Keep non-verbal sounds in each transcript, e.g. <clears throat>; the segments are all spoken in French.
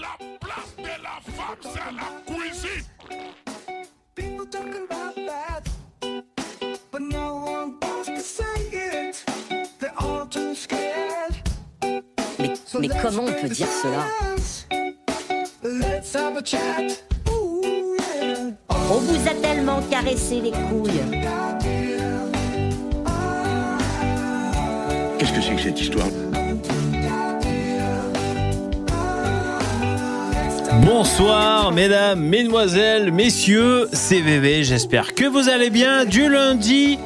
La place de la femme, c'est la cuisine. People talking about that, but no one wants to say it. They're all too scared. Mais, So mais let's comment on peut dire cela hands. Let's have a chat. Ooh, yeah. On vous a tellement caressé les couilles. Qu'est-ce que c'est que cette histoire? Bonsoir mesdames, mesdemoiselles, messieurs, c'est VV, j'espère que vous allez bien du lundi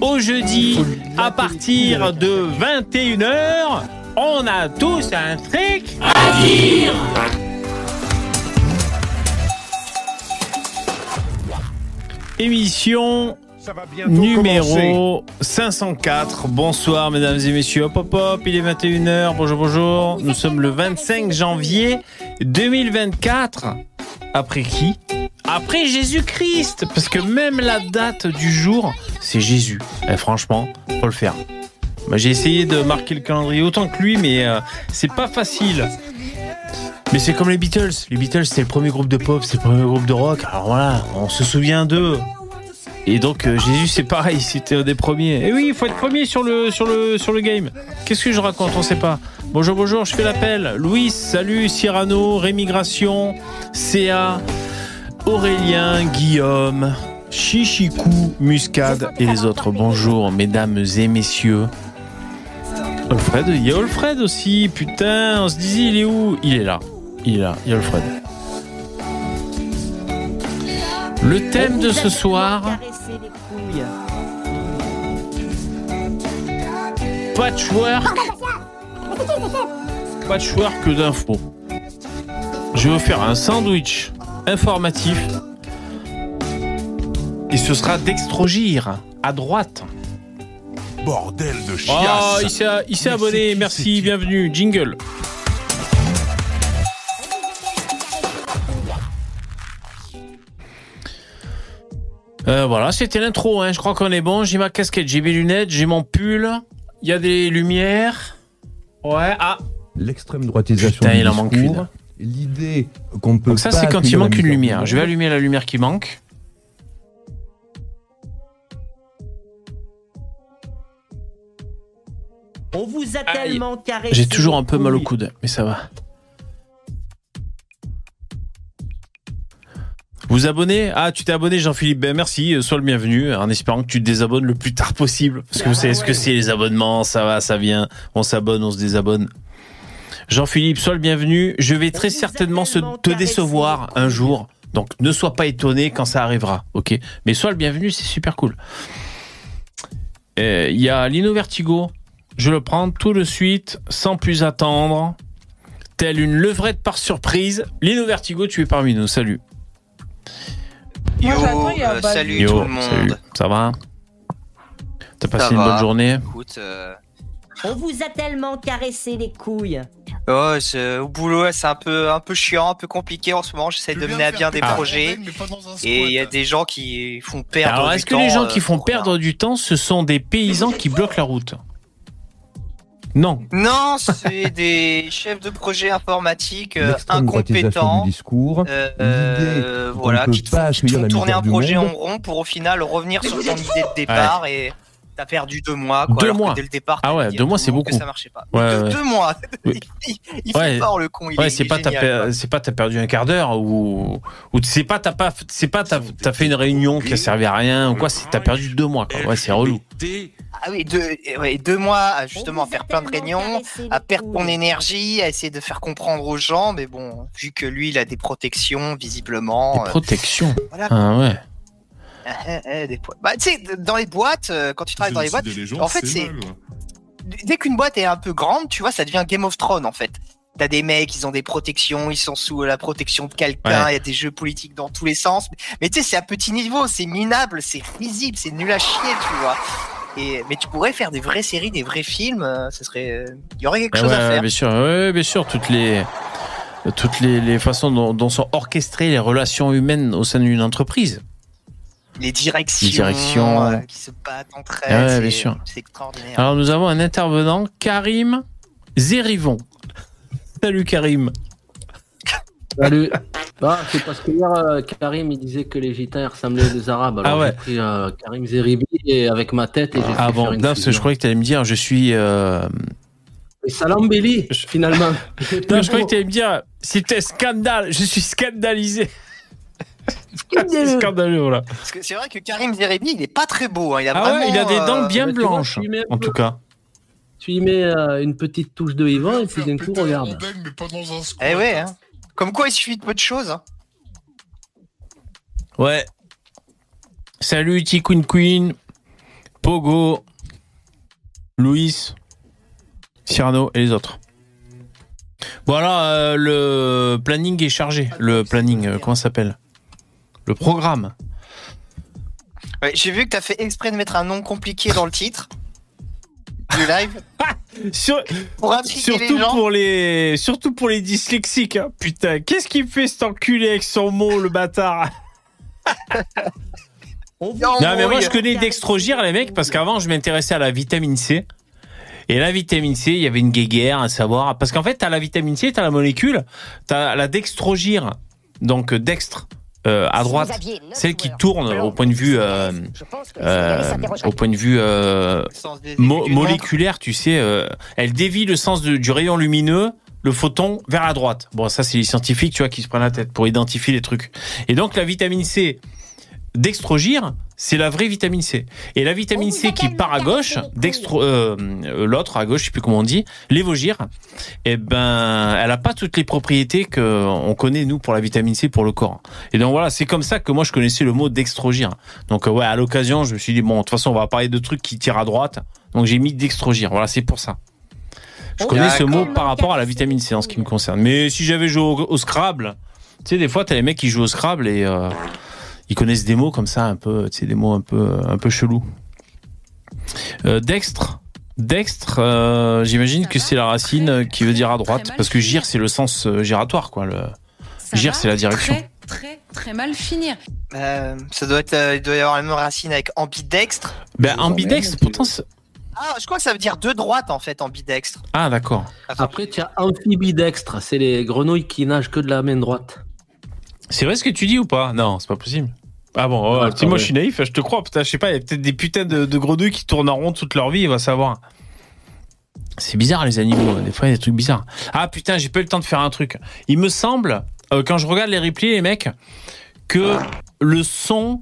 au jeudi à partir de 21h. On a tous un truc à dire Émission commencer. numéro 504. Bonsoir mesdames et messieurs. Hop hop hop, il est 21h. Bonjour bonjour. Nous sommes le 25 janvier 2024. Après qui? Après Jésus-Christ. Parce que même la date du jour, c'est Jésus. Et franchement, faut le faire. J'ai essayé de marquer le calendrier autant que lui, mais euh, c'est pas facile. Mais c'est comme les Beatles. Les Beatles, c'est le premier groupe de pop, c'est le premier groupe de rock. Alors voilà, on se souvient d'eux. Et donc euh, Jésus c'est pareil, c'était un des premiers. Et oui, il faut être premier sur le sur game. Qu'est-ce que je raconte? On sait pas. Bonjour bonjour, je fais l'appel. Louis, salut, Cyrano, Rémigration, CA, Aurélien, Guillaume, Chichikou, Muscade et les autres. Bonjour mesdames et messieurs. Alfred, il y a Alfred aussi. Putain, on se disait il est où? Il est là. Il est là, il y a Alfred. Le thème de ce soir, patchwork. Patchwork d'infos. Je vais vous faire un sandwich informatif. Et ce sera d'extrogir à droite. Bordel de Oh, chiasse. il s'est il s'est abonné. qui, Merci, bienvenue. Jingle. Euh, voilà, c'était l'intro. Hein. Je crois qu'on est bon. J'ai ma casquette, j'ai mes lunettes, j'ai mon pull. Il y a des lumières. Ouais. Ah. l'extrême droitisation Putain, du il en manque discours, l'idée qu'on ne peut Donc ça, c'est quand il manque une lumière. Je vais allumer la lumière qui manque. On vous a Aïe. tellement caressé. J'ai toujours un peu mal au coude, mais ça va. Vous abonnez? Ah, tu t'es abonné, Jean-Philippe. Ben merci, sois le bienvenu, en espérant que tu te désabonnes le plus tard possible. Parce que vous savez ce que c'est les abonnements, ça va, ça vient. On s'abonne, on se désabonne. Jean-Philippe, sois le bienvenu. Je vais très certainement se, te décevoir un jour. Donc ne sois pas étonné quand ça arrivera, ok? Mais sois le bienvenu, c'est super cool. Euh, Il y a Lino Vertigo. Je le prends tout de suite, sans plus attendre. Telle une levrette par surprise. Lino Vertigo, tu es parmi nous. Salut. Yo, Moi, euh, salut Yo, tout le monde. salut. Ça va T'as passé Ça une va. bonne journée Écoute, euh, On vous a tellement caressé les couilles. oh, au boulot, c'est un peu, un peu chiant, un peu compliqué en ce moment. J'essaie de mener à bien des Ah. projets. Et il y a des gens qui font perdre Alors, du est-ce que les temps, gens euh, qui font rien. perdre du temps, ce sont des paysans qui bloquent la route Non. Non, c'est <laughs> des chefs de projet informatiques euh, incompétents. du discours, euh, l'idée qu'on voilà, qui te pas font, qui font tourner un projet en rond pour au final revenir sur ton idée de départ et t'as perdu deux mois. Quoi, Deux alors que mois. dès le départ, Ah ouais, deux mois, c'est que beaucoup. Ça marchait pas. Ouais, deux, ouais. deux mois. <laughs> Il il Ouais. fait fort le con. Il Ouais, est, c'est pas t'as c'est pas perdu un quart d'heure ou ou c'est pas t'as pas c'est pas t'as fait une réunion qui a servi à rien ou quoi c'est t'as perdu deux mois quoi. Ouais, c'est relou. Ah oui, deux, ouais, deux mois à justement à faire plein de réunions, à perdre ton énergie, à essayer de faire comprendre aux gens, mais bon, vu que lui, il a des protections, visiblement. Des euh, protections. voilà. Ah ouais. Euh, euh, des po- bah, tu sais, dans les boîtes, euh, quand tu travailles dans les boîtes, en fait, c'est dès qu'une boîte est un peu grande, tu vois, ça devient Game of Thrones en fait. T'as des mecs, ils ont des protections, ils sont sous la protection de quelqu'un, il Ouais. y a des jeux politiques dans tous les sens. Mais tu sais, c'est à petit niveau, c'est minable, c'est risible, c'est nul à chier, tu vois. Et, mais tu pourrais faire des vraies séries, des vrais films, euh, ce serait, euh, il y aurait quelque Ah chose ouais, à faire. bien sûr, ouais, bien sûr, toutes les toutes les, les façons dont, dont sont orchestrées les relations humaines au sein d'une entreprise. Les directions, Les directions. euh, qui se battent entre ouais, elles, c'est- extraordinaire. Alors nous avons un intervenant, Karim Zérivon. <laughs> Salut Karim. Salut. Ah, c'est parce que hier, euh, Karim, il disait que les gitans ressemblaient aux arabes. Alors Ah ouais. j'ai pris euh, Karim Zeribi et avec ma tête et j'ai Ah fait bon, faire une non, parce que je croyais que tu allais me dire, je suis. euh, Salam Belli, finalement. <laughs> Non, je croyais que tu allais me dire, c'était scandale, je suis scandalisé. <laughs> C'est scandaleux, voilà. Parce que c'est vrai que Karim Zeribi, il est pas très beau. hein. Il a Ah vraiment, ouais, il a des dents euh, bien vois, blanches, en peu- tout cas. Tu y mets euh, une petite touche de Yvan et puis d'un coup, regarde. mais pas dans un squat. Eh ouais, hein. Comme quoi, il suffit de peu de choses. hein. Ouais. Salut T-Queen Queen, Pogo, Louis, Cyrano et les autres. Voilà, euh, le planning est chargé. Le planning, euh, comment ça s'appelle? Le programme. Ouais, J'ai vu que t'as fait exprès de mettre un nom compliqué dans le titre du live <laughs> Sur- pour surtout les gens. pour les, surtout pour les dyslexiques. hein. Putain, qu'est-ce qu'il fait cet enculé avec son mot, le bâtard? <laughs> Non, Non, mais moi je connais Dextrogir, les mecs, parce qu'avant je m'intéressais à la vitamine C. Et la vitamine C, il y avait une guéguerre à savoir. Parce qu'en fait, t'as la vitamine C, t'as la molécule, t'as la Dextrogir, donc dextre, euh, à droite, celle qui tourne au point de vue, euh, euh, au point de vue euh, mo- moléculaire, tu sais, euh, elle dévie le sens de- du rayon lumineux, le photon, vers la droite. Bon, ça c'est les scientifiques, tu vois, qui se prennent la tête pour identifier les trucs. Et donc la vitamine C d'extrogir, c'est la vraie vitamine C. Et la vitamine C qui part à gauche, euh, euh, l'autre à gauche, je sais plus comment on dit, l'évogir, eh ben, elle a pas toutes les propriétés que on connaît nous pour la vitamine C pour le corps. Et donc voilà, c'est comme ça que moi je connaissais le mot dextrogir. Donc euh, ouais, à l'occasion, je me suis dit bon, de toute façon, on va parler de trucs qui tirent à droite. Donc j'ai mis dextrogir. Voilà, c'est pour ça. Je connais ce mot par rapport à la vitamine C en ce qui me concerne. Mais si j'avais joué au, au Scrabble, tu sais, des fois, t'as les mecs qui jouent au Scrabble et euh, ils connaissent des mots comme ça, un peu, tu sais, des mots un peu, un peu chelous. Euh, dextre. Dextre, euh, j'imagine que c'est la racine euh, qui veut dire à droite, parce que gire, c'est le sens giratoire, quoi. Le... Ça Gire, c'est la direction. Très, très, très mal finir. Euh, ça doit être, euh, il doit y avoir la même racine avec ambidextre. Ben, ambidextre, pourtant, Ah, je crois que ça veut dire de droite en fait, ambidextre. ah, d'accord. Après, tu as amphibidextre. C'est les grenouilles qui nagent que de la main droite. C'est vrai ce que tu dis ou pas? Non, c'est pas possible. Ah bon, oh, Ah, moi je suis naïf, je te crois, putain, je sais pas, il y a peut-être des putains de, de grenouilles qui tournent en rond toute leur vie, il va savoir. C'est bizarre les animaux, des fois il y a des trucs bizarres. Ah putain, j'ai pas eu le temps de faire un truc. Il me semble, euh, quand je regarde les replays, les mecs, que le son.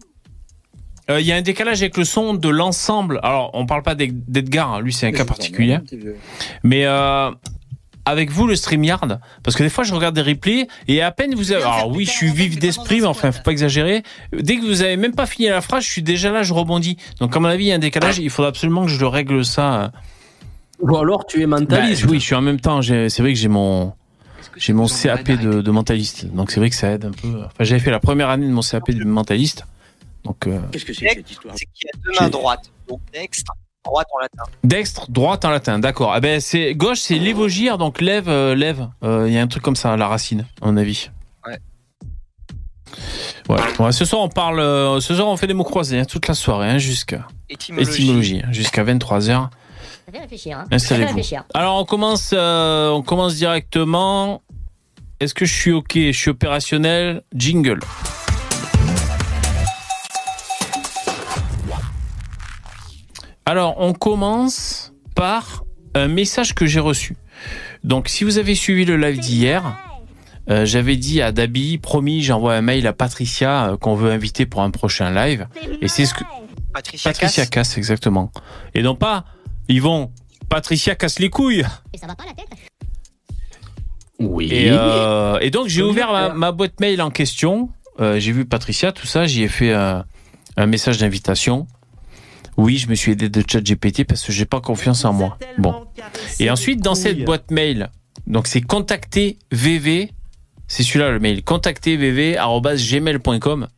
euh, Il y a un décalage avec le son de l'ensemble. Alors, on parle pas d'Ed- d'Edgar, hein, lui c'est un cas particulier. Mais euh, avec vous, le StreamYard, parce que des fois je regarde des replays et à peine vous avez. Alors oui, je suis vif d'esprit, mais enfin, faut pas exagérer. Dès que vous avez même pas fini la phrase, je suis déjà là, je rebondis. Donc, à mon avis, il y a un décalage. Il faudra absolument que je le règle ça. Ou alors, tu es Bah, mentaliste. oui, je suis en même temps. C'est vrai que j'ai mon. J'ai mon CAP de, de mentaliste, donc c'est vrai que ça aide un peu. Enfin, j'avais fait la première année de mon CAP de mentaliste, donc euh, C'est qu'il y a deux mains droites. Donc dextre, droite en latin. dextre, droite en latin, d'accord. Ah ben c'est gauche, c'est lévogir, donc lève, euh, lève. Euh, Il y a un truc comme ça, la racine, à mon avis. Ouais. Ouais. Ouais, ce soir on parle, euh, ce soir on fait des mots croisés hein, toute la soirée, hein, jusqu'à Étymologie. étymologie, hein, jusqu'à 23h. Ça fait réfléchir. Hein. Installez-vous. Ça fait réfléchir. Alors on commence, euh, on commence directement. Est-ce que je suis ok? Je suis opérationnel. Jingle. Alors on commence par un message que j'ai reçu. Donc si vous avez suivi le live d'hier, euh, j'avais dit à Dabi, promis, j'envoie un mail à Patricia euh, qu'on veut inviter pour un prochain live. Et c'est ce que Patricia, Patricia Cass. casse exactement. Et non pas, ils vont. Patricia casse les couilles. Et ça va pas la tête Oui. Et, euh, et donc j'ai ouvert ma, ma boîte mail en question. Euh, j'ai vu Patricia, tout ça. J'y ai fait un message d'invitation. Oui, je me suis aidé de ChatGPT parce que j'ai pas confiance en moi. Bon. Et ensuite, dans cette boîte mail, donc c'est contacter VV. C'est celui-là le mail. Contacter VV gmail.com.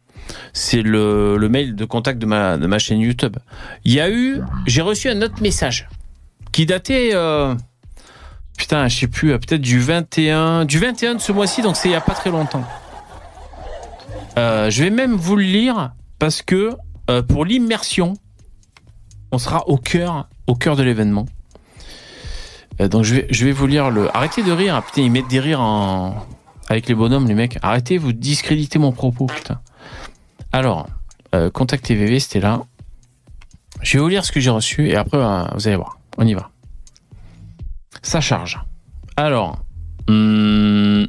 C'est le, le mail de contact de ma, de ma chaîne YouTube. Il y a eu, j'ai reçu un autre message qui datait, euh, putain, je sais plus, peut-être du 21, du 21 de ce mois-ci, donc c'est il y a pas très longtemps. Euh, je vais même vous le lire parce que euh, pour l'immersion, on sera au cœur, au cœur de l'événement. Euh, donc je vais, je vais vous lire le. Arrêtez de rire. Putain, ils mettent des rires en avec les bonhommes, les mecs. Arrêtez, vous discréditez mon propos, putain. Alors, euh, contactez VV, c'était là. Je vais vous lire ce que j'ai reçu et après, euh, vous allez voir. On y va. Ça charge. Alors, hum,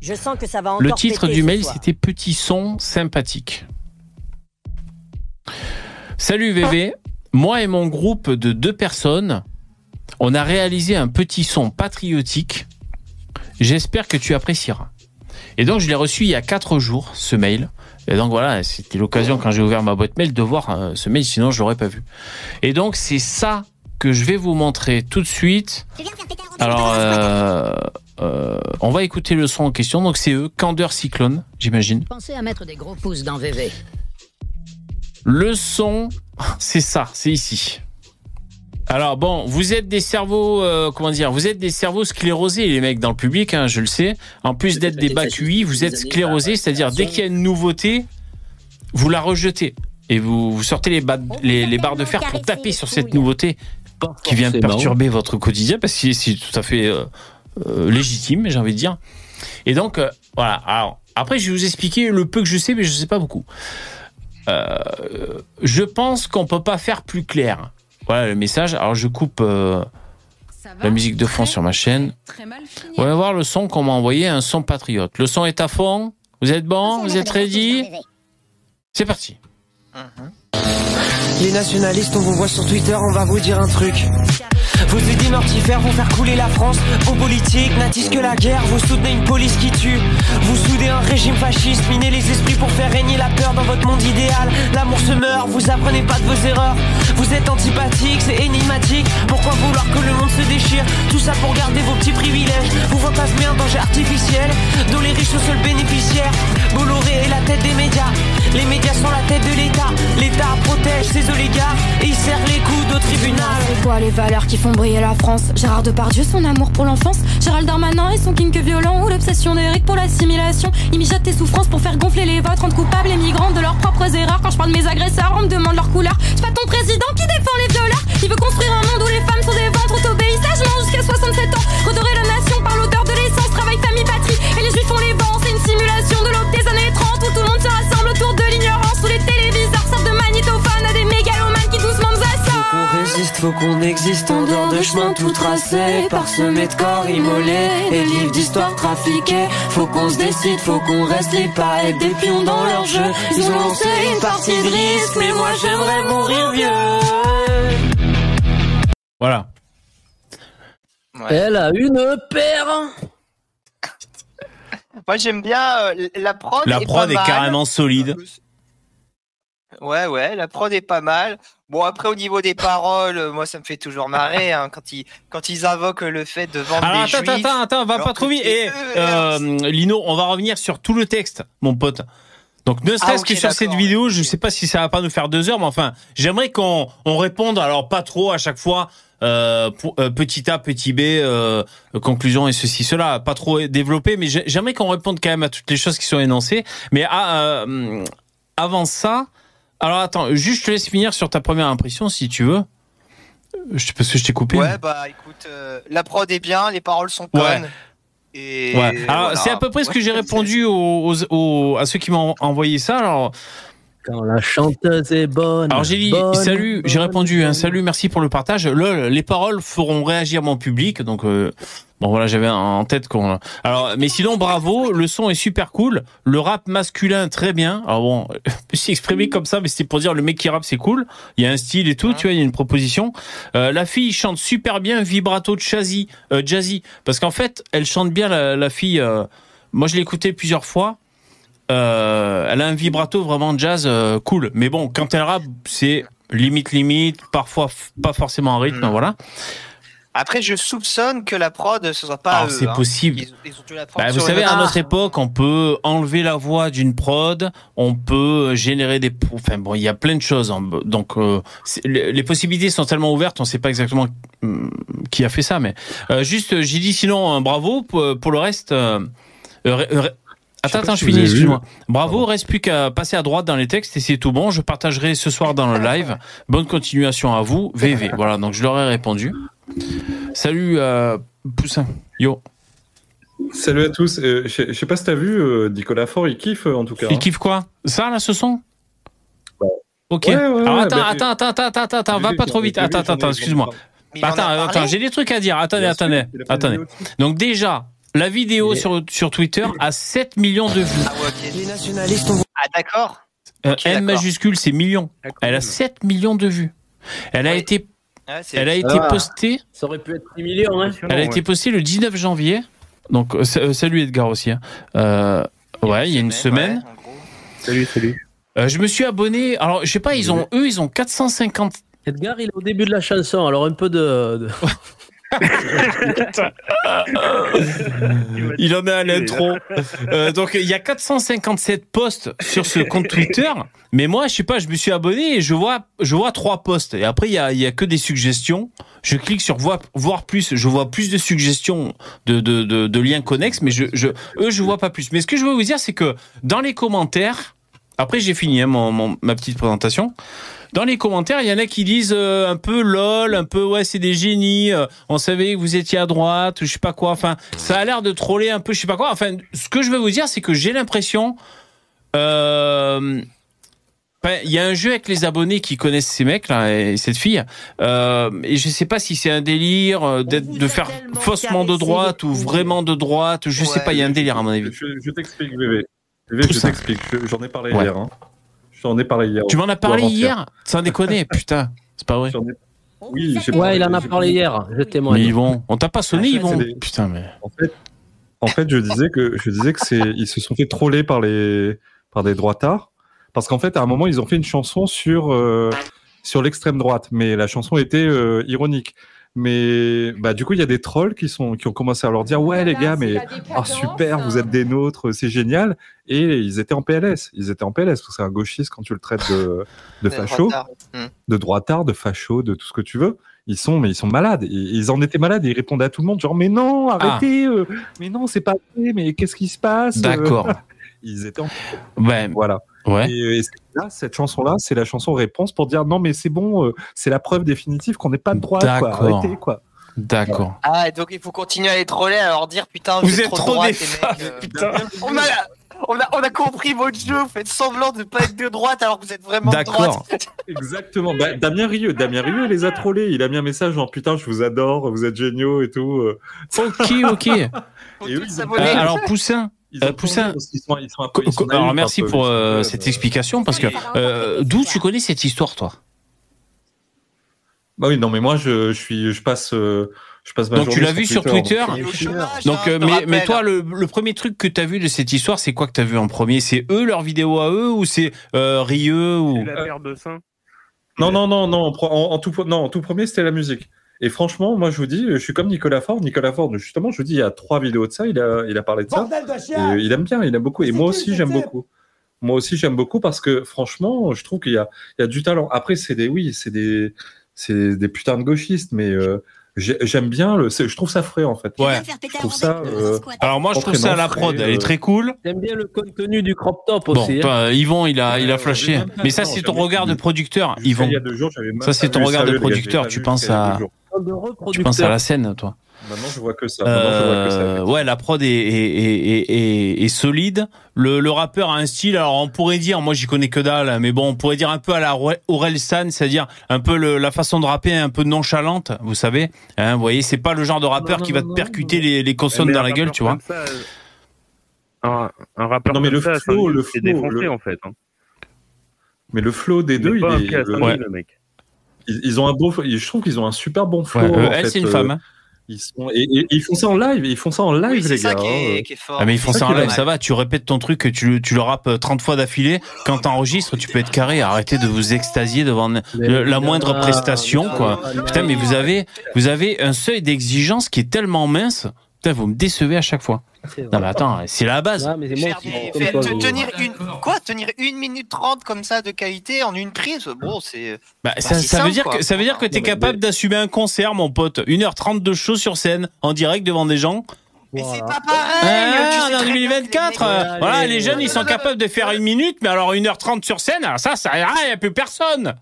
Je sens que ça va encore le titre du mail, c'était Petit son sympathique. Salut VV, moi et mon groupe de deux personnes, on a réalisé un petit son patriotique. J'espère que tu apprécieras. Et donc, je l'ai reçu il y a quatre jours, ce mail. Et donc, voilà, c'était l'occasion, quand j'ai ouvert ma boîte mail, de voir euh, ce mail, sinon je l'aurais pas vu. Et donc, c'est ça que je vais vous montrer tout de suite. Alors, euh, euh, on va écouter le son en question. Donc, c'est eux, Candeur Cyclone, j'imagine. Pensez à mettre des gros pouces dans VV. Le son, c'est ça, c'est ici. Alors bon, vous êtes des cerveaux, euh, comment dire, vous êtes des cerveaux sclérosés, les mecs dans le public, hein, je le sais. En plus d'être des bas QI, vous êtes sclérosés, c'est-à-dire dès qu'il y a une nouveauté, vous la rejetez et vous, vous sortez les, bas- les, les barres de fer pour taper sur cette nouveauté qui vient de perturber votre quotidien, parce que c'est- tout à fait euh, euh, légitime, j'ai envie de dire. Et donc, euh, voilà. Alors, après, je vais vous expliquer le peu que je sais, mais je sais pas beaucoup. Euh, je pense qu'on peut pas faire plus clair. Voilà le message. Alors, je coupe euh, la musique de fond très, sur ma chaîne. Très mal finir. On va voir le son qu'on m'a envoyé, un son patriote. Le son est à fond. Vous êtes bon? Vous êtes ready? C'est parti. Les nationalistes, on vous voit sur Twitter, on va vous dire un truc. Vos idées mortifères vont faire couler la France. Vos politiques n'attisent que la guerre. Vous soutenez une police qui tue. Vous soudez un régime fasciste. Minez les esprits pour faire régner la peur dans votre monde idéal. L'amour se meurt, vous apprenez pas de vos erreurs. Vous êtes antipathique, c'est énigmatique. Pourquoi vouloir que le monde se déchire? Tout ça pour garder vos petits privilèges. Vous fantasmez un danger artificiel dont les riches sont seuls bénéficiaires. Bolloré est la tête des médias. Les médias sont la tête de l'État. L'État protège ses oligarques et il serre les coudes au tribunal. C'est quoi les valeurs qui font briller la France. Gérard Depardieu, son amour pour l'enfance. Gérald Darmanin et son kink violent Ou l'obsession d'Éric pour l'assimilation. Il mijote tes souffrances pour faire gonfler les votes Rendre coupables les migrants de leurs propres erreurs. Quand je parle de mes agresseurs, on me demande leur couleur. C'est pas ton président qui défend les violeurs. Il veut construire un monde où les femmes sont des ventres T'obéis sagement jusqu'à 67 ans Redorer la nation par l'odeur de l'essence. Travail, famille, patrie faut qu'on existe en dehors de chemin tout tracé, parsemé de corps immolés et livres d'histoire trafiqués. Faut qu'on se décide, faut qu'on reste les pas et des pions dans leur jeu. Ils ont lancé une partie de risque, mais moi j'aimerais mourir vieux. Voilà. Elle a une paire. Moi j'aime bien euh, la prod. La est prod pas est mal. carrément solide. Ouais, ouais, la prod est pas mal. Bon, après, au niveau des paroles, euh, moi, ça me fait toujours marrer hein, quand, ils, quand ils invoquent le fait de vendre Alors des attends, juifs. attends, attends, va pas trop vite. Et eux, euh, Lino, on va revenir sur tout le texte, mon pote. Donc ne serait-ce ok, que sur cette vidéo, je sais pas si ça va pas nous faire deux heures, mais enfin, j'aimerais qu'on on réponde, alors pas trop à chaque fois, euh, pour- euh, petit A, petit B, euh, conclusion et ceci, cela, pas trop développé, mais j'ai- j'aimerais qu'on réponde quand même à toutes les choses qui sont énoncées. Mais ah, avant ça, alors attends, juste je te laisse finir sur ta première impression si tu veux. Je, parce que je t'ai coupé. Ouais, bah écoute, euh, la prod est bien, les paroles sont Ouais. Et Ouais. Alors voilà. c'est à peu près ce que j'ai répondu aux, aux- aux- à ceux qui m'ont envoyé ça. Alors, Quand la chanteuse est bonne. alors j'ai dit bonne, salut, j'ai répondu un bonne. salut, merci pour le partage. Les paroles feront réagir mon public, donc euh, bon voilà, j'avais en tête qu'on. Alors, mais sinon bravo, le son est super cool, le rap masculin très bien. Alors bon, <laughs> suis exprimé comme ça, mais c'était pour dire le mec qui rappe c'est cool. Il y a un style et tout, tu vois, il y a une proposition. Euh, la fille chante super bien, vibrato jazzy, euh, jazzy, parce qu'en fait, elle chante bien la, la fille. euh, moi, je l'ai écoutée plusieurs fois. Euh, elle a un vibrato vraiment jazz euh, cool. Mais bon, quand elle rappe, c'est limite limite, parfois pas forcément en rythme, Mm. voilà. Après, je soupçonne que la prod, ce soit pas. C'est hein. possible. Ils, ils ont dû la prendre Bah, vous savez, à notre époque, on peut enlever la voix d'une prod, on peut générer des, enfin bon, il y a plein de choses. hein. Donc, euh, les possibilités sont tellement ouvertes, on ne sait pas exactement hum, qui a fait ça, mais euh, juste, j'ai dit sinon euh, bravo pour, pour le reste. euh, Attends, attends, je finis, excuse-moi. Bravo, reste plus qu'à passer à droite dans les textes et c'est tout bon. Je partagerai ce soir dans le live. Bonne continuation à vous, VV. Voilà, donc je leur ai répondu. Salut, euh, Poussin. Yo. Salut à tous. Euh, je sais pas si t'as vu, euh, Nicolas Fort, il kiffe euh, en tout cas. Il kiffe quoi? Ça, là, ce son? Ok. Ouais, ouais, Alors attends, bah, attends, attends, attends, attends, attends, va pas trop vite. Attends, attends, ai excuse-moi. Attends, attends, j'ai des trucs à dire. Attendez, attendez, attendez. Donc déjà, la vidéo sur, sur Twitter a 7 millions de vues. Ah ouais. Les nationalistes, Ah d'accord. Euh, M majuscule, c'est millions. Elle a 7 millions de vues. Elle a Ouais. été, Ouais, c'est- elle a été Ah. postée. Ça aurait pu être 6 millions, hein. Elle a été postée le 19 janvier. Donc euh, sa- salut Edgar aussi. hein. Euh, ouais, il y a une semaine. gros. Salut, salut. Euh, je me suis abonné. Alors je sais pas, ils ont eux, ils ont 450. Edgar, il est au début de la chanson, alors un peu de. de- <laughs> <laughs> Il en est à l'intro. Euh, donc il y a 457 posts sur ce compte Twitter, mais moi je sais pas, je me suis abonné et je vois je vois trois posts et après il y a il y a que des suggestions. Je clique sur voir voir plus, je vois plus de suggestions de de de, de liens connexes, mais je je eux je vois pas plus. Mais ce que je veux vous dire c'est que dans les commentaires, après j'ai fini hein, mon, mon- ma petite présentation. Dans les commentaires, il y en a qui disent euh, un peu lol, un peu ouais, c'est des génies, euh, on savait que vous étiez à droite, ou je sais pas quoi. Enfin, ça a l'air de troller un peu, je sais pas quoi. Enfin, ce que je veux vous dire, c'est que j'ai l'impression. euh, Il y a un jeu avec les abonnés qui connaissent ces mecs là et cette fille, euh, et je sais pas si c'est un délire d'être- de faire faussement de droite ou vraiment de droite, je sais Ouais. pas, il y a un délire à mon avis. Je, je t'explique, VV. Je t'explique. Je- J'en ai parlé Ouais. hier. Hein. J'en ai parlé hier. Tu m'en as parlé hier, sans déconner, <laughs> putain, c'est pas vrai. Oui, j'ai Ouais, il en a parlé hier, je Mais témoigne. Yvon, on t'a pas sonné En fait, Yvon c'est des- Putain mais. En fait, en fait, je disais que je disais que c'est ils se sont fait troller par les par des droitards parce qu'en fait à un moment ils ont fait une chanson sur euh, sur l'extrême droite, mais la chanson était euh, ironique. Mais bah du coup il y a des trolls qui sont qui ont commencé à leur dire ouais les gars mais ah super vous êtes des nôtres c'est génial et ils étaient en PLS ils étaient en PLS parce que c'est un gauchiste quand tu le traites de <laughs> de facho. Hmm. de droitard, de facho, de tout ce que tu veux. Ils sont, mais ils sont malades. Ils, ils en étaient malades et ils répondaient à tout le monde genre mais non, arrêtez, euh, mais non, c'est pas vrai, mais qu'est-ce qui se passe D'accord. <laughs> Ils étaient en... Ouais. voilà. Ouais. Et, et c'est- là, cette chanson-là, c'est la chanson réponse pour dire non mais c'est bon, euh, c'est la preuve définitive qu'on n'est pas de droite, quoi. D'accord. Arrêtez quoi. D'accord. Ah, et donc il faut continuer à les troller, à leur dire putain, Vous vous, êtes trop, de trop droite, des femmes, mecs, euh, putain. On a, on, a, on a compris votre jeu, vous faites semblant de pas être de droite alors que vous êtes vraiment de D'accord. droite. <laughs> Exactement. Bah, Damien Rieu, Damien Rieu les a trollés. Il a mis un message genre putain, je vous adore, vous êtes géniaux et tout. euh. Ok, ok. Faut Et tous eux, ils ont- s'abonner. Euh, alors Poussin, Ils ont Euh, Poussin. tourné parce qu'ils sont, ils sont un co- peu- ils sont co- alors merci un peu, pour euh, cette explication parce que euh, d'où tu connais cette histoire toi? Bah oui, non, mais moi, je, je suis, je passe, euh, je passe ma Donc tu l'as vu sur Twitter Donc mais, toi le, le premier truc que tu as vu de cette histoire c'est quoi que tu as vu en premier? C'est eux leur vidéo à eux ou c'est euh, Rieux ou La paire de seins. Non, non, non, non, en, pro- en- en tout, non, en tout premier, c'était la musique. Et franchement, moi, je vous dis, je suis comme Nicolas Ford. Nicolas Ford, justement, je vous dis, il y a trois vidéos de ça, il a, il a parlé de ça. Et, il aime bien, il aime beaucoup. Et moi aussi, j'aime beaucoup. Moi aussi, j'aime beaucoup parce que, franchement, je trouve qu'il y a, il y a du talent. Après, c'est des, oui, c'est des, c'est des putains de gauchistes, mais euh, j'aime bien le, je trouve ça frais, en fait. Ouais. Je trouve ça. euh, Alors moi je trouve ça à la prod, frais, elle est euh, très cool. T'aimes bien le contenu du crop top Bon, aussi. hein. bah, Yvon il a il a flashé. Mais ça c'est ton regard de producteur, Yvon. Il y a deux jours, j'avais même Ça, c'est ton regard de producteur, tu penses à- Tu penses à la scène toi. Maintenant, je vois que ça. Maintenant, je vois que ça. Euh, ouais, la prod est, est, est, est, est- est solide. Le, le rappeur a un style, alors on pourrait dire, moi j'y connais que dalle, hein, mais bon, on pourrait dire un peu à la Aurel San, c'est-à-dire un peu le, la façon de rapper un peu nonchalante, vous savez. Hein, vous voyez, c'est pas le genre de rappeur non, qui va non, te percuter les, les consonnes dans la gueule, tu vois. ça, euh, un, un rappeur Non, mais comme le ça, flow, le flow, défoncé le- en fait. hein. Mais le flow des Il deux, est il est. le- cinq Ouais. mille, le mec. ils, ils ont un beau. Je trouve qu'ils ont un super bon flow. Ouais, euh, en elle, c'est une euh, femme. hein. Ils sont et, et- ils font ça en live. Ils font ça en live, Oui, c'est les ça gars. qui est, hein. qui est fort. Ah, mais ils font ça en live, ça va, tu répètes ton truc, tu, tu le rappes 30 fois d'affilée. Quand t'enregistres, tu peux être carré. Arrêtez de vous extasier devant le- la moindre prestation, quoi. Putain, mais vous avez, vous avez un seuil d'exigence qui est tellement mince. Putain, vous me décevez à chaque fois. Non, mais attends, c'est la base. Mais moi toi, tenir une quoi tenir une minute trente comme ça de qualité en une prise bon c'est Bah, ça, c'est ça veut dire que ça veut dire que t'es capable d'assumer un concert, mon pote. 1h30 de show sur scène, en direct devant des gens. mais c'est pas pareil Ah, tu sais on est en très bien que les 2024. mecs- euh, voilà, allez, les jeunes, ils sont capables de faire une minute, mais alors 1h30 sur scène, alors ça, ça ira, il n'y a plus personne.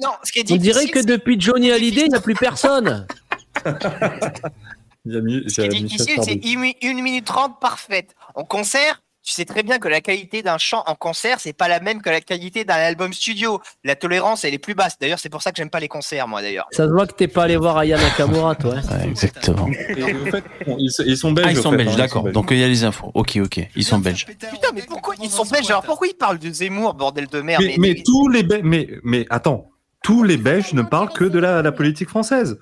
non ce qui est On difficile dirait que depuis Johnny Hallyday, il n'y a plus personne. <laughs> <laughs> Il y a, Ce a qui est difficile, c'est une, mi- une minute trente parfaite. En concert, tu sais très bien que la qualité d'un chant en concert, c'est pas la même que la qualité d'un album studio. La tolérance, elle est plus basse. D'ailleurs, c'est pour ça que j'aime pas les concerts, moi, d'ailleurs. Ça se voit que t'es pas allé voir Aya Nakamura, toi. hein. exactement. Et fait, ils, ils sont belges. Ah, ils sont fait, belges, hein, d'accord. Donc il y a les infos. Ok, ok. Ils sont belges. Putain, mais pourquoi ils sont belges? Alors pourquoi ils parlent de Zemmour, bordel de merde? Mais, mais tous les Belges, mais, mais attends, tous les Belges ne parlent que de la, la politique française.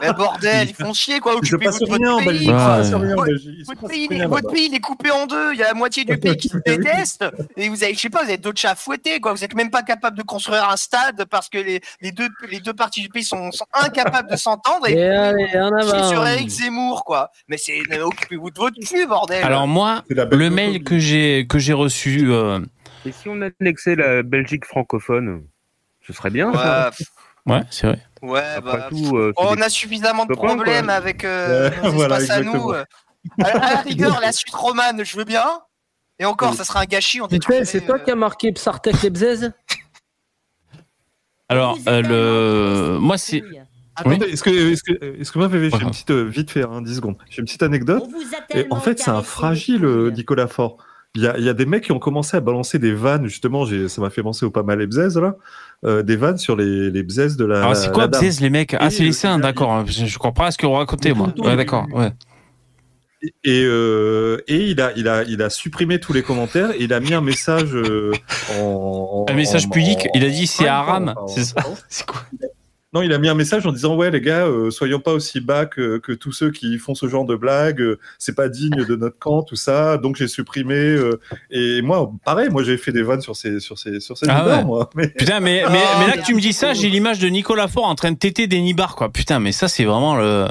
Mais bordel, <laughs> ils font chier, quoi. Il se Occupez-vous passe de rien en votre pays. Belgique. Votre- pays, il est- rien votre là-bas. pays, il est coupé en deux. Il y a la moitié du <laughs> pays qui se déteste. Et vous avez, je sais pas, vous avez d'autres chats à fouetter, quoi. Vous êtes même pas capable de construire un stade parce que les, les deux, les deux parties du pays sont, sont incapables de s'entendre. Et Et, allez, en vous chiez avant. sur Eric Zemmour, quoi. Mais c'est, occupez-vous de votre cul, bordel. Alors moi, C'est le mail que j'ai que j'ai reçu. euh, Et si on annexait la Belgique francophone, ce serait bien. Ouais, ça. Ouais, c'est vrai. Ouais, Après bah. tout, euh, On des- a suffisamment de problèmes avec euh, Ouais, nos voilà, espaces à exactement. nous. euh. À, la- à la rigueur, la suite romane, je veux bien. Et encore, ça sera un gâchis. On c'est toi euh, qui as marqué Psartek Lebzez Alors euh, le moi c'est Attendez, est-ce que, est-ce que, est-ce que moi, VV, j'ai une petite, vite fait, hein, 10 secondes. J'ai une petite anecdote. Et en fait, c'est un fragile Nicolas Fort. Il y, a, il y a des mecs qui ont commencé à balancer des vannes, justement, ça m'a fait penser au pas mal les bzaises, là, euh, des vannes sur les, les bzaises de la. Ah, c'est quoi la dame. Bzez, les mecs Ah, c'est les seins, d'accord. Je, je comprends ce que vous racontez, moi. Ouais, d'accord. Ouais. Et, euh, et il, a, il, a, il a supprimé tous les commentaires et il a mis un message euh, en, en- Un message en- Il a dit c'est haram. C'est ça. <laughs> C'est quoi? Non, il a mis un message en disant ouais les gars, euh, soyons pas aussi bas que, que tous ceux qui font ce genre de blagues. euh, c'est pas digne de notre camp, tout ça. Donc j'ai supprimé. euh, et moi, pareil, moi j'ai fait des vannes sur ces sur ces sur ces Ah leaders, ouais. moi. Mais Putain, mais, mais, mais là que tu me dis ça, j'ai l'image de Nicolas Faure en train de téter des nibards, quoi. Putain, mais ça, c'est vraiment le.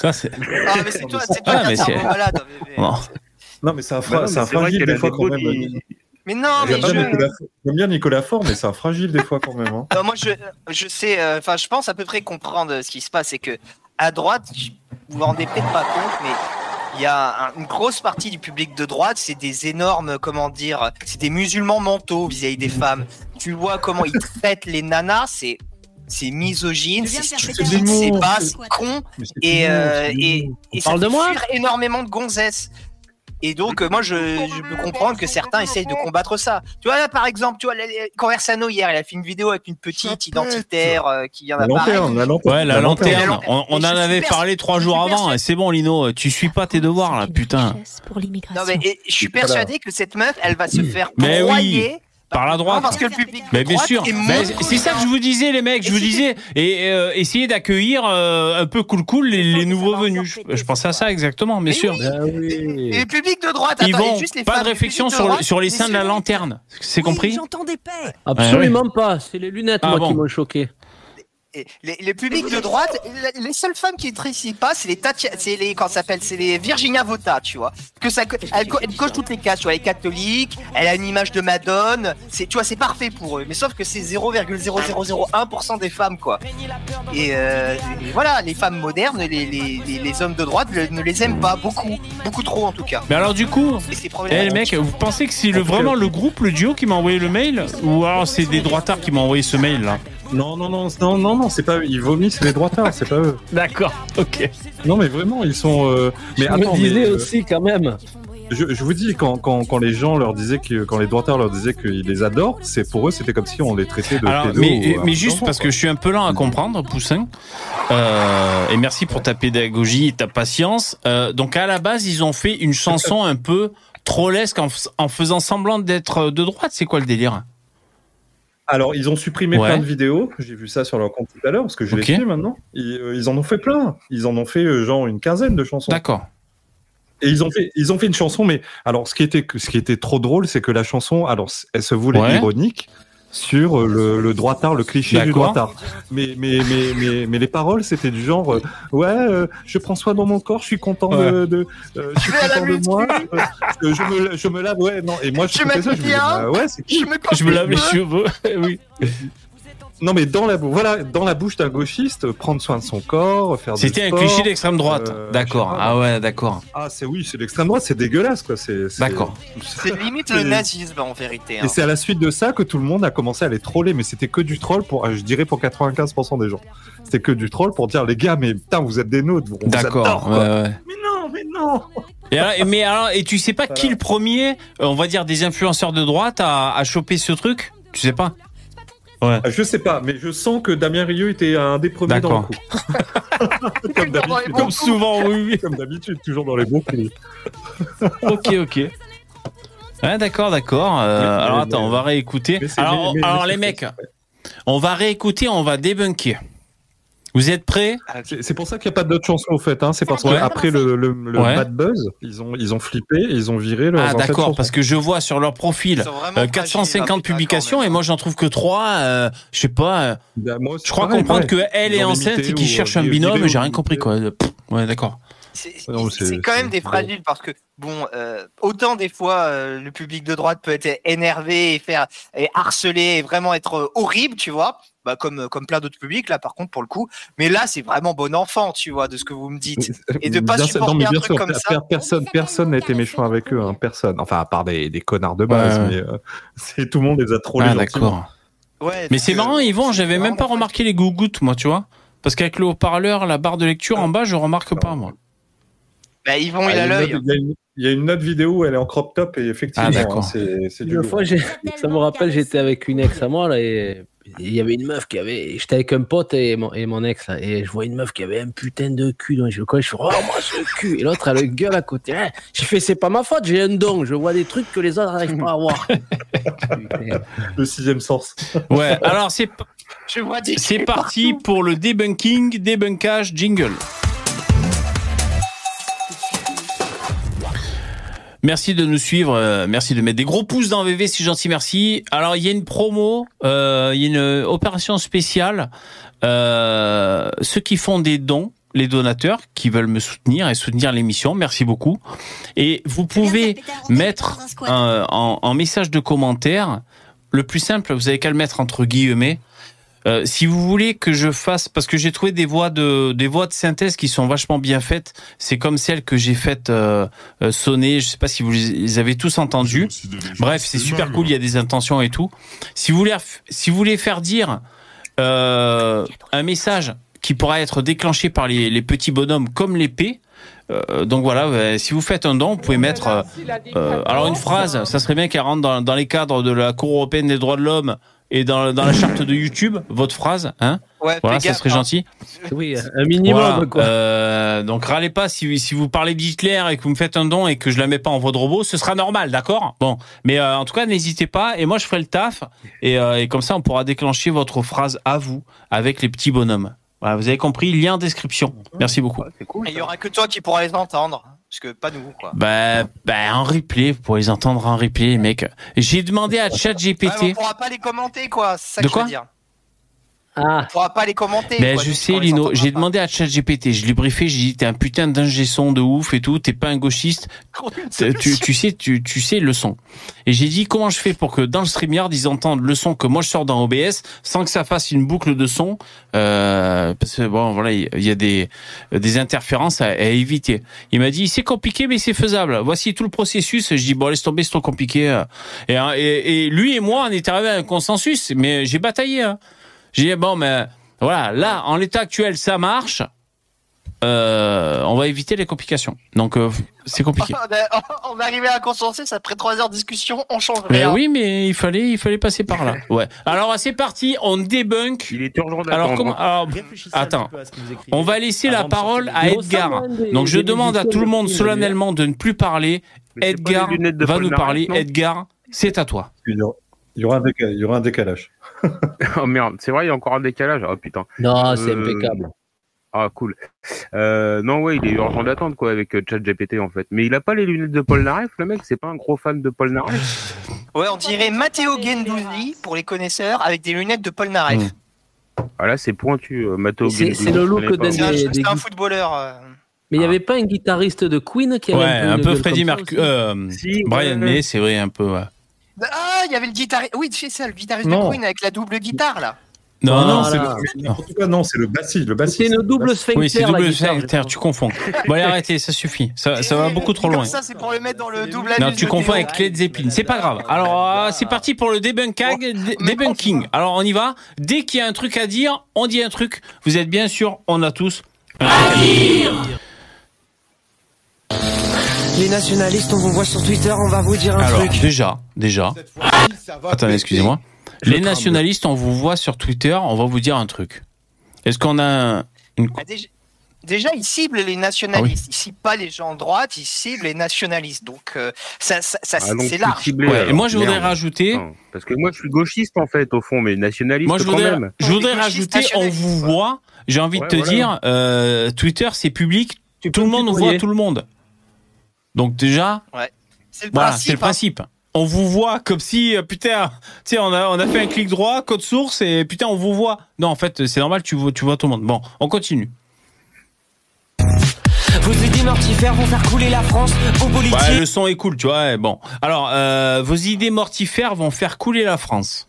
Ça, c'est. Ah, mais c'est toi, c'est toi Ah, mais c'est- malade. Bon. non, mais c'est un, Bah fra- non, c'est mais fragile qu'elle des fois quand même. Mais non, mais J'aime bien, je... Nicolas, j'aime bien Nicolas Fort, mais c'est un fragile des fois quand même. hein. Non, moi, je, je sais, euh, enfin, je pense à peu près comprendre ce qui se passe. C'est que à droite, vous vous rendez peut-être pas compte, mais il y a un- une grosse partie du public de droite, c'est des énormes, comment dire, c'est des musulmans mentaux vis-à-vis des femmes. Tu vois comment ils traitent les nanas, c'est c'est misogyne, c'est stupide, c'est mignon, bas, c'est- c'est con, et, euh, et, ça parle fait de moi? énormément de gonzesses. Et donc, euh, moi, je, je peux comprendre que certains essayent de combattre ça. Tu vois, là, par exemple, tu vois, Conversano, hier, il a fait une vidéo avec une petite identitaire euh, qui vient La d'apparaître. lanterne, la lanterne. Ouais, la lanterne. lanterne. On, on en avait parlé trois jours avant. et C'est bon, Lino. Tu suis pas tes devoirs, là, putain. Pour l'immigration. Non, mais et je suis persuadé que cette meuf, elle va se faire Mais oui. Par la Non, droite. parce que le public Mais bien sûr. c'est ça que je vous disais, les mecs. Je vous disais, et euh, essayez d'accueillir euh, un peu cool cool les, les nouveaux venus. Je, je pensais à ça exactement, bien Mais sûr. oui. Ah Et le public de droite, Ils attends, et vont juste les pas de le réflexion sur, de le- droite, sur les seins de la lanterne. C'est compris J'entends des paix. Absolument pas. C'est les lunettes, Ah moi, bon. qui m'ont choqué. Et les, les publics de droite, les- les seules femmes qui ne réussissent pas, c'est les Tatia, c'est les, comment ça s'appelle, c'est les Virginia Vota, tu vois. Que ça, co- elle, elle coche toutes les cases, tu vois, elle est catholique, elle a une image de Madone, c'est, tu vois, c'est parfait pour eux. Mais sauf que c'est 0,0001% des femmes, quoi. Et, euh, et voilà, les femmes modernes, les, les, les, les hommes de droite le- ne les aiment pas beaucoup, beaucoup trop en tout cas. Mais alors, du coup, eh, mecs, vous pensez que c'est le, vraiment le groupe, le duo qui m'a envoyé le mail Ou alors c'est des droitards qui m'ont envoyé ce mail là? Non, non, non, non, non, non, c'est pas eux. Ils vomissent les droitards, c'est pas eux. D'accord, ok. Non, mais vraiment, ils sont. euh, Mais Je attends, me disais mais, euh, aussi, quand même. je, je vous dis, quand, quand, quand les gens leur disaient que, quand les droitards leur disaient qu'ils les adorent, c'est pour eux, c'était comme si on les traitait de Alors, pédos mais, juste parce quoi. que je suis un peu lent à comprendre, Poussin. Euh, et merci pour ta pédagogie et ta patience. Euh, donc à la base, ils ont fait une chanson un peu trollesque en faisant semblant d'être de droite. C'est quoi le délire? Alors, ils ont supprimé Ouais. plein de vidéos. J'ai vu ça sur leur compte tout à l'heure parce que je Ok. les suis maintenant. Ils, euh, ils en ont fait plein. Ils en ont fait euh, genre une quinzaine de chansons. D'accord. Et ils ont fait, ils ont fait une chanson, mais alors ce qui était, ce qui était trop drôle, c'est que la chanson, alors elle se voulait Ouais. ironique sur euh, le, le droitard, le cliché du droitard. Mais, mais, mais, mais, mais les paroles, c'était du genre, euh, ouais, euh, je prends soin dans mon corps, je suis content de, de euh, je suis Je content de moi, euh, je me, je me lave, ouais, non. Et moi, je, Je me ça, je me disais, bien. bah ouais, c'est Je cool. me, coupe Je me lave les cheveux. <laughs> oui. Non, mais dans la, voilà, dans la bouche d'un gauchiste, prendre soin de son corps, faire C'était un sport, cliché d'extrême droite. euh, d'accord. Ah ouais, d'accord. Ah, c'est oui, c'est l'extrême droite, c'est dégueulasse, quoi. C'est, c'est- D'accord. C'est limite le nazisme en vérité. hein. Et c'est à la suite de ça que tout le monde a commencé à les troller, mais c'était que du troll pour, euh, je dirais, pour 95% des gens. C'était que du troll pour dire, les gars, mais putain, vous êtes des nôtres, on vous D'accord. adore, ouais, quoi. ouais. Mais non, mais non Et alors, et- mais alors, et tu sais pas qui le premier, euh, on va dire des influenceurs de droite, a chopé ce truc? Tu sais pas? Ouais. Ah, Je sais pas, mais je sens que Damien Rieu était un des premiers dans le coup. <laughs> Comme d'habitude. Comme souvent, oui, oui. Comme d'habitude, toujours dans les bons coups. Ok, ok. Ouais, d'accord, d'accord. Euh, Mais- alors mais- attends, on va réécouter. Alors, alors les mecs, on va réécouter, on va débunker. Vous êtes prêts? C'est c'est pour ça qu'il n'y a pas d'autres chansons au fait. Hein. C'est parce qu'après le, le, le Ouais. bad buzz, ils ont, ils ont flippé et ils ont viré leurs Ah d'accord, parce que je vois sur leur profil Ils sont vraiment euh, fragiles, 450 hein, publications et moi j'en trouve que 3. je sais pas. euh, Bah, moi je crois pareil, comprendre que elle est enceinte et qu'il ou, cherche euh, un binôme, ou j'ai rien compris quoi. Pff, Ouais, d'accord. C'est Non, c'est quand même des fragiles parce que bon, euh, autant des fois euh, le public de droite peut être énervé et faire et harceler et vraiment être euh, horrible, tu vois. Bah comme comme plein d'autres publics là par contre pour le coup. Mais là c'est vraiment bon enfant, tu vois, de ce que vous me dites. Et de pas Bien supporter non, mais un truc comme ça. per- personne, personne n'a été méchant avec eux, hein, personne. Enfin, à part des, des connards de base, Ouais, mais euh, <laughs> c'est tout le monde les a trollés. Ah d'accord. Ouais, Mais c'est marrant, Yvon, j'avais même pas remarqué les gougouttes, moi, tu vois. Parce qu'avec le haut-parleur, la barre de lecture en bas, je remarque pas, moi. Bah Yvon Ah, il a l'œil. Il y, a une- il y a une autre vidéo où elle est en crop top et effectivement, Ah, hein, c'est ça me rappelle, j'étais avec une ex à moi là et il y avait une meuf qui avait. J'étais avec un pote et mon, et mon ex là et je vois une meuf qui avait un putain de cul. Donc je quoi Je fais oh moi ce cul et l'autre elle a le gueule à côté. Hein j'ai fait c'est pas ma faute, j'ai un don. Je vois des trucs que les autres n'arrivent pas à voir. <laughs> Le sixième sens. Ouais, alors c'est Je vois des c'est parti pour le debunking, débunkage, jingle. Merci de nous suivre, euh, merci de mettre des gros pouces dans VV, c'est gentil, merci. Alors il y a une promo, euh, il y a une opération spéciale. Euh, ceux qui font des dons, les donateurs qui veulent me soutenir et soutenir l'émission, merci beaucoup. Et vous pouvez mettre un- en, en message de commentaire, le plus simple, vous avez qu'à le mettre entre guillemets. Euh, si vous voulez que je fasse, parce que j'ai trouvé des voix de des voix de synthèse qui sont vachement bien faites. C'est comme celles que j'ai faites euh, euh, sonner. Je sais pas si vous les avez tous entendues. Bref, c'est super cool. Il y a des intentions et tout. Si vous voulez, si vous voulez faire dire euh, un message qui pourra être déclenché par les, les petits bonhommes comme l'épée. Euh, donc voilà, euh, si vous faites un don, vous pouvez mettre euh, alors une phrase, ça serait bien qu'elle rentre dans, dans les cadres de la Cour européenne des droits de l'homme et dans, dans la charte de YouTube, votre phrase, hein Ouais, Voilà, ça gaffe, serait hein. gentil. Oui, un minimum Voilà, quoi. euh, donc râlez pas si, si vous parlez d'Hitler et que vous me faites un don et que je la mets pas en voix de robot, ce sera normal, d'accord? Bon, mais euh, en tout cas n'hésitez pas et moi je ferai le taf et, euh, et comme ça on pourra déclencher votre phrase à vous avec les petits bonhommes. Voilà, vous avez compris, lien en description. Merci beaucoup. Et il y aura que toi qui pourras les entendre, parce que pas nous quoi. Bah, bah, en replay, vous pourrez les entendre en replay, mec. J'ai demandé à Ouais, mais on ChatGPT. pourra pas les commenter quoi, c'est ça De que quoi je veux dire. Ah, On pourra pas les commenter. Ben, quoi, je sais, Lino. J'ai demandé à ChatGPT. Je l'ai briefé. J'ai dit, t'es un putain d'ingé son de ouf et tout. T'es pas un gauchiste. Tu, tu sais, tu, tu sais le son. Et j'ai dit, comment je fais pour que dans le StreamYard, ils entendent le son que moi je sors dans OBS sans que ça fasse une boucle de son, euh, parce que bon, voilà, il y a des, des interférences à, à éviter. Il m'a dit, c'est compliqué, mais c'est faisable. Voici tout le processus. Je dis, bon, laisse tomber, c'est trop compliqué. Et, et, et lui et moi, on est arrivé à un consensus, mais j'ai bataillé. Hein. J'ai dit, bon, mais voilà, là, en l'état actuel, ça marche. Euh, on va éviter les complications. Donc, euh, c'est compliqué. <laughs> on est arrivé à un consensus après trois heures de discussion, on change Mais rien. oui, mais il fallait, il fallait passer par là. <laughs> Ouais. Alors, c'est parti, on débunk. Il est urgent Alors, comment, alors, attends. On va laisser la parole à Edgar. Donc, je demande à tout le de monde solennellement de ne plus parler. Edgar va nous parler. Edgar, c'est à toi. Il y aura un décalage. <laughs> Oh merde, c'est vrai, il y a encore un décalage. Oh putain. non, c'est Euh, impeccable. Ah cool. Euh, non ouais, il est urgent d'attendre quoi avec euh, ChatGPT en fait. Mais il a pas les lunettes de Paul Naref, le mec? C'est pas un gros fan de Paul Naref? <laughs> Ouais, on dirait Matteo Gendouzi pour les connaisseurs avec des lunettes de Paul Naref. Mm. Ah là, c'est pointu. Euh, Matteo Gendouzi, c'est le look d'un C'est un, des- des un footballeur. euh. Mais il n'y avait pas un guitariste de Queen qui avait Ouais, un peu Freddie comme ça Mercury. Euh, Si, Brian ouais, May, c'est vrai, un peu. ouais. Ah, il y avait le guitariste. Oui, c'est ça, le guitariste Non. de Queen avec la double guitare là. Non, non, c'est Voilà. le, en tout cas, non, c'est le bassi. Le bassi C'est une double Oui, sphincter. c'est la double sphincter, tu confonds. <laughs> Bon, allez, arrêtez, ça suffit. Ça, ça va beaucoup trop Comme loin. ça, c'est pour le mettre dans le double Non, tu confonds avec Led Zeppelin. C'est pas grave. Alors, euh, c'est parti pour le debunking. dé- debunking. Alors, on y va. Dès qu'il y a un truc à dire, on dit un truc. Vous êtes bien sûr, on a tous à dire. Les nationalistes, on vous voit sur Twitter, on va vous dire un Alors, truc. déjà, déjà. Attendez, excusez-moi. Les nationalistes, on vous voit sur Twitter, on va vous dire un truc. Est-ce qu'on a un- une... Bah, déjà, déjà, ils ciblent les nationalistes. Ils ciblent pas les gens de droite, ils ciblent les nationalistes. Donc, euh, ça, ça, ça, Ah, c'est large. ciblé, Ouais, alors. et moi, je voudrais Merde. rajouter. Non, parce que moi, je suis gauchiste en fait, au fond, mais nationaliste Moi, je quand voudrais, même. je voudrais rajouter, on vous voit. J'ai envie de te voilà. dire, euh, Twitter, c'est public. Tu Tout le monde voit tout le monde. Donc déjà, C'est le voilà, principe. c'est le hein. principe. On vous voit comme si, euh, putain, tu sais, on a, on a fait un clic droit, code source, et putain, on vous voit. Non, en fait, c'est normal, tu vois, tu vois tout le monde. Bon, on continue. Vos idées mortifères vont faire couler la France. Vos politiques. Ouais, le son est cool, tu vois. ouais, Bon, alors, euh, vos idées mortifères vont faire couler la France.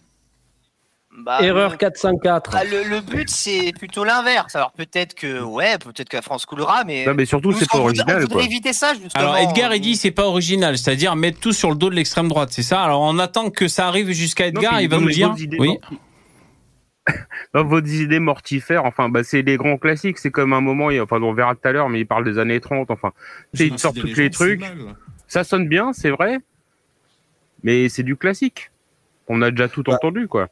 Bah, Erreur 404. bah, le, le but, c'est plutôt l'inverse. Alors, peut-être que, ouais, peut-être que la France coulera, mais. Non, mais surtout, c'est pas original, On voudrait quoi. éviter ça, justement. Alors Edgar il dit c'est pas original, c'est-à-dire mettre tout sur le dos de l'extrême droite, c'est ça? Alors on attend que ça arrive jusqu'à Edgar, il va nous dire. Oui. Dans <laughs> vos idées mortifères, enfin, bah, c'est les grands classiques. C'est comme un moment, il- enfin, on verra tout à l'heure, mais il parle des années 30. Enfin, tu sais, il sort tous les trucs. Ça sonne bien, c'est vrai, mais c'est du classique. On a déjà tout Bah, entendu, quoi.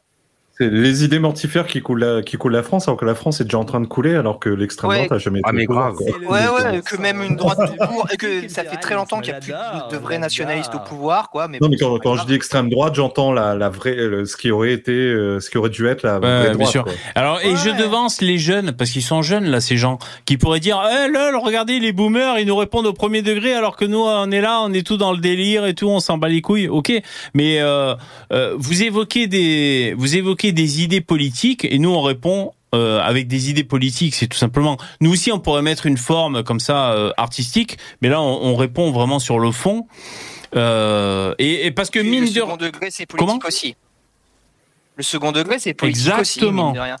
C'est les idées mortifères qui coulent, la, qui coulent la France, alors que la France est déjà en train de couler, alors que l'extrême Ouais. droite a jamais été Ah, mais au pouvoir, grave. quoi. Ouais, ouais, que même une droite pour, et que <laughs> ça fait très longtemps qu'il n'y a plus de, de vrais nationalistes au pouvoir, quoi. Mais Non, mais quand, je dis extrême droite, j'entends la, la vraie, le- ce qui aurait été, euh, ce qui aurait dû être la vraie Ouais, bien droite. sûr. quoi. Alors et je devance les jeunes parce qu'ils sont jeunes là ces gens qui pourraient dire eh lol regardez les boomers ils nous répondent au premier degré alors que nous on est là on est tout dans le délire et tout on s'en bat les couilles ok mais euh, euh, vous évoquez des vous évoquez des idées politiques et nous on répond euh, avec des idées politiques, c'est tout simplement. Nous aussi, on pourrait mettre une forme comme ça euh, artistique, mais là, on, on répond vraiment sur le fond. Euh, et, et parce que mine le de second degré, c'est politique Comment aussi. Le second degré, c'est politique aussi. Exactement. de rien.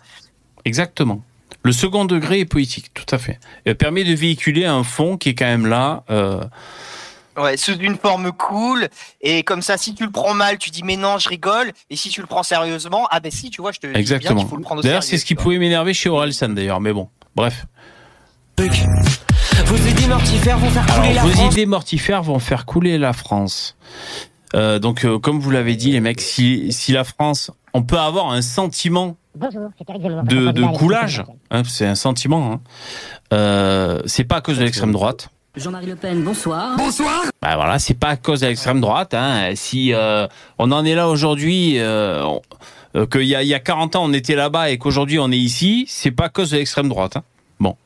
Exactement. Le second degré est politique, tout à fait. Il permet de véhiculer un fond qui est quand même là. Ouais, sous une forme cool. Et comme ça, si tu le prends mal, tu dis mais non, je rigole. Et si tu le prends sérieusement, ah ben si, tu vois, je te dis bien exactement. qu'il faut le prendre au D'ailleurs, sérieux. c'est ce qui pouvait m'énerver chez Orelsan, d'ailleurs. Mais bon, bref. Vos idées mortifères vont faire couler Alors, la vos France. idées mortifères vont faire couler la France. Euh, donc, euh, comme vous l'avez dit, les mecs, si, si la France, on peut avoir un sentiment Bonjour, de, de coulage, hein, c'est un sentiment. Hein. Euh, c'est pas à cause de l'extrême droite. Jean-Marie Le Pen, bonsoir. Bah voilà, c'est pas à cause de l'extrême droite. Hein. Si euh, on en est là aujourd'hui, euh, on- euh, qu'il y a, il y a 40 ans on était là-bas et qu'aujourd'hui on est ici, c'est pas à cause de l'extrême droite. Hein. Bon.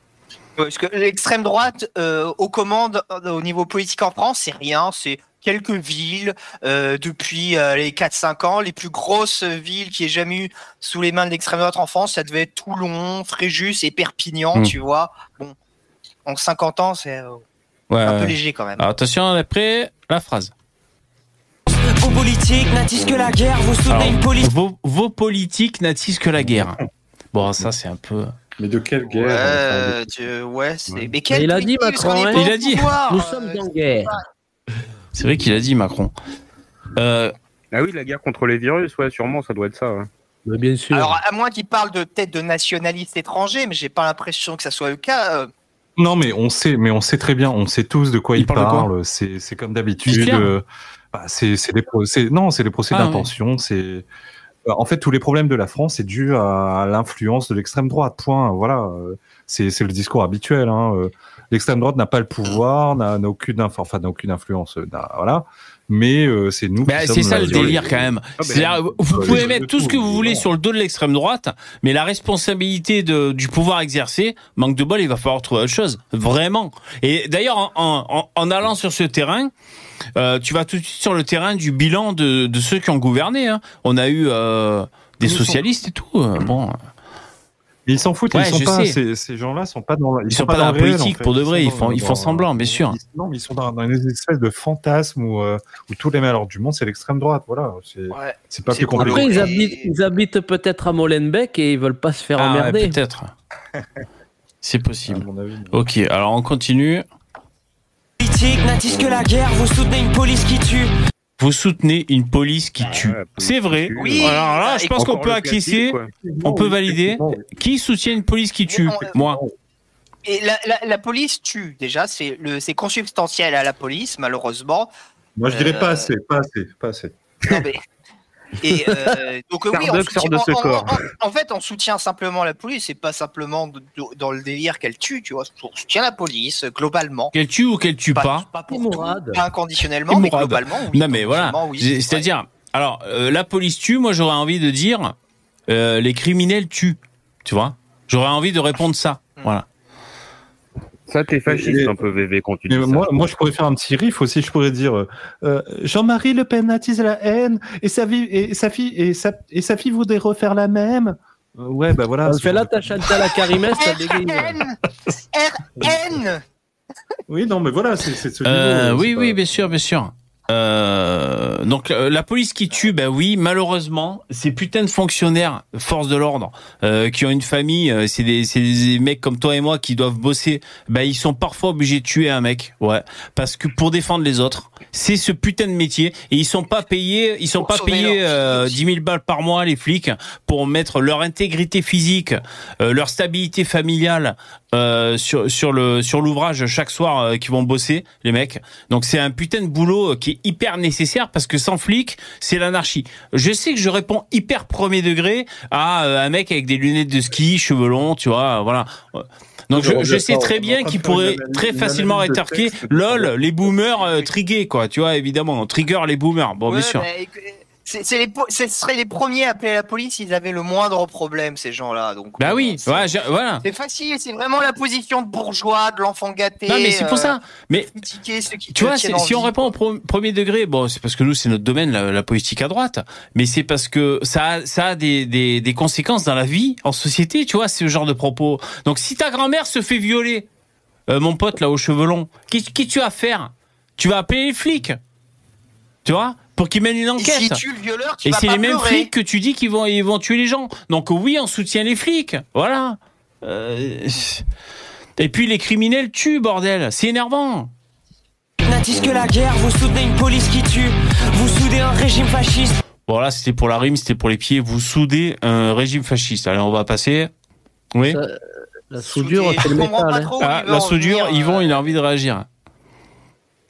Parce que l'extrême droite euh, aux commandes au niveau politique en France, c'est rien, c'est quelques villes euh, depuis euh, les 4-5 ans. Les plus grosses villes qui aient jamais eu sous les mains de l'extrême droite en France, ça devait être Toulon, Fréjus et Perpignan, Mm. tu vois. Bon, en 50 ans, c'est euh, Ouais, un peu ouais. léger quand même. Alors, attention, après la phrase. Vos politiques n'attisent que la guerre. Vous soutenez Alors, une politique. vos, vos politiques n'attisent que la guerre. Bon, ça c'est un peu. Mais de quelle guerre Ouais, enfin, euh, tu- ouais, c'est. Mais Mais quelle il a dit Macron, hein. Il a dit. pouvoir, Nous euh, sommes en guerre. C'est vrai qu'il a dit Macron. Euh, Ah oui, la guerre contre les virus, ouais, sûrement, ça doit être ça. ouais. Mais bien sûr. Alors, à moins qu'il parle de peut-être de nationalistes étrangers, mais j'ai pas l'impression que ça soit le cas. Non, mais on sait, mais on sait très bien, on sait tous de quoi Il il, parle parle. C'est, c'est comme d'habitude. Euh, bah, c'est, c'est des procès. Non, c'est des procès Ah, d'intention. C'est. bah, En fait, tous les problèmes de la France, c'est dû à l'influence de l'extrême droite. Point. Voilà. Euh, C'est, c'est le discours habituel. Hein. Euh, L'extrême droite n'a pas le pouvoir, n'a, aucune, enfin, n'a aucune influence. Voilà. Mais euh, c'est nous. bah, qui c'est ça le les- délire quand même. Ah, ben, C'est-à-dire, vous les pouvez mettre tout ce que vous voulez sur le dos de l'extrême droite, mais la responsabilité de, du pouvoir exercé, manque de bol, il va falloir trouver autre chose. Vraiment. Et d'ailleurs, en, en, en allant sur ce terrain, euh, tu vas tout de suite sur le terrain du bilan de, de ceux qui ont gouverné. hein. On a eu euh, des socialistes et tout. euh, bon. Mais ils s'en foutent, Ouais, ils sont je pas, sais. ces, ces gens-là sont pas dans, Ils sont pas dans la réel, politique en fait. pour de vrai, ils sont font, dans- ils font semblant, bien sûr. ils- non, mais ils sont dans, dans une espèce de fantasme où, euh, où tous les malheurs du monde, c'est l'extrême droite. Voilà, c'est Ouais. pas plus compliqué. Après, ils habitent, ils habitent peut-être à Molenbeek et ils veulent pas se faire Ah, ouais, emmerder. peut-être. <laughs> C'est possible. à mon avis. Ok, alors on continue. Politique n'attise que la guerre, vous soutenez une police qui tue. Vous soutenez une police qui tue. C'est vrai. Oui, Alors là, bah, je pense qu'on peut acquiescer, on peut valider. Qui soutient une police qui tue Moi? Et la, la, la police tue, déjà, c'est le- c'est consubstantiel à la police, malheureusement. Moi, je dirais Euh, pas assez, pas assez, pas assez. Non, mais- Et euh, donc euh, oui, on Starbucks sort soutient- de ce en- en- corps. En, en fait, on soutient simplement la police, et pas simplement de- de- dans le délire qu'elle tue, tu vois. On soutient la police euh, globalement, Qu'elle tue ou qu'elle tue pas, pas pour tout, pas inconditionnellement, mais globalement. Oui, Non mais voilà, oui. C'est-à-dire, alors euh, la police tue, moi j'aurais envie de dire, euh, les criminels tuent, tu vois. J'aurais envie de répondre ça, Hmm. voilà. Ça, t'es fasciste Et- un peu, VV, quand tu dis Mais ça. moi, moi, je pourrais faire un petit riff aussi. Je pourrais dire euh, Jean-Marie Le Pen attise la haine et sa, vie, et sa fille et sa, et sa fille voudrait refaire la même. Euh, ouais, bah voilà. On fait là, t'as chanté à la Karimès, ça dégaine. RN RN Oui, non, mais voilà, c'est ce Euh, oui, oui, bien sûr, bien sûr. Euh, donc euh, la police qui tue, ben oui, malheureusement, ces putains de fonctionnaires, force de l'ordre, euh, qui ont une famille, euh, c'est des, des mecs comme toi et moi qui doivent bosser, ben ils sont parfois obligés de tuer un mec, ouais, parce que pour défendre les autres, c'est ce putain de métier et ils sont pas payés, ils sont Pour pas payés euh, 10 000 balles par mois les flics pour mettre leur intégrité physique, euh, leur stabilité familiale euh, sur sur le sur l'ouvrage chaque soir euh, qu'ils vont bosser les mecs. Donc c'est un putain de boulot euh, qui est hyper nécessaire parce que sans flic, c'est l'anarchie. Je sais que je réponds hyper premier degré à euh, un mec avec des lunettes de ski, cheveux longs, tu vois, voilà. Donc je, je sais très bien qu'il pourrait très facilement rétorquer lol les boomers euh, trigués quoi, tu vois évidemment, trigger les boomers. Bon bien sûr. bah, c'est c'est les, ce seraient les premiers à appeler la police s'ils avaient le moindre problème, ces gens-là. Donc, Bah oui, c'est- ouais, je- voilà. C'est facile, c'est vraiment la position de bourgeois, de l'enfant gâté. Non mais c'est pour euh, ça. Mais critiquer ceux qui tu vois, c'est- si on répond au pro- premier degré, bon, c'est parce que nous, c'est notre domaine, la, la politique à droite, mais c'est parce que ça a, ça a des, des, des conséquences dans la vie, en société, tu vois, ce genre de propos. Donc, si ta grand-mère se fait violer, euh, mon pote là aux cheveux longs, qu'est-ce que tu vas faire? Tu vas appeler les flics, tu vois, pour qu'ils mènent une Et enquête. si tu le violeur, tu Et c'est les mêmes flics que tu dis qu'ils vont, ils vont tuer les gens. Donc oui, on soutient les flics. Voilà. Euh, Et puis les criminels tuent, bordel. C'est énervant. N'attise que la guerre, vous soutenez une police qui tue. Vous soudez un régime fasciste. Bon là, c'était pour la rime, c'était pour les pieds. Vous soudez un régime fasciste. Allez, on va passer. Oui. Ça, la soudure, c'est le métal. pas hein. Ah, la soudure, venir, Yvon, euh, il a envie de réagir.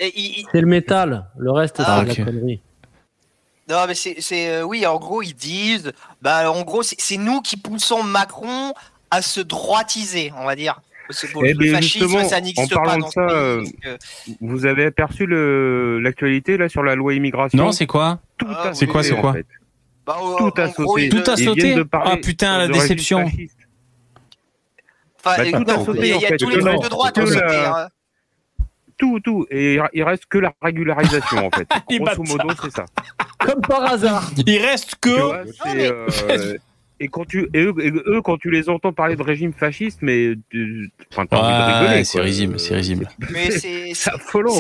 il- C'est le métal. Le reste, c'est Ah, de ok. la connerie. Non, mais c'est, euh, oui, en gros, ils disent, bah, en gros, c'est, nous qui poussons Macron à se droitiser, on va dire. Parce que bon, Eh le fascisme, justement, ça en n'existe parlant pas de dans ce ça, pays, euh, que- Vous avez aperçu le- l'actualité là sur la loi immigration? Non, c'est quoi? Ah, C'est quoi, c'est quoi? fait. bah, euh, Tout a sauté. Tout a sauté? de Ah putain, la de déception. enfin, Bah, euh, tout a sauté, il y a, en tous les trucs de droite que ont sauté, la- hein. Tout, tout. Et il- reste que la régularisation en fait. <laughs> Grosso modo, c'est ça. Comme par hasard. Il reste que. vois, c'est, euh, <laughs> Et quand tu et eux, et eux, quand tu les entends parler de régime fasciste, mais enfin, t'as envie de c'est risible, c'est risible. Mais c'est, <laughs> C'est affolant,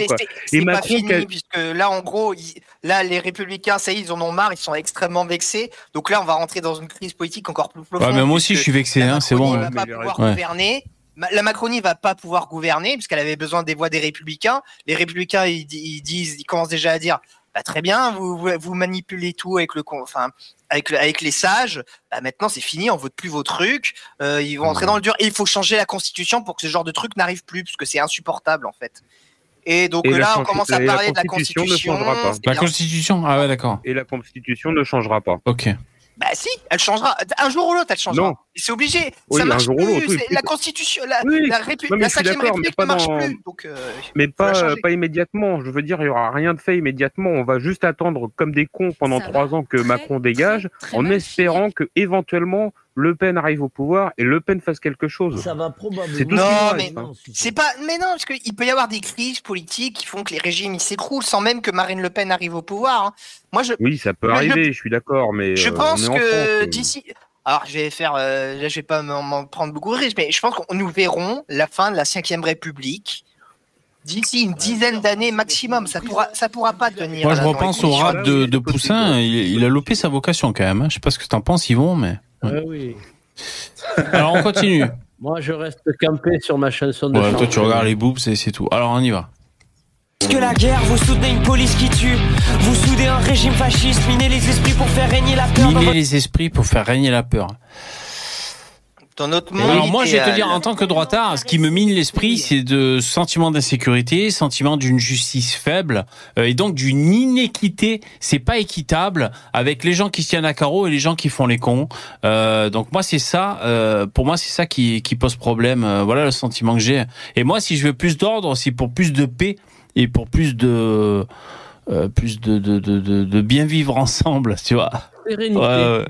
c'est, pas fini, puisque là, en gros, ils- là, les républicains, ça y est, ils en ont marre, ils sont extrêmement vexés. Donc là, on va rentrer dans une crise politique encore plus profonde. Ouais, mais moi aussi, je suis vexé, hein, c'est bon. va pas pouvoir ouais. gouverner. La Macronie va pas pouvoir gouverner puisqu'elle avait besoin des voix des républicains. Les républicains, ils, di- ils disent, ils commencent déjà à dire, bah, très bien, vous, vous, vous manipulez tout avec le, enfin, avec, le- avec les sages. Bah, maintenant, c'est fini, on vote plus vos trucs. Euh, ils vont entrer dans le dur. Et il faut changer la constitution pour que ce genre de truc n'arrive plus, parce que c'est insupportable en fait. Et donc Et là, on commence à et la parler de la constitution ne constitution. changera pas. La. Constitution Ah ouais, d'accord. Et la constitution ne changera pas. Ok. Bah si, elle changera. Un jour ou l'autre, elle changera. Non. C'est obligé. Oui, ça un marche jour ou plus. l'autre, oui, La constitution, la, Oui. la, répu- Non, mais la je suis 5 d'accord, mais République pas ne marche dans- plus. Donc, euh, Mais pas, immédiatement. Je veux dire, il y aura rien de fait immédiatement. On va juste attendre comme des cons pendant Ça va trois ans que très, Macron dégage, très en espérant que éventuellement Le Pen arrive au pouvoir et Le Pen fasse quelque chose. Ça va probablement. C'est tout Non, ce qui mais- reste, hein. C'est pas, mais non, parce qu'il peut y avoir des crises politiques qui font que les régimes ils s'écroulent sans même que Marine Le Pen arrive au pouvoir. hein. Moi, je, Oui, ça peut Mais arriver, je suis d'accord, mais je euh, pense que France, euh. d'ici, Alors, je vais faire, euh, là, je vais pas m'en m'en prendre beaucoup de risques, mais je pense qu'on nous verrons la fin de la Cinquième République d'ici une dizaine d'années maximum. Ça pourra, ça pourra pas tenir. Moi, je repense au de, de Poussin. Il, il a loupé sa vocation quand même. hein. Je sais pas ce que t'en penses, Yvon, mais. Ouais, oui. Alors, on continue. <laughs> Moi, je reste campé sur ma chanson de Ouais, toi, tu regardes les boobs et c'est tout. Alors, on y va. que la guerre, vous soutenez une police qui tue, vous soudez un régime fasciste, minez les esprits pour faire régner la peur votre les esprits pour faire régner la peur. Dans notre monde Alors moi, je vais te dire, en tant que droitard, ce qui me mine l'esprit, c'est de sentiment d'insécurité, sentiment d'une justice faible, euh, et donc d'une inéquité. C'est pas équitable avec les gens qui se tiennent à carreau et les gens qui font les cons. Euh, donc moi, c'est ça. euh, pour moi, c'est ça qui, qui pose problème. Euh, voilà le sentiment que j'ai. Et moi, si je veux plus d'ordre, c'est pour plus de paix et pour plus de euh, plus de, de, de, de, de bien vivre ensemble, tu vois. Sérénité. Ouais, ouais.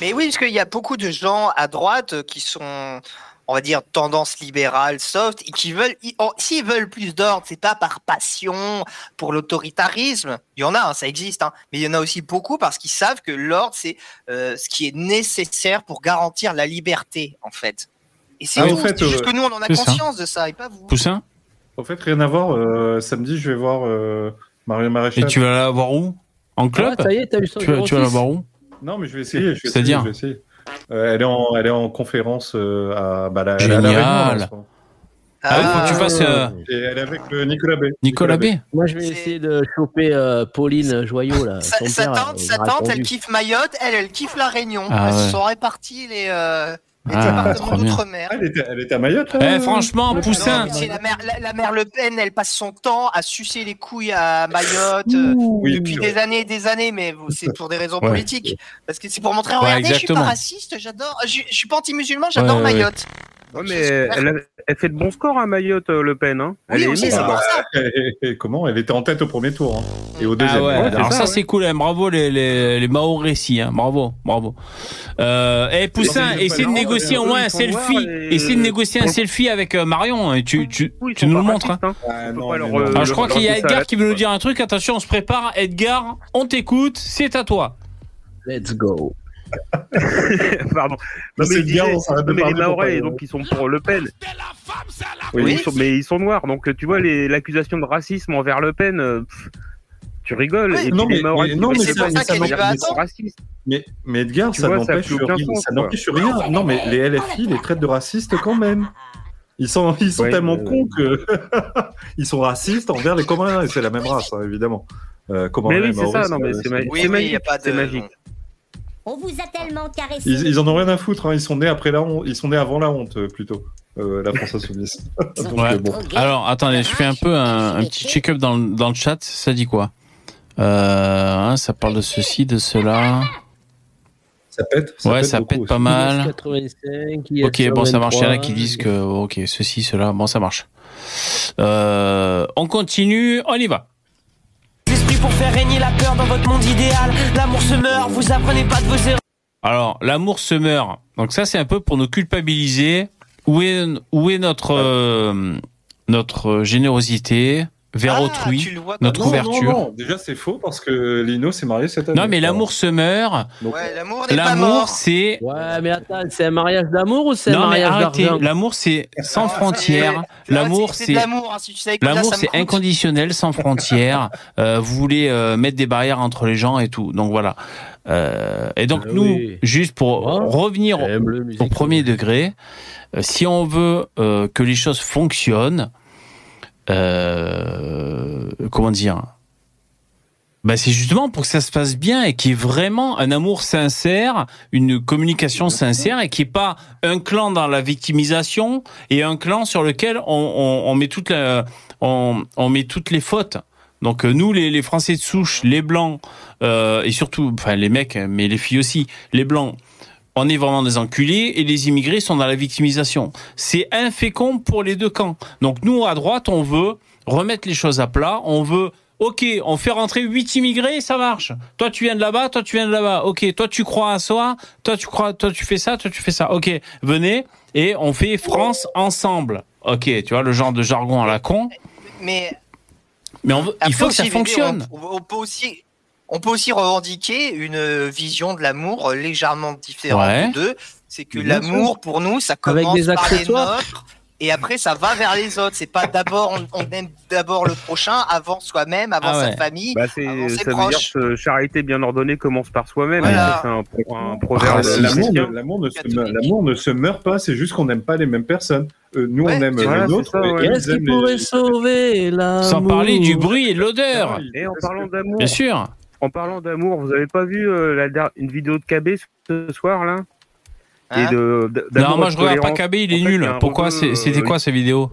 Mais oui, parce qu'il y a beaucoup de gens à droite qui sont, on va dire, tendance libérale, soft, et qui veulent, ils- s'ils veulent plus d'ordre, c'est pas par passion pour l'autoritarisme. Il y en a, hein, ça existe, hein, mais il y en a aussi beaucoup parce qu'ils savent que l'ordre, c'est euh, ce qui est nécessaire pour garantir la liberté, en fait. Et c'est Ah, tout. en fait, c'est juste euh, que nous, on en a ça. conscience de ça, et pas vous. Poussin En fait, rien à voir. euh, samedi, je vais voir euh, Mario Maréchal. Et tu vas la voir où? En club? Ah, ça y est, t'as eu tu, vas, tu vas la 06. voir où? Non, mais je vais essayer. je vais C'est-à-dire. Euh, elle, est en, elle est en conférence euh, à, bah, la, à La. Réunion. Ah, il faut que tu fasses euh, Et elle est avec le Nicolas B. Nicolas B. Moi, je vais essayer de choper euh, Pauline Joyot, là. Sa, Son sa père, tante, elle kiffe Mayotte, elle, elle kiffe la Réunion. Ah Elles ouais. se sont réparties les, euh, Ah, d'outre-mer. Elle était, elle était à Mayotte, là Eh, franchement, Poussin. Non, mais c'est la mère, la, la mère Le Pen, elle passe son temps à sucer les couilles à Mayotte euh, Oui, depuis oui, des années et des années, mais vous- c'est pour des raisons Ouais. politiques. Parce que c'est pour montrer, Ouais, regardez, je suis exactement. pas raciste, j'adore, je, je suis pas anti-musulman, j'adore Ouais, ouais, ouais. Mayotte. Ouais, mais elle, a- elle fait de bons scores à Mayotte, euh, Le Pen. Hein. Oui, elle est pour ça. Et, et- et comment? Elle était en tête au premier tour hein, et au deuxième. Ah ouais, Ouais, alors ça, ouais. c'est cool, hein. bravo les, les, les Mao récits, hein. bravo, bravo. Euh, eh Poussin, essaie de négocier au moins un selfie, et- essaie de négocier un selfie avec euh, Marion, et tu, tu, Oui, nous le montres. hein. hein. Ah, euh, Alors je crois qu'il y a Edgar qui veut nous dire un truc, attention, on se prépare, Edgar, on t'écoute, c'est à toi. Let's go. <laughs> Pardon. Mais Non, mais, bien, mais les Maorais, donc ils sont pour Le Pen. Oui. Mais, ils sont, mais ils sont noirs, donc tu vois l'accusation de racisme envers Le Pen, euh, pff, tu rigoles. Et non, puis mais- les Maorais mais non, mais c'est ça racistes. attends. Mais, mais Edgar, Tu ça ça n'empêche rien. Ça n'empêche. Non, mais les LFI les traitent de racistes quand même. Ils sont, ils sont Ouais, tellement ouais, cons que <laughs> ils sont racistes envers les et c'est la même race, hein, évidemment. Euh, Mais oui, c'est ça, non, mais c'est ma- Oui, oui, il y a pas de. C'est magique. On vous a tellement caressé. Ils, ils en ont rien à foutre. hein. Ils sont nés après la honte. Ils sont nés avant la honte euh, plutôt. Euh, la France insoumise. <laughs> Donc, Ouais. euh, bon. Alors attendez, je fais un peu un, un petit check-up dans, le- dans le chat, ça dit quoi? Euh, hein, Ça parle de ceci, de cela. Ça pète. ouais, ça beaucoup pète aussi. pas mal. 85, Ok, bon, ça marche. Il y en a qui 23. disent que, ok, ceci, cela, bon, ça marche. Euh, on continue, on y va. Pour faire régner la peur dans votre monde idéal. L'amour se meurt, vous apprenez pas de vos erreurs. Alors, l'amour se meurt. Donc ça, c'est un peu pour nous culpabiliser. Où est, où est notre, euh, notre générosité? Vers Ah, autrui, tu le vois notre Non, ouverture non, non. Déjà, c'est faux parce que Lino s'est marié cette année. Non, mais l'amour se meurt. Donc, Ouais, l'amour n'est pas L'amour, mort. c'est Ouais, mais attends, c'est un mariage d'amour ou c'est un non mais mariage arrêtez. d'argent L'amour, c'est sans frontières. L'amour, c'est l'amour. hein, c'est inconditionnel, sans frontières. <laughs> Euh, vous voulez euh, mettre des barrières entre les gens et tout. Donc voilà. Euh, et donc Ah nous, oui. juste pour Moi, revenir au premier degré, euh, si on veut euh, que les choses fonctionnent, euh, comment dire? Bah c'est justement pour que ça se passe bien et qu'il y ait vraiment un amour sincère, une communication sincère et qu'il n'y ait pas un clan dans la victimisation et un clan sur lequel on, on, on met toute la, on, on met toutes les fautes. Donc euh, nous, les, les Français de souche, les blancs euh, et surtout, enfin les mecs, mais les filles aussi, les blancs, on est vraiment des enculés et les immigrés sont dans la victimisation. C'est infécond pour les deux camps. Donc nous, à droite, on veut remettre les choses à plat. On veut, ok, on fait rentrer huit immigrés, ça marche. Toi, tu viens de là-bas, toi, tu viens de là-bas. Ok, toi, tu crois à soi, toi, tu crois, toi, tu fais ça, toi, tu fais ça. Ok, venez et on fait France ensemble. Ok, tu vois le genre de jargon à la con. Mais Mais on veut, il faut que ça fonctionne. On, on peut aussi, on peut aussi revendiquer une vision de l'amour légèrement différente Ouais. d'eux. C'est que l'amour, pour nous, ça Avec commence des par les nôtres. Et après, ça va vers les autres. C'est pas d'abord, on, on aime d'abord le prochain, avant soi-même, avant Ah sa ouais. famille, Bah, c'est- avant ses ça veut dire que charité bien ordonnée commence par soi-même. Voilà. C'est un, pro- un proverbe Ah, L'amour ne, se meurt- pas, c'est juste qu'on n'aime pas les mêmes personnes. Euh, nous, on aime voilà, les ouais. eux, Qu'est-ce qui les- pourrait sauver l'amour Sans parler du bruit et de l'odeur. Et en parlant d'amour, Bien sûr. En parlant d'amour, vous avez pas vu euh, la der- une vidéo de KB ce soir là? Hein? Et de, d- Non, moi je de regarde pas. KB, il est En fait, nul. il Pourquoi rebeu, C'est- C'était euh, quoi ces vidéos?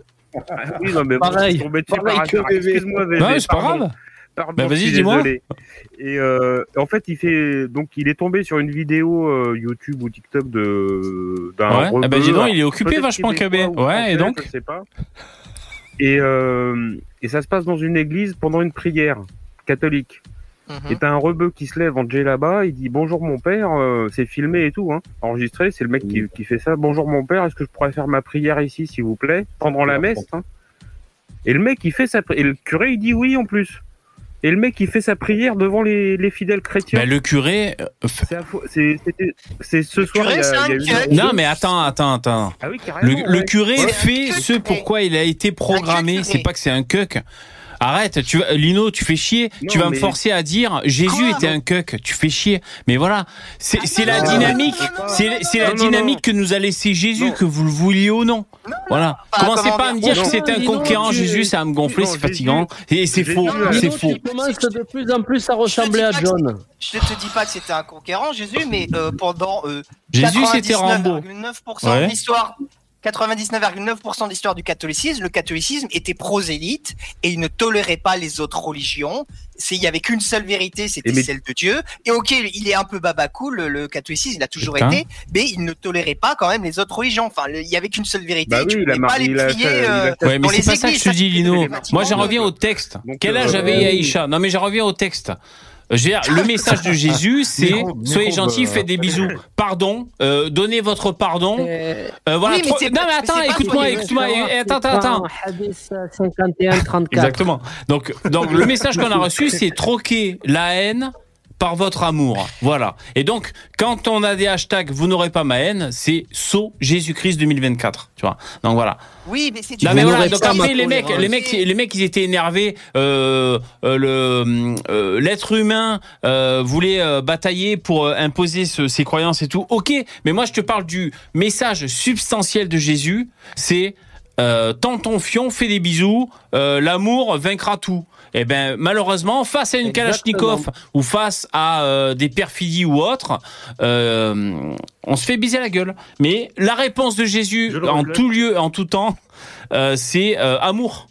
Oui, non, mais bon, Pareil, je suis tombé dessus pareil par que hasard. bébé. Excuse-moi, bébé. Ouais, c'est pas pardon. grave. Pardon, Bah, je vas-y, suis dis-moi. désolé. Et euh, en fait, il fait donc il est tombé sur une vidéo euh, YouTube ou TikTok de d'un Ouais. rebeu. Eh ben, dis donc, il est occupé peut-être vachement, québécois KB. ou Ouais, et donc Je sais pas. Et euh, et ça se passe dans une église pendant une prière catholique. Mhm. Et t'as un rebeu qui se lève en là-bas, il dit bonjour mon père, euh, c'est filmé et tout, hein, enregistré, c'est le mec qui, qui fait ça. Bonjour mon père, est-ce que je pourrais faire ma prière ici s'il vous plaît, pendant la messe hein Et le mec il fait sa pri- et le curé il dit oui en plus. Et le mec il fait sa prière devant les, les fidèles chrétiens. Bah, le curé. euh, C'est ce soir. curé, il y a- c'est un il a eu Non, mais attends, attends, attends. Ah oui. Le, curé Ouais. fait ce pourquoi il a été programmé. C'est pas que c'est un cuck. Arrête, tu vas, Lino, tu fais chier. Non, tu vas me forcer à dire Jésus Quoi était un cuck. Tu fais chier. Mais voilà, c'est c'est la dynamique. non, non, non, C'est c'est la non, dynamique non. que nous a laissé Jésus, Non. que vous le vouliez ou non. Voilà. Commencez pas à me dire que c'était un conquérant. Jésus, ça va me gonfler, c'est fatigant. Et c'est faux. C'est faux. De plus en plus à ressembler à John. Je ne te dis pas que c'était un conquérant, Jésus, mais euh, pendant euh, Jésus, c'était Rambo. 99,9% Ouais. de l'histoire. 99,9% de l'histoire du catholicisme, le catholicisme était prosélyte et il ne tolérait pas les autres religions. C'est, il y avait qu'une seule vérité, c'était mais- celle de Dieu. Et ok, il est un peu babacool, le, le catholicisme, il a toujours Putain. été, mais il ne tolérait pas quand même les autres religions. Enfin, le- il y avait qu'une seule vérité. Bah et tu pas les a euh, Ouais, mais dans c'est les pas ça que je te dis, Lino. Moi, j'en reviens au texte. Donc, Quel euh, âge avait euh, Aïcha? Non, mais j'en reviens au texte. Je veux dire, le message de Jésus, <laughs> c'est soyez gentils, faites des bisous. Pardon, euh, donnez votre pardon. Euh, Euh, voilà. Oui, mais trop- c'est Non, mais attends, écoute-moi, écoute-moi. Attends, attends, attends. Hadith 51 34. Exactement. Donc, donc le message qu'on a reçu, c'est troquer la haine par votre amour. Voilà. Et donc, quand on a des hashtags, vous n'aurez pas ma haine, c'est saut Jésus-Christ 2024. Tu vois. Donc voilà. Oui, mais c'est Non tu mais voilà, donc après les mecs, tolérance. les mecs, les mecs, ils étaient énervés. Euh, euh, euh, l'être humain euh, voulait euh, batailler pour imposer ce- ses croyances et tout. Ok, mais moi je te parle du message substantiel de Jésus. C'est euh, tends ton fion, fais des bisous. euh, L'amour vaincra tout. Eh ben malheureusement, face à une Exactement. Kalachnikov ou face à euh, des perfidies ou autres, euh, on se fait biser la gueule. Mais la réponse de Jésus en tout lieu, en tout temps, euh, c'est euh, amour.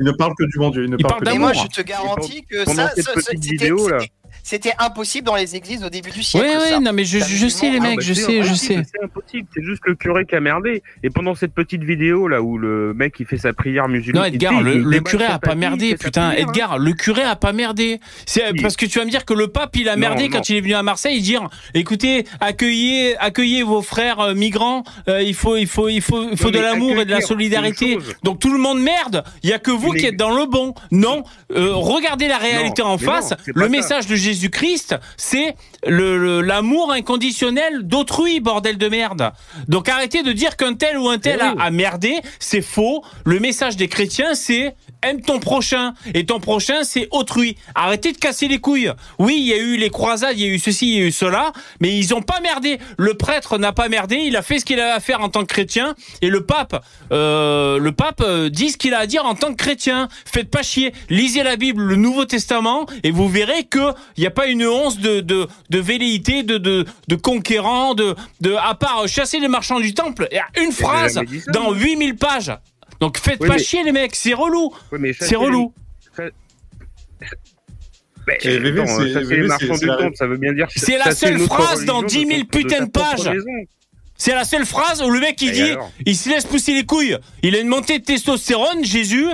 Il ne parle que du bon Dieu. Il ne Il parle parle du moi, d'amour. je te garantis que pendant ça, cette ça- ça- petite c'était- vidéo, là. C'était- impossible dans les églises au début du siècle. ouais, ça. non, mais je, sais les mecs, bah, je sais, je impossible, sais. C'est impossible, c'est juste le curé qui a merdé. Et pendant cette petite vidéo là où le mec il fait sa prière musulmane. Non, Edgar, le, curé a pas merdé, putain. prière, hein. Edgar, le curé a pas merdé. C'est parce que tu vas me dire que le pape il a merdé non. quand il est venu à Marseille, dire, écoutez, accueillez, accueillez vos frères euh, migrants. euh, il faut, il faut, il faut, il faut Non, de l'amour et de la solidarité. Donc tout le monde merde. Il y a que vous Mais- qui êtes dans le bon. Non, euh, regardez la réalité en face. le message de Jésus-Christ, c'est le- le- l'amour inconditionnel d'autrui, bordel de merde. Donc arrêtez de dire qu'un tel ou un tel Eh a, merdé, c'est faux. Le message des chrétiens, c'est aime ton prochain. Et ton prochain, c'est autrui. Arrêtez de casser les couilles. Oui, il y a eu les croisades, il y a eu ceci, il y a eu cela, mais ils ont pas merdé. Le prêtre n'a pas merdé, il a fait ce qu'il avait à faire en tant que chrétien. Et le pape, euh, le pape euh, dit ce qu'il a à dire en tant que chrétien. Faites pas chier. Lisez la Bible, le Nouveau Testament, et vous verrez que il n'y a pas une once de, de, de velléité, de, de, de conquérant, de, de, à part chasser les marchands du temple. Il y a une phrase ça, dans moi. 8000 pages. Donc faites Oui, pas mais- chier les mecs, c'est relou. C'est relou. les- attends, c'est- les c'est- marchands c'est du la- temple, ça veut bien dire. C'est la chasser seule phrase dans religion 10 000 de ton- de putains ta de pages. C'est la seule phrase où le mec il dit, alors il se laisse pousser les couilles. Il a une montée de testostérone, Jésus.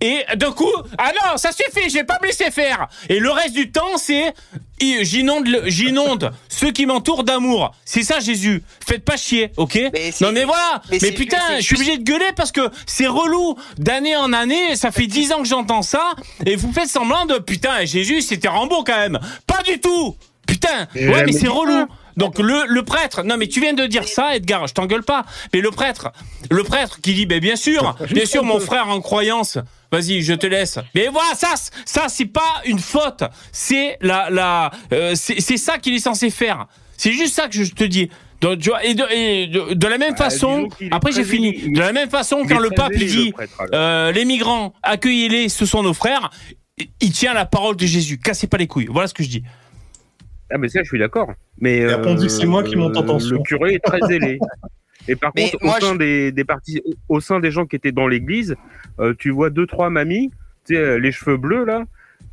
Et d'un coup, ah non, ça suffit, je vais pas me laisser faire. Et le reste du temps, c'est J'inonde, <laughs> ceux qui m'entourent d'amour. C'est ça Jésus. Faites pas chier, ok Non mais voilà. mais Mais, putain, je suis obligé de gueuler parce que c'est relou. D'année en année, ça fait dix ans que j'entends ça et vous faites semblant de putain Jésus c'était Rambo quand même. Pas du tout. Putain. Ouais mais mais- c'est relou. Donc le, le prêtre, non mais tu viens de dire ça Edgar, je t'engueule pas. Mais le prêtre, le prêtre qui dit ben bien sûr, bien sûr mon frère en croyance. Vas-y, je te laisse. Mais voilà, ça, ça c'est pas une faute. C'est la, la, euh, c'est ça qu'il est censé faire. C'est juste ça que je te dis. Donc, tu vois, et de, et de, de la même Ah, façon, après j'ai fini. De la même façon, quand le pape il zélé, le dit prêtre, euh, les migrants, accueillez-les, ce sont nos frères, il tient la parole de Jésus. Cassez pas les couilles. Voilà ce que je dis. Ah, mais ça, je suis d'accord. Mais euh, on dit que c'est moi qui monte en tension. Le curé est très zélé. <laughs> Et par Mais contre, moi, au sein des, des partis, au sein des gens qui étaient dans l'église, euh, tu vois deux trois mamies, tu sais, euh, les cheveux bleus là.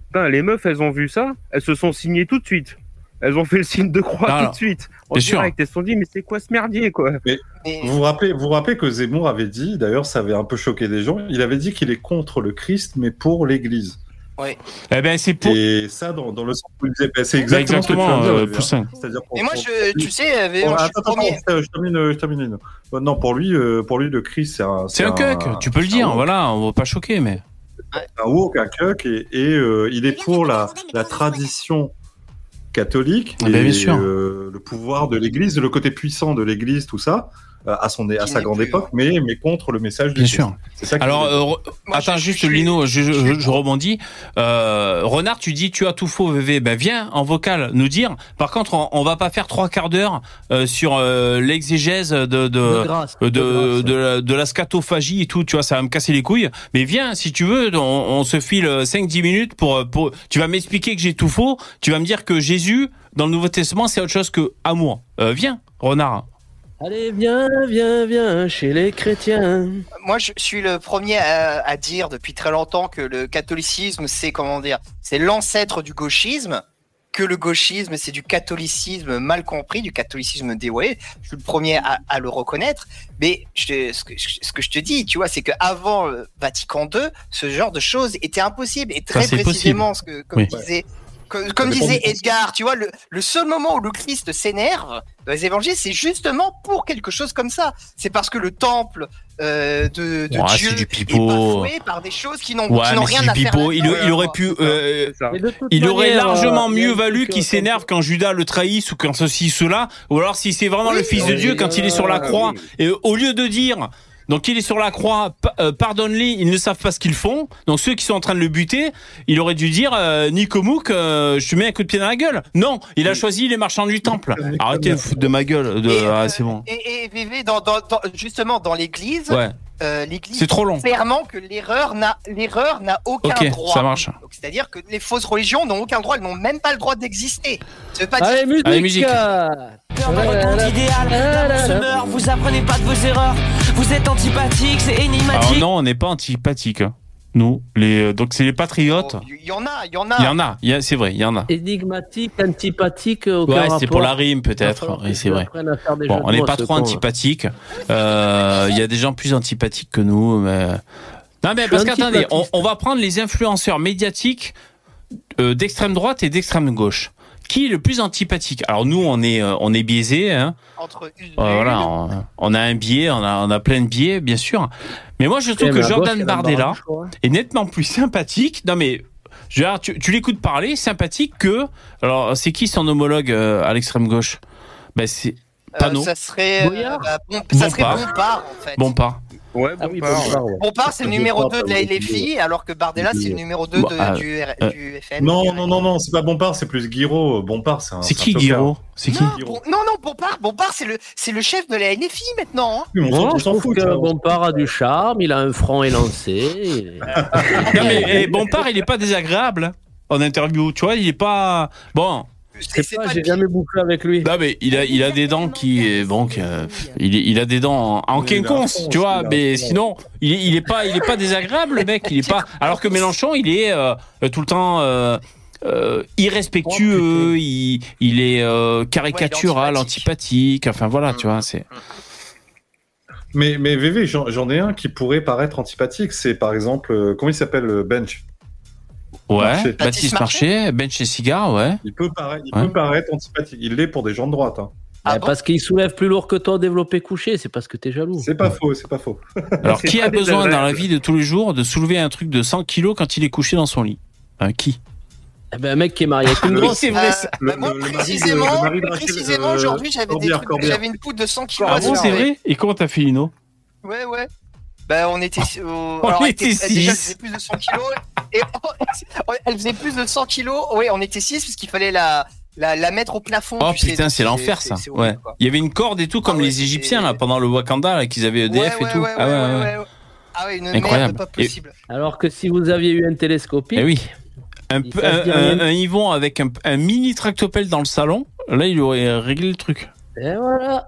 Putain, les meufs, elles ont vu ça, elles se sont signées tout de suite. Elles ont fait le signe de croix tout de suite. En sûr. direct, elles se sont dit, mais c'est quoi ce merdier quoi? Mais vous vous rappelez, vous vous rappelez que Zemmour avait dit, d'ailleurs, ça avait un peu choqué des gens. Il avait dit qu'il est contre le Christ, mais pour l'Église. Oui. Eh ben c'est pour. Et ça, dans, dans le sens où il disait, ben, c'est Bah, exactement, exactement, ce que tu viens de euh, dire. Poussin. C'est-à-dire pour- Mais moi, je, tu sais, euh, Bon, je attends, attends, attends, je termine, euh, je termine. une. Bon, Non, pour lui, euh, pour lui, le Christ, c'est un. C'est un cuck, tu peux le dire. un- Voilà, on va pas choquer, mais. un woke, un cuck, et, et, euh, il est pour la, la tradition catholique Ah et ben, bien sûr. euh, le pouvoir de l'Église, le côté puissant de l'Église, tout ça, à son à sa grande époque, mais mais contre le message Bien sûr. C'est ça. qu'il Alors, euh, attends juste, Lino, je, je- je rebondis. Euh, Renard, tu dis tu as tout faux, VV. Ben viens en vocal nous dire. Par contre, on, on va pas faire trois quarts d'heure euh, sur euh, l'exégèse de de De grâce, de, de grâce. de la, de la scatophagie et tout. Tu vois, ça va me casser les couilles. Mais viens, si tu veux, on, on se file 5-10 minutes pour pour. Tu vas m'expliquer que j'ai tout faux. Tu vas me dire que Jésus dans le Nouveau Testament c'est autre chose que amour. Euh, viens, Renard. Allez, viens, viens, viens chez les chrétiens. Moi, je suis le premier à, à dire depuis très longtemps que le catholicisme, c'est comment dire, c'est l'ancêtre du gauchisme. Que le gauchisme, c'est du catholicisme mal compris, du catholicisme dévoyé. Je suis le premier à, à le reconnaître. Mais je, ce, que, ce que je te dis, tu vois, c'est qu'avant le Vatican II, ce genre de choses était impossible. Et très précisément, ce que, comme Oui. disait, comme disait du Edgar, tu vois, le, le seul moment où le Christ s'énerve dans les évangiles, c'est justement pour quelque chose comme ça. C'est parce que le temple euh, de, de Ouais, Dieu du est pipeau. bafoué par des choses qui n'ont Ouais, rien à du faire. pipeau. Il, il aurait pu. euh, il aurait manière, largement euh, a mieux valu qu'il s'énerve quand Judas le trahisse ou quand ceci, cela, ou alors si c'est vraiment le Fils de Dieu quand il est sur la croix, oui. et au lieu de dire, donc il est sur la croix, euh, pardonne-les, ils ne savent pas ce qu'ils font, donc ceux qui sont en train de le buter, il aurait dû dire, euh, Nico Mouk, euh, je te mets un coup de pied dans la gueule. Non, il a choisi les marchands du temple. Arrêtez de foutre de ma gueule. De... Et, Ah, euh, c'est bon. Et, et VV, dans, dans, dans- justement, dans l'église, Ouais. Euh, l'église C'est trop long. clairement que l'erreur n'a l'erreur n'a aucun Ok, droit. ça marche. C'est-à-dire que les fausses religions n'ont aucun droit, elles n'ont même pas le droit d'exister. Ça veut pas Allez, dire musique. Allez, musique. Votre monde idéal, l'amour se meurt, vous apprenez pas de vos erreurs. Vous êtes antipathique, c'est Alors énigmatique. non, on n'est pas antipathique. hein. Nous, les, euh, donc c'est les patriotes. Il y en a, il y en a. Il y en a, c'est vrai, il y en a. Énigmatique, antipathique, aucun Ouais, c'est pour la rime peut-être. c'est vrai. Bon, on n'est pas trop là. antipathique. Euh, Il y a des gens plus antipathiques que nous. Mais... Non, mais parce qu'attendez, on va prendre les influenceurs médiatiques euh, d'extrême droite et d'extrême gauche. Qui est le plus antipathique? Alors nous, on est, euh, on est biaisé. Hein. Entre une- Euh, voilà, on, on a un biais, on a, on a plein de biais, bien sûr. Mais moi, je trouve Eh, que gauche, Jordan Bardella du choix. est nettement plus sympathique. Non mais, je veux dire, tu, tu l'écoutes parler, sympathique que. Alors, c'est qui son homologue euh, à l'extrême gauche? Ben c'est euh, ça serait, euh, bah, bon, ça serait Bompard. Bompard, en fait. Bon pas. Ouais, Ah oui, bon, part, Bompard, ouais. Bompard, c'est le numéro crois 2 de la LFI, alors que Bardella, c'est le numéro 2 Bon, de, ah, du, R- euh, du FN. Non, du non, non, non, c'est pas Bompard, c'est plus Guiraud. Bompard, c'est un. C'est qui. Guiraud? C'est qui Non, bon- non, non, Bompard, Bompard, c'est le, c'est le chef de la NFI maintenant. hein. Oui, on s'en- trouve fout. que. Bompard a du charme, il a un front élancé. <laughs> Non mais eh, Bompard, il est pas désagréable hein, en interview. Tu vois, il est pas bon. Je sais pas, j'ai jamais bouffé avec lui. Non mais il a, il a des dents qui est bon. euh, il, il a des dents en, quinconce, tu vois. Mais sinon, il il est pas, il est pas désagréable, le mec. Il est pas. Alors que Mélenchon, il est euh, tout le temps. euh, euh, irrespectueux, il, il est euh, caricatural, antipathique. Enfin voilà, tu vois, c'est. Mais, mais VV, j'en ai un qui pourrait paraître antipathique. C'est par exemple, euh, comment il s'appelle euh, Bench? Ouais, Marché. Baptiste Marché, Ben chez Cigare, ouais. Il peut paraître, il Ouais. peut paraître antipathique. Il l'est pour des gens de droite. hein. Ah Bah, bon parce qu'il soulève plus lourd que toi développé couché, c'est parce que t'es jaloux. C'est pas faux, c'est pas faux. <laughs> Alors, qui a besoin dans la vie de tous les jours de soulever un truc de 100 kilos quand il est couché dans son lit? Hein, Qui? Eh ben, un mec qui est marié avec une grosse. c'est vrai Euh, bah, moi, le- précisément, le précisément euh, aujourd'hui, j'avais des trucs, j'avais une poudre de 100 kilos. Ah à bon, c'est vrai? Et comment t'as fait, Lino Ouais, ouais. Bah, on était. euh, On alors, était était- Déjà, plus de 100 kilos. Et elle faisait plus de 100 kilos. Oui, on était 6 parce qu'il fallait la, la, la mettre au plafond. Oh putain, c'est l'enfer ça. c'est horrible, Ouais. quoi. Il y avait une corde et tout comme Ah ouais, les Égyptiens là pendant le Wakanda là qu'ils avaient EDF Ouais, et tout. ouais, ah ouais, ouais, ouais. ouais, ouais. Ah ouais, une Incroyable. merde pas Et- possible. Alors que si vous aviez eu un télescopique, Eh oui. Un, dit un, rien. un- un Yvon avec un, un mini tractopelle dans le salon, là il aurait réglé le truc. et voilà.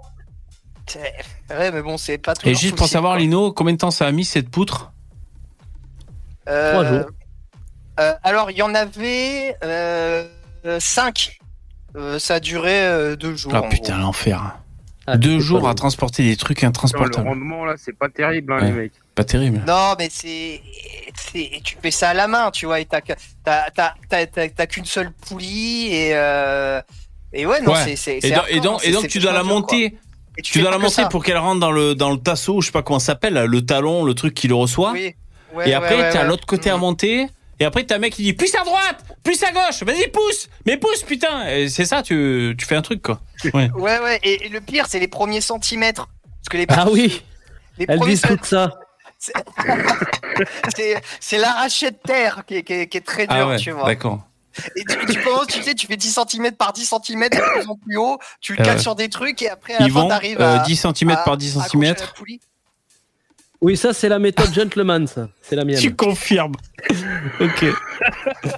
C'est- Ouais, mais bon, c'est pas tout. Et juste pour savoir, Lino, combien de temps ça a mis cette poutre? Trois jours. Euh, alors, il y en avait 5. ça a duré euh, deux jours. Ah en putain, l'enfer. Ah, Deux jours à transporter des trucs Putain, le intransportables. rendement là, c'est pas terrible, hein, Ouais. les mecs. Pas terrible. Non, mais c'est. Tu fais ça à la main, tu vois, et t'as qu'une seule poulie, et. euh, Et ouais, non, Ouais. c'est. c'est- Et et donc, et donc tu dois la quoi. monter. Et Tu dois la monter pour qu'elle rentre dans le, dans le tasseau, je sais pas comment ça s'appelle, le talon, le truc qui le reçoit. Oui. Ouais, et après, ouais, t'as ouais. l'autre côté à Mm. monter. Et après, t'as un mec qui dit plus à droite, plus à gauche, vas-y, pousse, mais pousse, putain. Et c'est ça, tu, tu fais un truc, quoi. Ouais. Ouais, ouais, et, et le pire, c'est les premiers centimètres. Parce que les Ah oui, les dit tout ça. c'est c'est l'arraché de terre qui est, qui est- qui est très dur, Ah ouais, tu vois. d'accord. Et tu, tu commences, tu sais, tu fais 10 cm par 10 cm de plus en plus haut, tu le cales ouais. sur des trucs et après à la Ils fin vont t'arrives euh, à 10 cm à- par 10 à accrocher cm. Oui, ça c'est la méthode gentleman, ça. C'est la mienne. Tu confirmes. ok.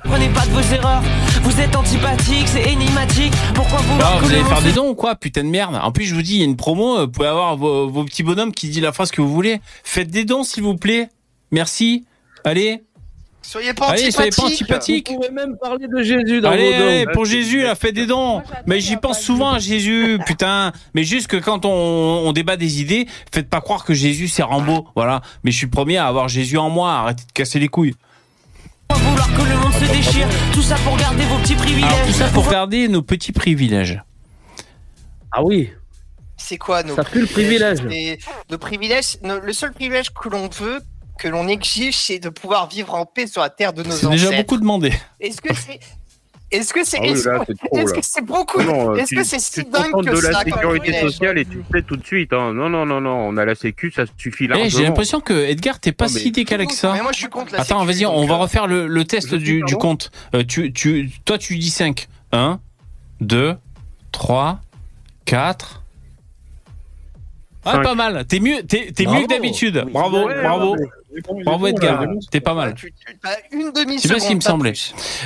Prenez pas de vos erreurs, vous êtes antipathique, c'est énigmatique. Pourquoi Ah, que vous le allez faire des dons ou quoi Putain de merde. En plus, je vous dis, il y a une promo. euh, Vous pouvez avoir vos, vos petits bonhommes qui disent la phrase que vous voulez. Faites des dons, s'il vous plaît. Merci. Allez. Soyez pas Allez, soyez pas antipathique. Vous pouvez même parler de Jésus dans Allez, vos dons. allez, pour Jésus, là, faites des dons. Mais j'y pense souvent à Jésus, putain. Mais juste que quand on, on débat des idées, faites pas croire que Jésus c'est Rambo, voilà. Mais je suis le premier à avoir Jésus en moi. Arrêtez de casser les couilles. Vouloir que le monde se déchire Tout ça pour garder vos petits privilèges. Alors tout ça pour garder nos petits privilèges. Ah oui. C'est quoi nos Ça pue le privilège. Nos privilèges, nos- le seul privilège que l'on veut, que l'on exige, c'est de pouvoir vivre en paix sur la terre de nos C'est ancêtres. déjà beaucoup demandé. Est-ce que c'est est-ce que c'est Ah oui, est-ce là, que- c'est c'est beaucoup Non, non, Est-ce tu- que c'est tu si dingue que de la ça sécurité sociale et tu le fais tout de suite. Hein. Non, non, non, non, on a la sécu, ça suffit Eh, largement. j'ai l'impression que Edgar, t'es pas Non, si décalé que ça. Mais moi je suis contre la Attends, vas-y, on va euh, refaire le, le test du, du compte. Euh, tu, tu, toi, tu dis 5. 1, 2, 3, 4. Ah, pas mal. T'es mieux, t'es, t'es mieux que d'habitude. Bravo, Ouais, bravo. ouais, Bravo, Edgar. T'es pas mal. tu, tu as une demi C'est bien ce qui me semblait.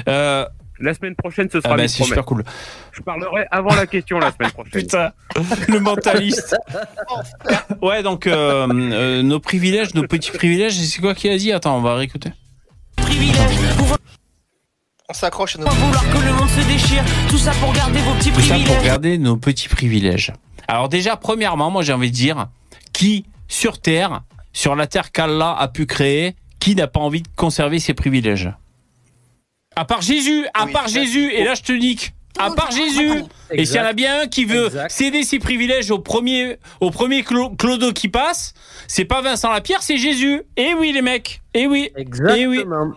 Euh, La semaine prochaine, ce ah sera bah, mes c'est super cool. Je parlerai avant la question la semaine prochaine. <laughs> Putain, le mentaliste. <laughs> Ouais, donc, euh, euh, nos privilèges, nos petits privilèges, c'est quoi qui a dit? Attends, on va réécouter. privilèges. On s'accroche à nos vouloir que le monde se déchire Tout ça pour garder vos petits Tout ça pour privilèges. garder nos petits privilèges. Alors déjà, premièrement, moi j'ai envie de dire, qui sur Terre, sur la Terre qu'Allah a pu créer, qui n'a pas envie de conserver ses privilèges À part Jésus, à Oui, part Jésus, et là je te nique, à part Jésus et s'il y en a bien un qui veut Exact. céder ses privilèges au premier, au premier clo- clodo qui passe, c'est pas Vincent Lapierre, c'est Jésus. Et oui les mecs, et oui. Exactement.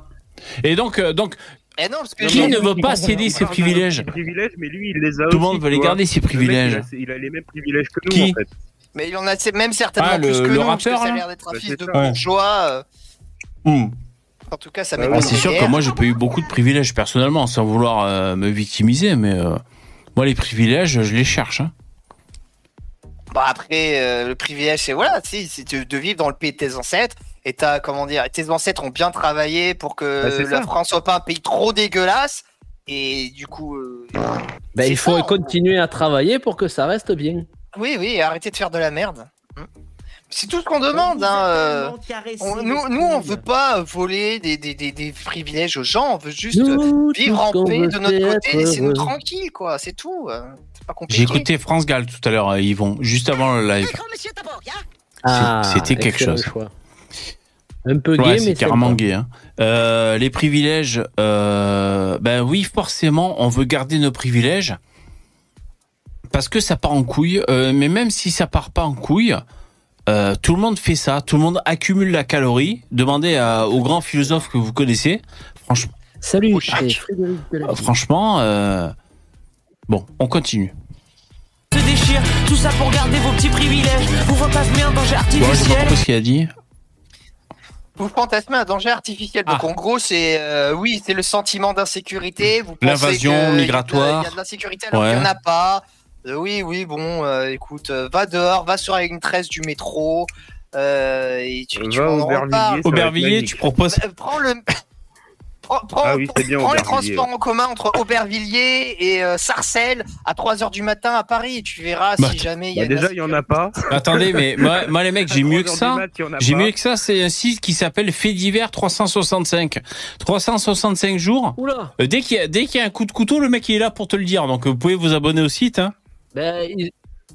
Et donc, euh, donc Eh non, parce que Qui j'ai- ne veut pas céder ses privilèges privilèges, mais lui, il les a Tout le monde veut les garder, ses Le mec, privilèges. il, a, il a les mêmes privilèges que nous, Qui en fait. Mais il y en a même certainement Ah, le- plus que le nous, parce que rappeur, ça a l'air d'être un Bah, fils de bourgeois. euh, Hmm. En tout cas, ça pas Ah, c'est sûr que moi j'ai pas eu beaucoup de privilèges personnellement, sans vouloir euh, me victimiser, mais euh, moi les privilèges, je les cherche. hein. Bah après, euh, le privilège, c'est voilà, si, c'est de vivre dans le pays de tes ancêtres. Et t'as, comment dire, tes ancêtres ont bien travaillé pour que Bah, la ça. France soit pas un pays trop dégueulasse. Et du coup, euh, C'est il faut ça, continuer à travailler pour que ça reste bien. oui, oui, arrêtez de faire de la merde. Hmm. C'est tout ce qu'on demande. Hein, euh, on- nous, nous, on veut pas voler des, des, des, des privilèges aux gens. On veut juste Nous, vivre en paix de notre côté, laissez-nous tranquille, quoi. C'est tout. euh, C'est pas compliqué. J'ai écouté France Gall tout à l'heure, Yvon, juste avant le live. Ah, C'était quelque chose. choix. Un peu gay, Ouais, mais c'est carrément gay. hein. Euh, les privilèges, euh, ben oui, forcément, on veut garder nos privilèges parce que ça part en couille. euh, mais même si ça part pas en couille, euh, tout le monde fait ça. Tout le monde accumule la calorie. Demandez à- aux grands philosophes que vous connaissez. Franchement, Salut, Delage. franchement, euh, bon, on continue. Se déchire, tout ça pour garder vos petits privilèges. Vous fantasmez un danger Bon, j'ai pas ce qu'il a dit. Vous fantasmez un danger artificiel. Ah. Donc en gros, c'est euh, oui, c'est le sentiment d'insécurité. Vous L'invasion migratoire. Il y a de l'insécurité alors Ouais. qu'il n'y en a pas. Euh, oui, oui, bon, euh, écoute, euh, va dehors, va sur une tresse du métro. euh, et tu, tu. Aubervilliers, tu proposes. Euh, Prends le. Prends, prends- Ah oui, c'est bien prends les transports en commun entre Aubervilliers et euh, Sarcelles à 3h du matin à Paris. Tu verras Bah, si jamais il y a Bah, déjà, il y en a pas. <laughs> Attendez, mais moi, moi, les mecs, j'ai mieux 3 que ça. J'ai mieux que ça, c'est un site qui s'appelle Fait divers 365. 365 jours. Oula Euh, Dès qu'il y, a- y un coup de couteau, le mec il est là pour te le dire. Donc vous pouvez vous abonner au site. Hein. Ben,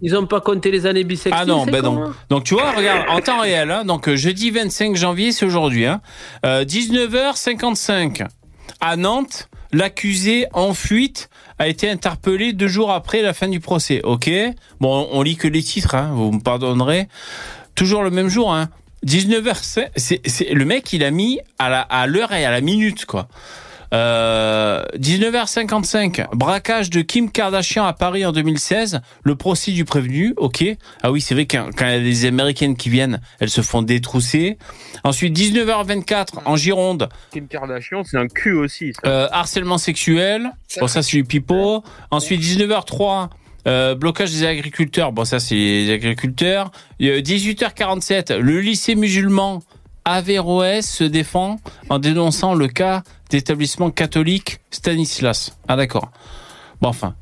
ils ont pas compté les années bisexuelles. Ah non, ben non. hein. Donc tu vois, regarde, en temps réel. Hein, donc euh, jeudi 25 janvier, c'est aujourd'hui. Hein, euh, 19h55 à Nantes. L'accusé en fuite a été interpellé deux jours après la fin du procès. Ok? Bon, on lit que les titres. Hein, vous me pardonnerez. Toujours le même jour. Hein. 19h, c'est le mec, il a mis à la à l'heure et à la minute quoi. Euh, 19h55, braquage de Kim Kardashian à Paris en 2016, le procès du prévenu, ok. Ah oui, c'est vrai quand quand il y a des Américaines qui viennent, elles se font détrousser. Ensuite, 19h24, en Gironde, Kim Kardashian, c'est un cul aussi. ça. euh, harcèlement sexuel. Bon, ça, c'est du pipeau. Ensuite, 19h03, euh, blocage des agriculteurs. Bon, ça, c'est les agriculteurs. Euh, 18h47, le lycée musulman Averroès se défend en dénonçant le cas d'établissement catholique Stanislas. Ah, d'accord. Bon, enfin.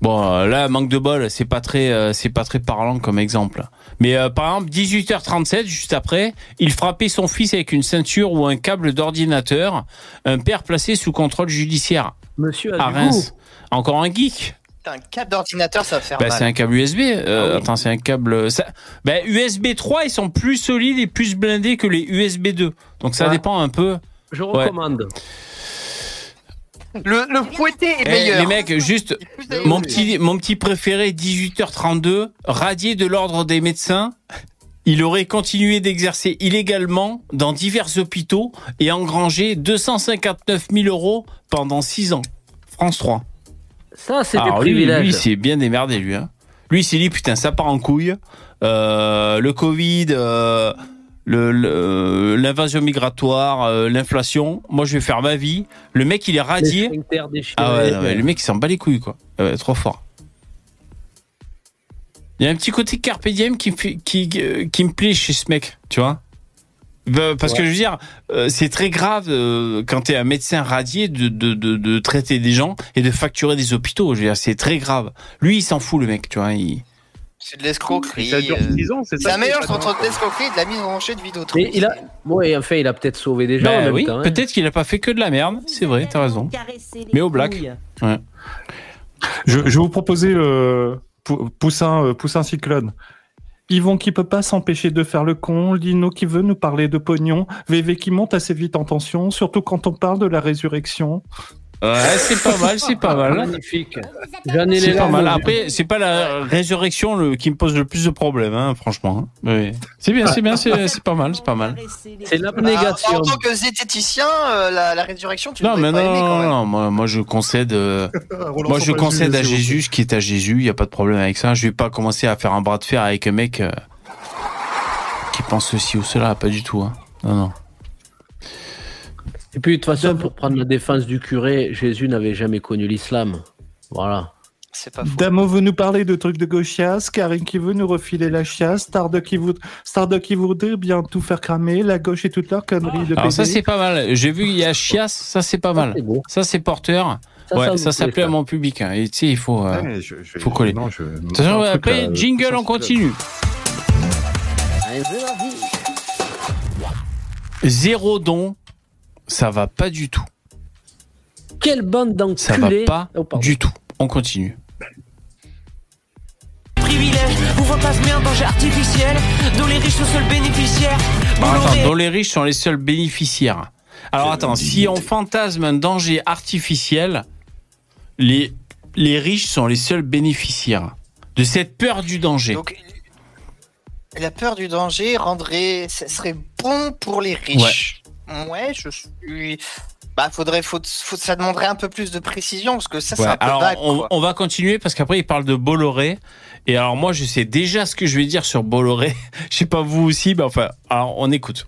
Bon, euh, là, manque de bol, c'est pas très, euh, c'est pas très parlant comme exemple. Mais euh, par exemple, 18h37, juste après, il frappait son fils avec une ceinture ou un câble d'ordinateur. Un père placé sous contrôle judiciaire Monsieur à Reims. Encore un geek. Un câble d'ordinateur, ça va faire Bah, mal. c'est un câble USB. Euh, Ah oui. Attends, c'est un câble. Ça... Bah, USB 3, ils sont plus solides et plus blindés que les USB 2. Donc ça Ah. dépend un peu. Je Ouais. recommande. Le, le fouetté est Eh, meilleur. les mecs, juste mon petit, mon petit préféré, 18h32, radié de l'ordre des médecins. Il aurait continué d'exercer illégalement dans divers hôpitaux et engrangé 259 000 euros pendant 6 ans. France 3. Ça, c'est des lui, privilèges. lui, il s'est bien démerdé, lui. Hein. Lui, il s'est dit, putain, ça part en couille. Euh, le Covid, euh, le- le- l'invasion migratoire, euh, l'inflation. Moi, je vais faire ma vie. Le mec, il est Les radié. déchirés. Ah ouais, le mec, il s'en bat les couilles, quoi. Ah ouais, trop fort. Il y a un petit côté carpe diem qui, me fait- qui, euh, qui me plaît chez ce mec, tu vois. Bah, Parce que je veux dire, euh, c'est très grave euh, quand t'es un médecin radié de, de, de, de traiter des gens et de facturer des hôpitaux. Je veux dire, c'est très grave. Lui, il s'en fout, le mec, tu vois. Il... C'est de l'escroquerie. Ça dure euh, 6 ans, c'est ça est pas entre de l'escroquerie et de la mise en de vidéo. Mais il a, ouais, enfin, il a peut-être sauvé des gens en même oui, hein. peut-être qu'il a pas fait que de la merde. C'est vrai, t'as raison. Mais au black. Ouais. Je, je vais vous proposer euh, Pou- Poussin, euh, Poussin Cyclone. Yvon qui peut pas s'empêcher de faire le con, Lino qui veut nous parler de pognon, VV qui monte assez vite en tension, surtout quand on parle de la résurrection. Ouais, c'est pas mal, c'est pas mal. Magnifique. J'en ai les C'est pas mal. Après, c'est pas la résurrection le, qui me pose le plus de problèmes, hein, franchement. hein. Oui. C'est bien, c'est bien, c'est pas mal, c'est pas mal. C'est Bah, l'abnégation. en tant que zététicien, euh, la, la résurrection, tu Non, mais pas non, aimer quand non, même. non, moi, moi je concède, euh, <laughs> moi je concède à. Jésus ce qui est à Jésus. Il y a pas de problème avec ça. Je vais pas commencer à faire un bras de fer avec un mec euh, qui pense ceci ou cela, pas du tout. Hein. Non, non. Et puis, de toute façon, pour prendre la défense du curé, Jésus n'avait jamais connu l'islam. Voilà. C'est pas faux. Damo veut nous parler de trucs de gauchias, Karine qui veut nous refiler la chiasse, Starduck qui, voud... Starduck qui voudrait bien tout faire cramer, la gauche et toute leur connerie de Alors ça c'est pas mal. J'ai vu il y a Chias, ça c'est pas mal. Ça c'est porteur. Ça, ouais, ça ça, ça plaît, plaît à mon public. hein. Et tu sais, il faut, euh, Ouais, je- je- faut coller. non, je- De toute façon, un truc, après, là, jingle, on continue. Zéro don, ça va pas du tout. Quelle bande Ça va d'enculés. pas Oh, du tout. On continue. privilèges, vous fantasmez un danger artificiel dont les riches sont seuls bénéficiaires. Alors, attends, dont les riches sont les seuls bénéficiaires. Alors attends, si on fantasme un danger artificiel, les, les riches sont les seuls bénéficiaires de cette peur du danger. Donc, la peur du danger rendrait, ce serait bon pour les riches. Ouais, je suis. Bah, faudrait, faut, faut- ça demanderait un peu plus de précision parce que ça, c'est Ouais, un peu alors vague. on, quoi. on va continuer parce qu'après il parle de Bolloré et alors moi je sais déjà ce que je vais dire sur Bolloré. <laughs> Je sais pas vous aussi, mais enfin, alors on écoute.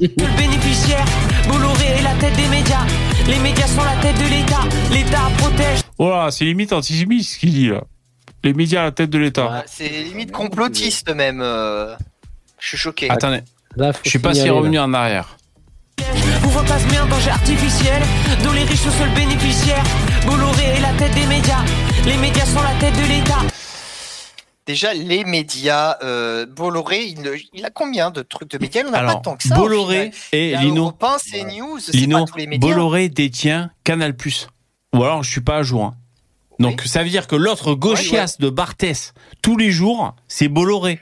Le bénéficiaire, Bolloré est la tête des médias. Les médias sont la tête de l'État. L'État protège. Voilà, Oh c'est limite antisémite ce qu'il dit là. Les médias à la tête de l'État. C'est limite complotiste même. euh, Je suis choqué. Attendez, Là, je sais pas signaler, revenu là. en arrière. Vous fantasmez un danger artificiel dont les riches sont seuls bénéficiaires. Bolloré est la tête des médias. Les médias sont la tête de l'État. Déjà, les médias, euh, Bolloré, il, ne- il a combien de trucs de médias? Il n'en a pas tant que ça. Bolloré et Lino, Europe 1, CNews, Lino, pas tous les médias. Bolloré détient Canal+. Ou alors je suis pas à jour. hein. Donc ça veut dire que l'autre gauchias de Barthès tous les jours, c'est Bolloré.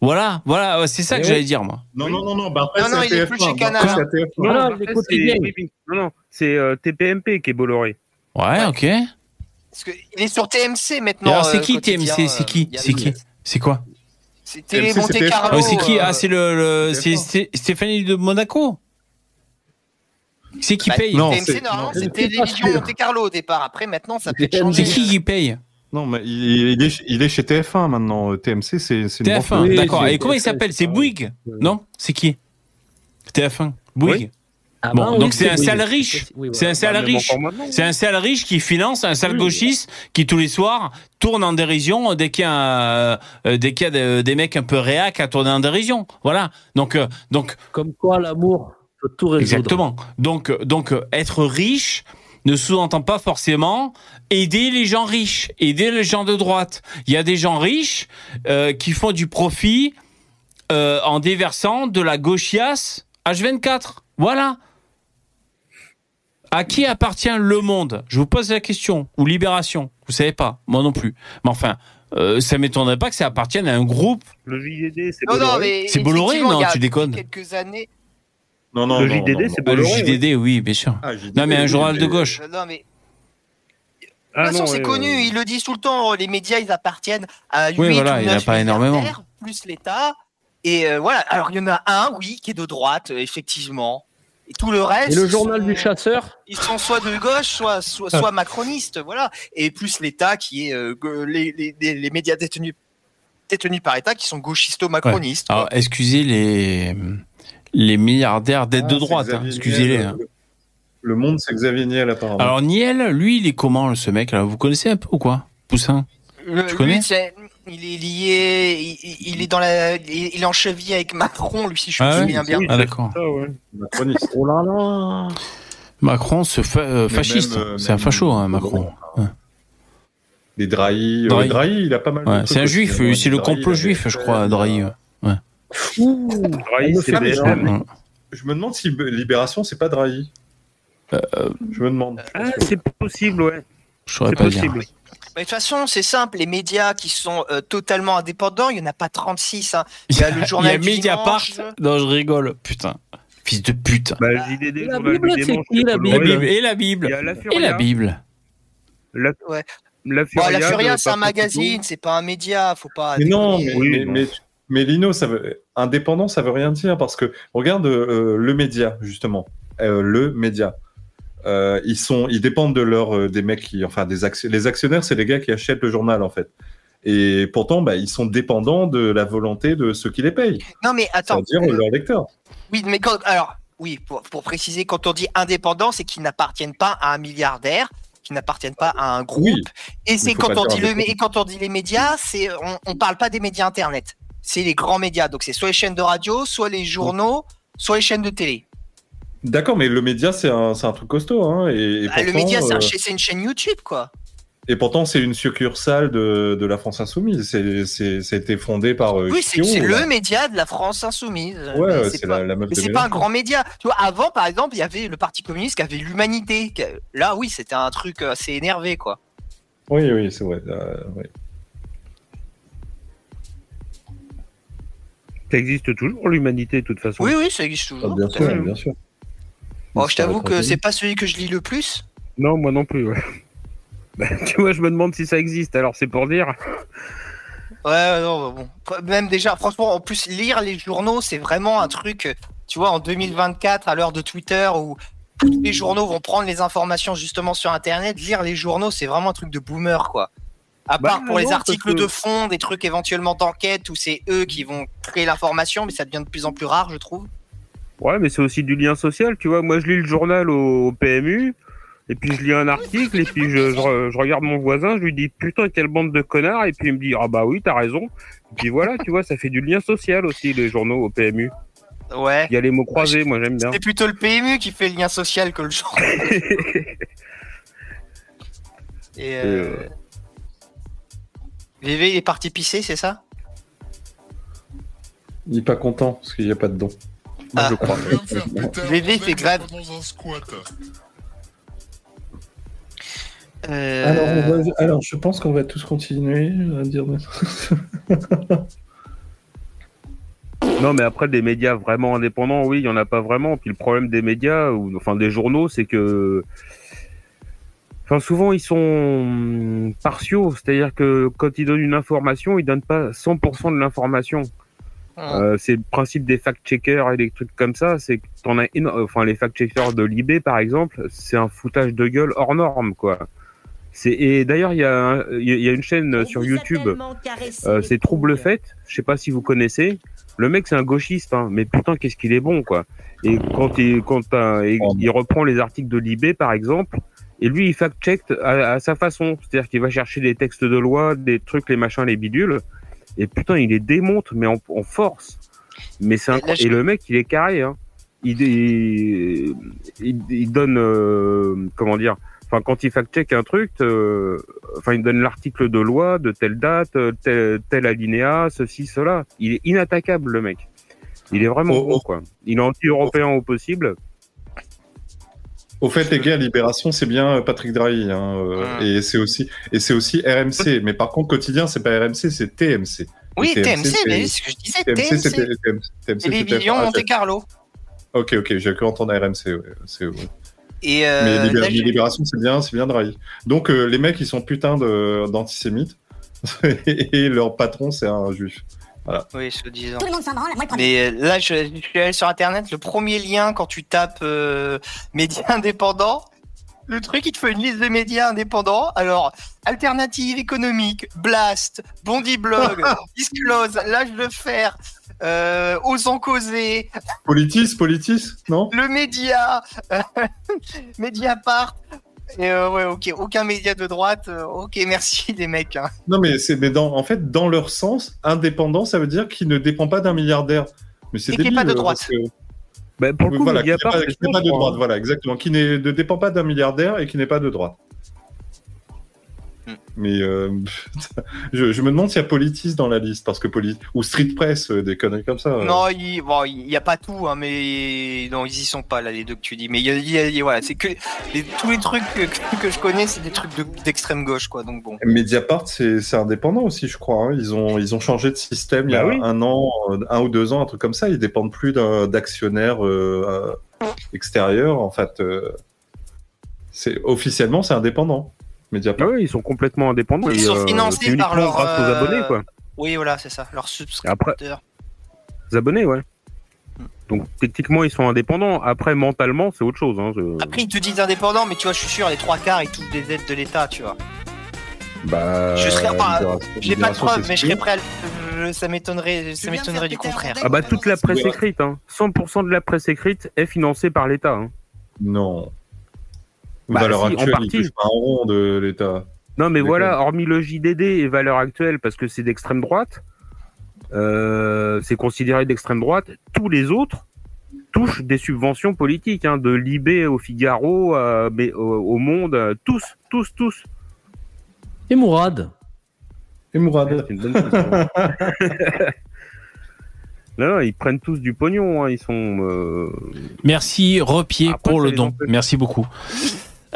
Voilà, voilà, c'est ça que Eh j'allais oui. dire moi. Non, non, non, non, bah après, Non, non, c'est il est TF1, plus chez bah, Canal, après, hein. c'est TF1. Non, non, non, non, non, c'est euh, TPMP qui est Bolloré. Ouais, ok. Parce que il est sur TMC maintenant. alors c'est euh, qui TMC C'est euh, qui? C'est qui? C'est quoi? C'est Télé Monte c'est TF1. Carlo. Ah, C'est qui? euh, Ah, c'est le, le- c'est TF1. Sté- Stéphanie de Monaco? C'est qui bah, paye? Non, TMC, c'est- normalement, non, c'est Télévision. Monte Carlo au départ. Après, maintenant, ça peut changer. C'est qui qui paye? Non, mais il, il est, il est chez TF1 maintenant. TMC, c'est une TF1, branche- Oui, d'accord. c'est- Et comment il s'appelle? C'est. Bouygues Non? C'est qui? TF1 Bouygues? Ah, Bon, bah oui, donc c'est un sale oui, riche. oui, C'est un sale Bah, riche. C'est un sale riche qui finance un sale Oui. gauchiste qui tous les soirs tourne en dérision dès qu'il y a, un- euh, dès qu'il y a des, des mecs un peu réac à tourner en dérision. Voilà. Donc, euh, donc Comme quoi, l'amour peut tout résoudre. exactement. Donc, euh, donc euh, être riche ne sous-entend pas forcément aider les gens riches, aider les gens de droite. Il y a des gens riches euh, qui font du profit euh, en déversant de la gauchiasse H24. Voilà. À qui appartient le monde? Je vous pose la question. Ou Libération Vous savez pas. Moi non plus. Mais enfin, euh, ça m'étonnerait pas que ça appartienne à un groupe. Le JDD, c'est Bolloré. C'est non, il y a tu déconnes. Quelques années. Non, non, Le non, JDD, c'est Ah, le Bolloré. oui. JDD, oui, bien sûr. Ah, JDD, Non, mais un journal de gauche. Euh, Non, mais de Ah, toute façon, c'est ouais, connu. ouais. Ils le disent tout le temps. Les médias, ils appartiennent à 8 Oui, voilà, il a 9 pas énormément. Plus l'État. Et euh, voilà. Alors, il y en a un, oui, qui est de droite, euh, effectivement. Et tout le reste. Et le journal sont- du chasseur Ils sont soit de gauche, soit, soit, soit macronistes, voilà. Et plus l'État qui est euh, les, les, les, les médias détenus détenus par État qui sont gauchisto-macronistes. Alors, excusez les, les milliardaires d'aide Ah, de droite. hein, Excusez-les. Hein. Le, monde, c'est Xavier Niel, apparemment. Alors, Niel, lui, il est comment, ce mec Vous connaissez un peu ou quoi? Poussin? Le- Tu connais? il est lié, il, il est dans la, il, est en cheville avec Macron, lui, si je me Ah souviens bien. Ah, d'accord. Ah, ouais. Oh là là Macron, ce fa- euh, fasciste. euh, c'est un facho, hein, Macron. Ouais. Les Drahi. euh, Drahi. Il a pas mal Ouais, c'est un juif, c'est le complot juif, je crois, Drahi. Ouh, Drahi, me c'est fait. Ouais. Je me demande si Libération, c'est pas Drahi. Euh, Je me demande. Ah, c'est possible, ouais. C'est dire. possible. Mais de toute façon, c'est simple, les médias qui sont euh, totalement indépendants, il n'y en a pas 36. Hein. Il y a le journal <laughs> Il y a du Mediapart. dimanche. Non, je rigole. Putain. Fils de pute. Bah, le JDD, La Bible, c'est qui, la La. Bible. Et la Bible. La Et Furia. la Bible. La, Ouais. la Bon, Furia, la Furia, c'est un magazine, c'est pas un média, faut pas. Mais non, mais, mais, non. mais, mais Lino, ça veut, indépendant, ça veut rien dire parce que regarde euh, le média justement, Euh, le média. Euh, ils sont, ils dépendent de leur des mecs qui, enfin des. Les actionnaires, c'est les gars qui achètent le journal en fait. Et pourtant, bah, ils sont dépendants de la volonté de ceux qui les payent, Non, mais attends. c'est-à-dire leurs lecteurs. Oui, mais quand, alors, oui, pour, pour préciser, quand on dit indépendant, c'est qu'ils n'appartiennent pas à un milliardaire, qu'ils n'appartiennent pas à un groupe. Oui, et c'est quand on dit le, et quand on dit les médias, c'est on, on parle pas des médias internet. C'est les grands médias. Donc c'est soit les chaînes de radio, soit les journaux, soit les chaînes de télé. d'accord, mais le média, c'est un, truc costaud, hein, et, et Ah, le média, c'est un euh, une chaîne YouTube, quoi. et pourtant, c'est une succursale de, de la France insoumise. Été fondé par. euh, Oui, c'est le média de la France insoumise. Ouais, c'est pas- la, la meuf Mais c'est pas un grand média. Tu vois, avant, par exemple, il y avait le Parti communiste qui avait l'humanité. Là, oui, c'était un truc assez énervé, quoi. Oui, oui, c'est vrai. euh. Ça existe toujours, l'humanité, de toute façon. Oui, oui, ça existe toujours. Ah, bien sûr, bien sûr. Bon, je t'avoue que c'est pas celui que je lis le plus. Non, moi non plus, ouais. Bah, <laughs> tu vois, je me demande si ça existe, alors c'est pour dire. Ouais, ouais, non, bah, bon. Même déjà, franchement, en plus, lire les journaux, c'est vraiment un truc, tu vois, en 2024, à l'heure de Twitter, où tous les journaux vont prendre les informations justement sur Internet, lire les journaux, c'est vraiment un truc de boomer, quoi. À Bah, part pour les articles que- de fond, des trucs éventuellement d'enquête, où c'est eux qui vont créer l'information, mais ça devient de plus en plus rare, je trouve. Ouais, mais c'est aussi du lien social, tu vois. Moi, je lis le journal au, au PMU, et puis je lis un article, et puis je, je re- je regarde mon voisin, je lui dis putain, quelle bande de connards, et puis il me dit ah bah oui, t'as raison. Et puis voilà, tu vois, ça fait du lien social aussi, les journaux au PMU. Ouais. Il y a les mots croisés, moi j'aime bien. C'est plutôt le PMU qui fait le lien social que le genre. <laughs> Et euh... VV est parti pisser, c'est ça? Il est pas content parce qu'il n'y a pas de don. Moi, je crois. VV <laughs> il fait grave. Euh, Alors, on va- alors, je pense qu'on va tous continuer à dire. <laughs> Non, mais après, des médias vraiment indépendants, oui, il y en a pas vraiment. Puis le problème des médias, ou enfin des journaux, c'est que. Enfin, souvent, ils sont hum, partiaux. C'est-à-dire que quand ils donnent une information, ils donnent pas 100% de l'information. Euh, c'est le principe des fact-checkers et des trucs comme ça. C'est que as éno- Enfin, les fact-checkers de Libé, par exemple, c'est un foutage de gueule hors norme, quoi. C'est et d'ailleurs il y a un- il y a- une chaîne sur YouTube, euh, c'est Trouble Fait. Je sais pas si vous connaissez. Le mec c'est un gauchiste, hein, mais putain qu'est-ce qu'il est bon quoi. Et quand il quand et il reprend les articles de Libé par exemple, et lui il fact-check à, à sa façon, c'est-à-dire qu'il va chercher des textes de loi, des trucs, les machins, les bidules, et putain il les démonte mais en, en force. Mais c'est incroyable. Et le mec il est carré, hein. Il, il, il, il donne euh, comment dire enfin quand il fact-check un truc euh, enfin il donne l'article de loi de telle date euh, tel, tel alinéa ceci cela. Il est inattaquable le mec. Il est vraiment bon quoi. Il est anti-européen au possible Au fait, les gars, Libération, c'est bien euh, Patrick Drahi, hein, euh, et c'est aussi et c'est aussi RMC. Mais par contre, quotidien, c'est pas RMC, c'est TMC. Oui, Et TMC, mais c'est- ce que je disais, TMC, TMC. c'était TMC, TMC, Télévision ah, Monte Carlo. Ok, ok, j'ai cru entendre RMC. Ouais, c'est ouais. Et euh, Mais là, Libération, c'est bien, c'est bien Drahi. Donc euh, les mecs, ils sont putain de- d'antisémites <laughs> et leur patron, c'est un juif. Voilà. Oui, soi-disant. Tout le monde s'en branle, moi le premier. Mais euh, là, je, je suis allé sur Internet, le premier lien quand tu tapes euh, médias <laughs> indépendants, le truc, il te fait une liste de médias indépendants. Alors, Alternative économique, Blast, Bondi Blog, <laughs> Disclose, L'âge de fer, euh, Osons causer, Politis, Politis, non? Le média, euh, Mediapart. <laughs> Et euh, ouais, ok, aucun média de droite. euh, ok, <laughs> merci les mecs. hein. Non, mais c'est mais dans en fait dans leur sens, indépendant, ça veut dire qu'il ne dépend pas d'un milliardaire. Mais c'est débile. pas de euh, droite. que- Bah, pour le coup, voilà, Mediapart, qui n'est pas, de droite, voilà, exactement, qui ne dépend pas d'un milliardaire et qui n'est pas de droite. Hmm. Mais euh, <laughs> je, je me demande s'il y a Politis dans la liste, parce que Poli ou Street Press, euh, des conneries comme ça. euh. Non, il bon, il y a pas tout, hein, mais non, ils y sont pas là les deux que tu dis. Mais il y a, il y a- il y a- voilà, c'est que les- tous les trucs que, je connais, c'est des trucs de- d'extrême gauche, quoi. Donc bon. Mediapart, c'est indépendant aussi, je crois. hein. Ils, ont, ils ont changé de système il y a Bah oui. un an, un ou deux ans, un truc comme ça. Ils dépendent plus d'actionnaires extérieurs. En fait, euh, c'est officiellement, c'est indépendant. Mediapart. Ah oui, ils sont complètement indépendants. Ils et, sont euh, financés par uniquement leur, grâce aux euh, abonnés, quoi. Oui, voilà, c'est ça, leurs subscripteurs. les abonnés, ouais. Donc techniquement, ils sont indépendants. Après, mentalement, c'est autre chose. Hein. je- Après, ils te disent indépendants, mais tu vois, je suis sûr, les trois quarts, ils touchent des aides de l'État, tu vois. Bah, je serais pas, Libération- j'ai pas de preuves, mais je serais prêt à ça m'étonnerait, ça m'étonnerait du contraire. Ah bah toute la presse écrite, hein. 100% de la presse écrite est financée par l'État. Hein. Non. Bah, Valeur si, en actuelle, partie. ils touchent pas un rond de l'État. Non mais voilà, hormis le JDD et valeur actuelle parce que c'est d'extrême droite, euh, c'est considéré d'extrême droite. Tous les autres touchent des subventions politiques, hein, de Libé au Figaro, mais au, au Monde, tous, tous, tous. Et Mourad Et Mourad C'est une bonne <laughs> non, non, ils prennent tous du pognon, hein, ils sont. euh, Merci Repied Après, pour le don. empêche. Merci beaucoup.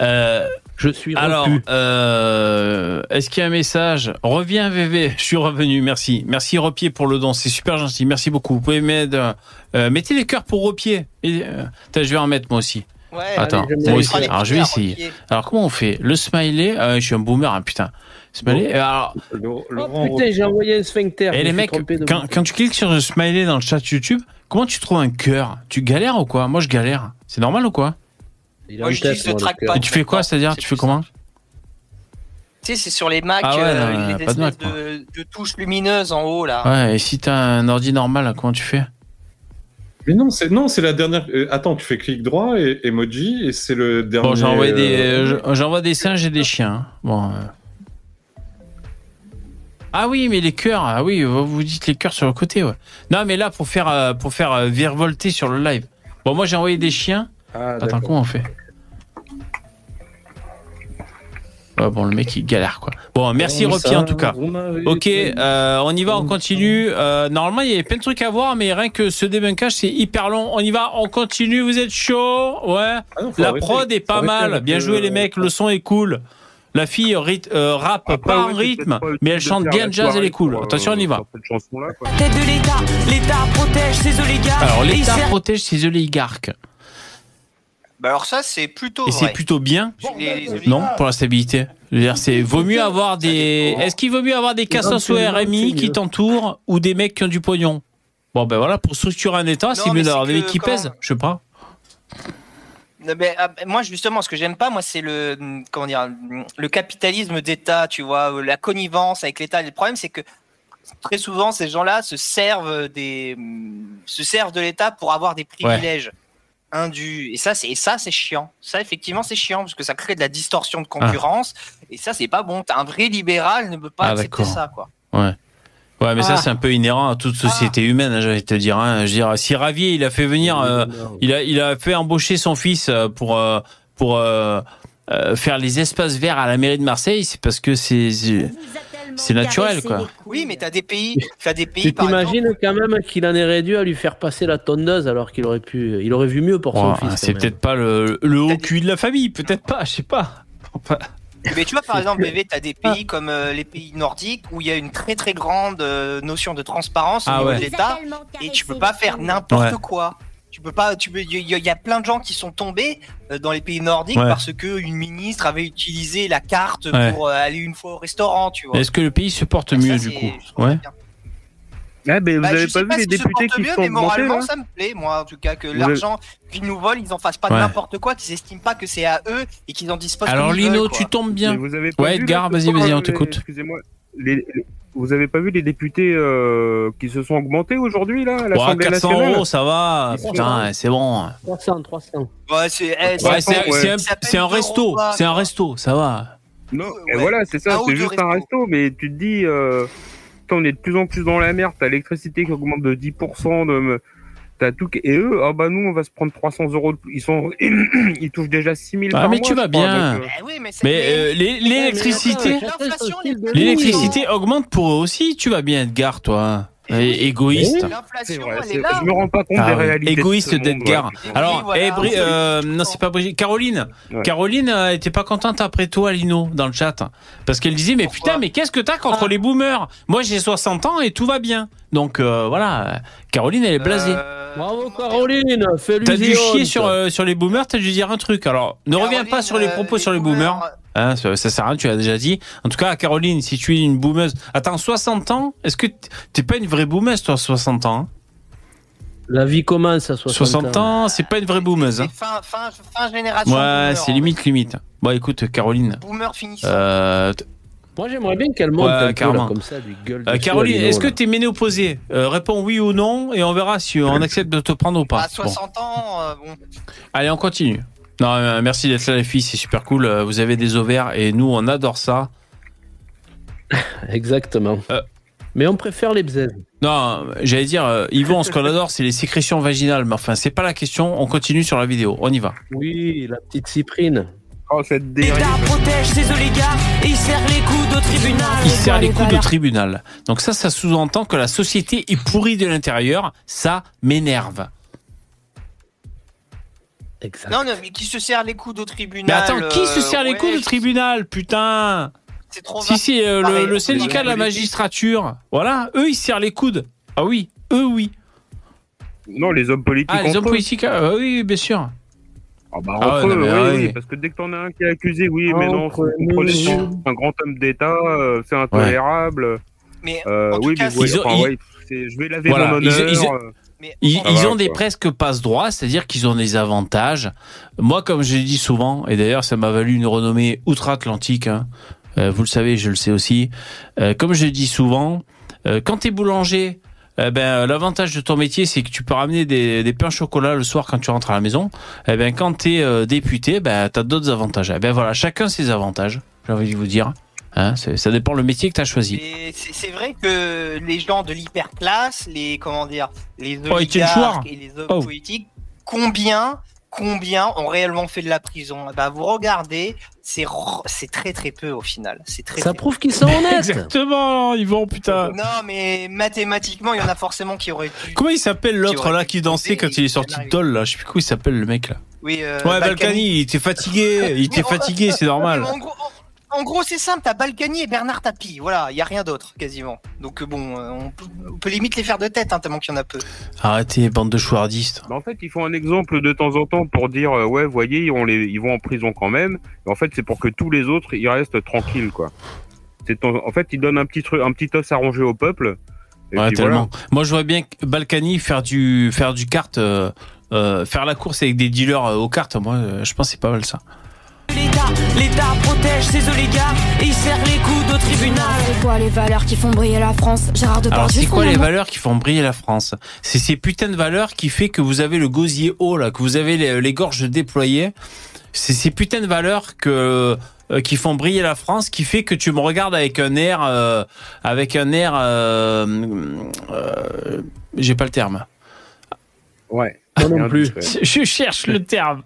Euh, Je suis Alors, repu. euh, est-ce qu'il y a un message Reviens, VV. Je suis revenu. Merci. Merci, Repied, pour le don. C'est super gentil. Merci beaucoup. Vous pouvez m'aider. euh, mettez les cœurs pour Repied. Et, euh, putain, je vais en mettre, moi aussi. Ouais, Attends, allez, moi aussi. Alors, je vais essayer. Alors, comment on fait Le smiley. euh, je suis un boomer, hein, putain. Smiley. Alors, Oh, putain, j'ai envoyé un sphincter. et me les mecs, quand, quand tu cliques sur le smiley dans le chat YouTube, comment tu trouves un cœur? Tu galères ou quoi? Moi, je galère. C'est normal ou quoi? Moi, le trackpad. Et tu fais quoi C'est-à-dire, tu fais comment Tu sais, c'est sur les Mac, Ah ouais, euh, non, les pas de Mac, espèces de, de touches lumineuses en haut là. Ouais, et si t'as un ordi normal, là, comment tu fais? Mais non, c'est non, c'est la dernière. euh, attends, tu fais clic droit et emoji et c'est le dernier. Bon, j'envoie des, euh, euh, j'envoie des singes et des chiens. hein. Bon. euh. Ah oui, mais les cœurs. Ah oui, vous vous dites les cœurs sur le côté. Ouais. Non, mais là pour faire euh, pour faire euh, virevolter sur le live. Bon, moi j'ai envoyé des chiens. Ah, Attends, comment on fait Ouais, bon, le mec il galère quoi. Bon, merci ça, en tout cas. Ok, euh, on y va, on continue. Euh, normalement, il y avait plein de trucs à voir, mais rien que ce débunkage, c'est hyper long. On y va, on continue. Vous êtes chaud Ouais. Ah non, La arrêter. prod est pas mal. Bien joué les mecs, le son est cool. La fille euh, rappe Après, pas ouais, en rythme, mais elle chante bien jazz, elle est cool. Attention, on y euh, va. cette quoi. Tête de l'État, l'État protège ses oligarques. Alors, l'État protège ses oligarques. Bah alors ça c'est plutôt Et c'est plutôt bien, Les- les oligarques. non, pour la stabilité. Je veux dire, c'est vaut mieux avoir des. Est-ce qu'il vaut mieux avoir des cassos au RMI qui t'entourent ou des mecs qui ont du pognon? Bon, ben voilà, pour structurer un État, c'est mieux d'avoir des mecs qui pèsent. Je sais pas. Mais, ah, moi justement, ce que j'aime pas, moi, c'est le comment dire, le capitalisme d'État, tu vois, la connivence avec l'État. Le problème, c'est que très souvent, ces gens-là se servent des, se servent de l'État pour avoir des privilèges indus. Et ça, c'est et ça, c'est chiant. Ça, effectivement, c'est chiant parce que ça crée de la distorsion de concurrence. Et ça, c'est pas bon. T'as un vrai libéral ne peut pas Ah, accepter ça, quoi. Ouais. Ouais, mais ça, Ah. c'est un peu inhérent à toute société humaine, hein, j'allais te dire. Hein. Je veux dire, si Ravier, il a fait venir, euh, il, a, il a fait embaucher son fils euh, pour, pour euh, faire les espaces verts à la mairie de Marseille, c'est parce que c'est c'est- naturel, quoi. Oui, mais t'as des pays, t'as des pays Tu t'imagines quand même qu'il en est réduit à lui faire passer la tondeuse alors qu'il aurait pu, il aurait vu mieux pour son fils. c'est peut-être pas le, le haut cul de la famille, peut-être pas, je sais pas. Mais tu vois, par exemple, BV, tu as des pays comme euh, les pays nordiques où il y a une très très grande euh, notion de transparence au Ah niveau ouais. de l'État et tu peux pas faire n'importe Ouais. quoi. Tu peux pas, tu peux, il y, a- il y a plein de gens qui sont tombés euh, dans les pays nordiques Ouais. parce que une ministre avait utilisé la carte Ouais. pour euh, aller une fois au restaurant, tu vois. Est-ce que le pays se porte mieux, du coup Ouais. Ah, ben, vous Bah, avez je pas sais vu pas les députés portent qui mieux, sont mais moralement, ça me plaît, moi, en tout cas, que l'argent qu'ils nous volent, ils en fassent pas Ouais. n'importe quoi, qu'ils estiment pas que c'est à eux et qu'ils en disposent Alors, Lino, veulent, tu tombes bien. Mais vous avez pas Ouais, Edgar, vas-y, vas-y, soir, on t'écoute. Excusez-moi. Les- les- Vous avez pas vu les députés euh, qui se sont augmentés aujourd'hui, là, à Ouais, l'Assemblée 400 nationale? euros, ça va. Putain, c'est bon. 300, 300. Ouais, c'est eh, Ouais, ouais. un, c'est un resto, c'est un resto, ça va. Non, et voilà, c'est ça, c'est juste un resto, mais tu te dis, euh, putain, on est de plus en plus dans la merde, t'as l'électricité qui augmente de 10%, de, t'as tout, et eux, ah bah nous, on va se prendre 300 euros, de plus. ils sont, <clears throat> ils touchent déjà 6000 Ah, par mais mois, tu vas crois, bien. donc, euh, Eh oui, mais Mais euh, l'é- l'électricité, l'électricité augmente pour eux aussi. Tu vas bien, Edgar, toi. Et- égoïste. Vrai, elle est c'est- là. je me rends pas compte Ah des réalités. Égoïste d'Edgar. ouais. Alors, Oui, voilà. eh, euh, non, c'est pas Brigitte. Caroline. Ouais. Caroline euh, était pas contente après toi, Lino, dans le chat. Parce qu'elle disait, mais putain, mais qu'est-ce que t'as contre les boomers? Moi, j'ai 60 ans et tout va bien. Donc, euh, voilà. Caroline, elle est blasée. Bravo Caroline, fais-lui T'as dû chier sur, euh, sur les boomers, t'as dû dire un truc. Alors, ne reviens pas sur les euh, propos sur les boomers. Hein, ça, ça sert à rien, tu l'as déjà dit. En tout cas, Caroline, si tu es une boomeuse. Attends, 60 ans Est-ce que t'es pas une vraie boomeuse, toi, 60 ans hein? La vie commence à 60, 60 ans, c'est pas une vraie boomeuse. Hein. Fin, fin, fin génération. Ouais, boomer, c'est limite, limite. Bon, écoute, Caroline. Boomer finissant. Euh, Moi j'aimerais bien qu'elle monte Ouais, un peu, carrément. là, comme ça, du gueule. euh, Caroline, est-ce que là. t'es ménopausée euh, Réponds oui ou non et on verra si on accepte de te prendre ou pas. à Bon. 60 ans, euh, bon. Allez, on continue. Non, euh, merci d'être là, les filles, c'est super cool. Euh, Vous avez des ovaires et nous, on adore ça. <laughs> Exactement. Euh. Mais on préfère les bzaises. Non, j'allais dire, euh, Yvon, ce qu'on adore, c'est les sécrétions vaginales. Mais enfin, c'est pas la question. On continue sur la vidéo. On y va. Oui, la petite cyprine. Oh, cette dérive. L'État protège ses oligarques et il serre les coudes au tribunal. Il serre les coudes au tribunal. Donc ça, ça sous-entend que la société est pourrie de l'intérieur. Ça m'énerve. Non, non, mais qui se serre les coudes au tribunal. Mais attends, qui se euh, serre les ouais, coudes au tribunal, putain C'est trop Si, si, euh, le, le syndicat de la magistrature, voilà, eux, ils se serrent les coudes. Ah oui, eux, oui. Non, les hommes politiques. Ah, les hommes politiques, ah, oui, bien sûr. Ah bah, Ah entre ouais, eux, non, mais oui, oui, parce que dès que t'en as un qui est accusé, oui, mais non, Entre c'est un grand homme d'État, euh, c'est intolérable. Mais Euh, en tout oui, cas, mais ouais, ils ont- enfin, ils- je vais laver Voilà, mon ils- honneur. ils- euh, Ils, ils ont des presque passe droits, c'est-à-dire qu'ils ont des avantages. Moi, comme je l'ai dit souvent, et d'ailleurs ça m'a valu une renommée outre-Atlantique, hein, vous le savez, je le sais aussi, euh, comme je le dis souvent, euh, quand tu es boulanger, eh ben, l'avantage de ton métier, c'est que tu peux ramener des, des pains au chocolat le soir quand tu rentres à la maison. Eh ben, quand tu es député, ben, tu as d'autres avantages. Eh ben, voilà, chacun ses avantages, j'ai envie de vous dire. Hein, ça dépend le métier que tu as choisi. C'est vrai que les gens de l'hyperclasse, les comment dire, les Oh, et les hommes Oh. politiques, combien, combien ont réellement fait de la prison Bah vous regardez, c'est très très peu au final. C'est très. Ça très prouve qu'ils sont <laughs> honnêtes. Exactement, ils vont, putain. Non mais mathématiquement, il y en a forcément qui auraient dû. Comment il s'appelle l'autre là qui dansait quand il est sorti de Dole là? Je sais plus comment il s'appelle le mec là. Oui. euh, Ouais, Balkany, il était fatigué, il était fatigué, c'est <laughs> normal. En gros, en- gros, c'est simple, t'as Balkany et Bernard Tapie, voilà, il y a rien d'autre quasiment. Donc euh, bon, euh, on peut, on peut limite les faire de tête, hein, tellement qu'il y en a peu. Arrêtez, bande de chouardistes. bah, en fait, ils font un exemple de temps en temps pour dire, euh, ouais, voyez, on les, ils vont en prison quand même. Et en fait, c'est pour que tous les autres, ils restent tranquilles, quoi. C'est en, en fait, ils donnent un petit truc, un petit os à ronger au peuple. Et Ouais, puis tellement. voilà. Moi, je vois bien que Balkany faire du faire du kart, euh, euh, faire la course avec des dealers euh, aux cartes. Moi, euh, je pense que c'est pas mal ça. L'État, l'État protège ses oligarques et il serre les coudes au tribunal. C'est quoi les valeurs qui font briller la France Gérard Alors, Depardieu. c'est quoi les valeurs qui font briller la France? C'est ces putains de valeurs qui fait que vous avez le gosier haut là, que vous avez les, les gorges déployées. C'est ces putains de valeurs que euh, qui font briller la France, qui fait que tu me regardes avec un air, euh, avec un air, euh, euh, j'ai pas le terme. Ouais. Moi non plus. Je cherche le terme.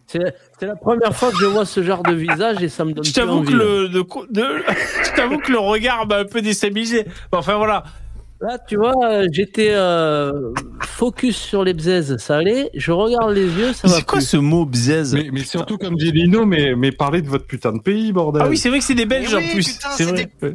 C'est la première fois que je vois ce genre de visage et ça me donne Je plus t'avoue envie, que le, de- de- <laughs> je t'avoue que le regard m'a un peu déstabilisé. Bon, Enfin voilà. Là, tu vois, euh, j'étais euh, focus sur les bzaises, ça allait. Je regarde les yeux, ça va C'est quoi plus. ce mot bzaise Mais, mais surtout, comme dit Lino, mais, mais parlez de votre putain de pays, bordel. Ah oui, c'est vrai que c'est des Belges en plus. putain, C'est c'est vrai. <laughs>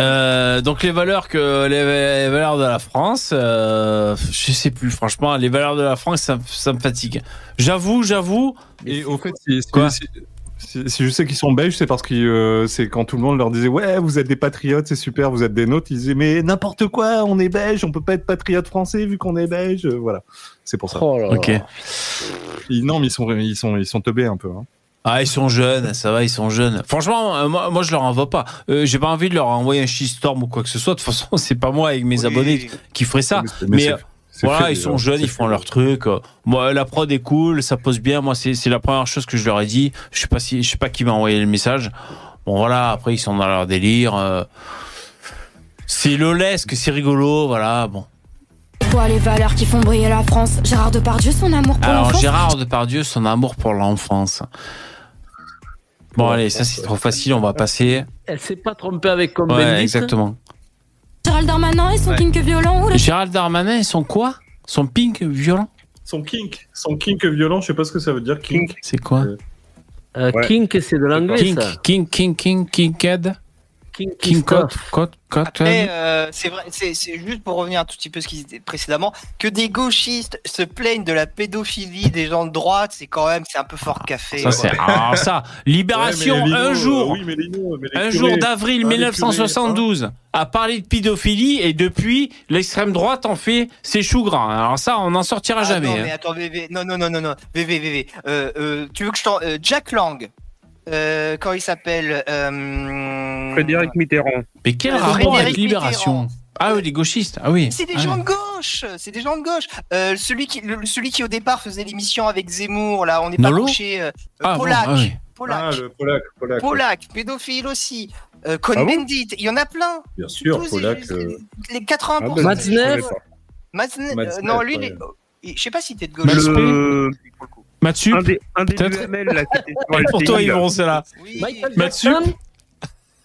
Euh, donc les valeurs que les, les valeurs de la France, euh, je sais plus franchement, les valeurs de la France, ça, ça me fatigue. J'avoue, j'avoue. Et au fait, si, je sais qu'ils sont belges, c'est parce que euh, c'est quand tout le monde leur disait ouais, vous êtes des patriotes, c'est super, vous êtes des nôtres. Ils disaient mais n'importe quoi, on est belge, on peut pas être patriote français vu qu'on est belge. Euh, Voilà, c'est pour ça. Oh là là. Ok. Ils- non, mais ils sont ils sont ils sont teubés un peu. Hein. Ah, ils sont jeunes, ça va, ils sont jeunes. Franchement, euh, moi, moi, je leur en veux pas. Euh, J'ai pas envie de leur envoyer un shitstorm ou quoi que ce soit. De toute façon, c'est pas moi avec mes Oui. abonnés qui ferait ça. Mais euh, voilà, fait, ils sont déjà. jeunes, ils font fait. leur truc. Euh, Moi, la prod est cool, ça pose bien. Moi, c'est c'est la première chose que je leur ai dit. Je sais pas si, je sais pas qui m'a envoyé le message. Bon, voilà. Après, ils sont dans leur délire. euh. C'est lolesque, c'est rigolo, voilà. Bon. Les valeurs qui font briller la France Gérard Depardieu, son amour pour Alors l'enfance Gérard Depardieu, son amour pour l'enfance. Bon allez, ça c'est trop facile, on va passer. Elle s'est pas trompée avec comme Ouais, exactement. Gérald Darmanin et son Ouais. kink violent ou le Gérald Darmanin, ils sont quoi? Son pink violent? Son kink, son kink violent, je sais pas ce que ça veut dire. Kink. C'est quoi? Euh, Ouais. Kink, c'est de l'anglais, King, ça. King, King, King, Kinked King, King Cot, Cot, Cot. Après, euh, c'est vrai, c'est c'est juste pour revenir un tout petit peu à ce qui était précédemment, que des gauchistes se plaignent de la pédophilie des gens de droite, c'est quand même, c'est un peu fort café. Ça c'est alors <laughs> ça, libération Ouais, un jour. euh, oui, mais Lino, mais les Un curés- jour d'avril Ah, les 1972 a parlé de pédophilie et depuis l'extrême droite en fait ses choux gras. Alors ça on n'en sortira Ah, jamais. Non, hein. mais attends, VV, non, non, non, non, non, VV, VV. Euh, euh, tu veux que je t'en. euh, Jack Lang, euh, quand il s'appelle. Euh... Frédéric Mitterrand. Mais quel Euh, rapport avec libération Mitterrand. Ah oui, les gauchistes. Ah oui. C'est des Ah gens oui. de gauche, c'est des gens de gauche. Euh, celui qui, le- celui qui au départ faisait l'émission avec Zemmour, là, on n'est pas couché. euh, Ah, bon, Polak, ah oui. Polak, Ah, le Polak, Polak. ouais. Polak, pédophile aussi. Euh, Ah bon Cohn-Bendit, il y en a plein. Bien sûr, Tous, Polak. les- euh, Les 80%. Ah, bah, Matzneff. je connais pas. Matzneff, euh, Matzneff, non, lui, ouais. il est- il- je sais pas si t'es de gauche. Le... Mathieu Un des, un des Peut-être. UML là, qui était sur Pour toi, vont c'est là. Oui. Mathieu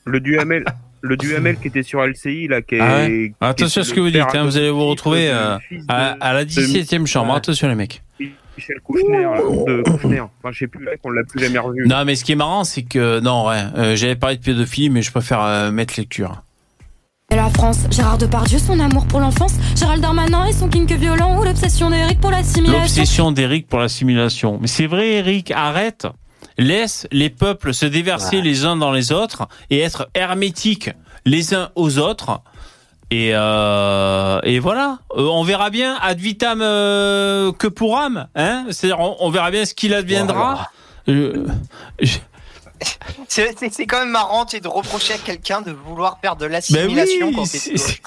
le duhamel, le duhamel qui était sur LCI là, qui est. Ah ouais qui Attention à ce que vous dites, hein, vous allez vous retrouver euh, à, à la 17e chambre. Ouais. Attention les mecs. Michel Kouchner, de Kouchner. Enfin, je sais plus, le mec, on l'a plus jamais revu. Non, mais ce qui est marrant, c'est que non, ouais, euh, j'avais parlé de pédophilie, mais je préfère euh, mettre lecture. Et la France, Gérard Depardieu, son amour pour l'enfance, Gérald Darmanin et son kink violent ou l'obsession d'Eric pour l'assimilation. L'obsession d'Eric pour l'assimilation. Mais c'est vrai, Eric, arrête. Laisse les peuples se déverser les uns dans les autres et être hermétiques les uns aux autres. Et, euh, et voilà, Euh, on verra bien ad vitam euh, que pour âme. Hein C'est-à-dire, on, on verra bien ce qu'il adviendra. Je- <laughs> c'est- quand même marrant de reprocher à quelqu'un de vouloir faire de Ben l'assimilation oui, quand t'es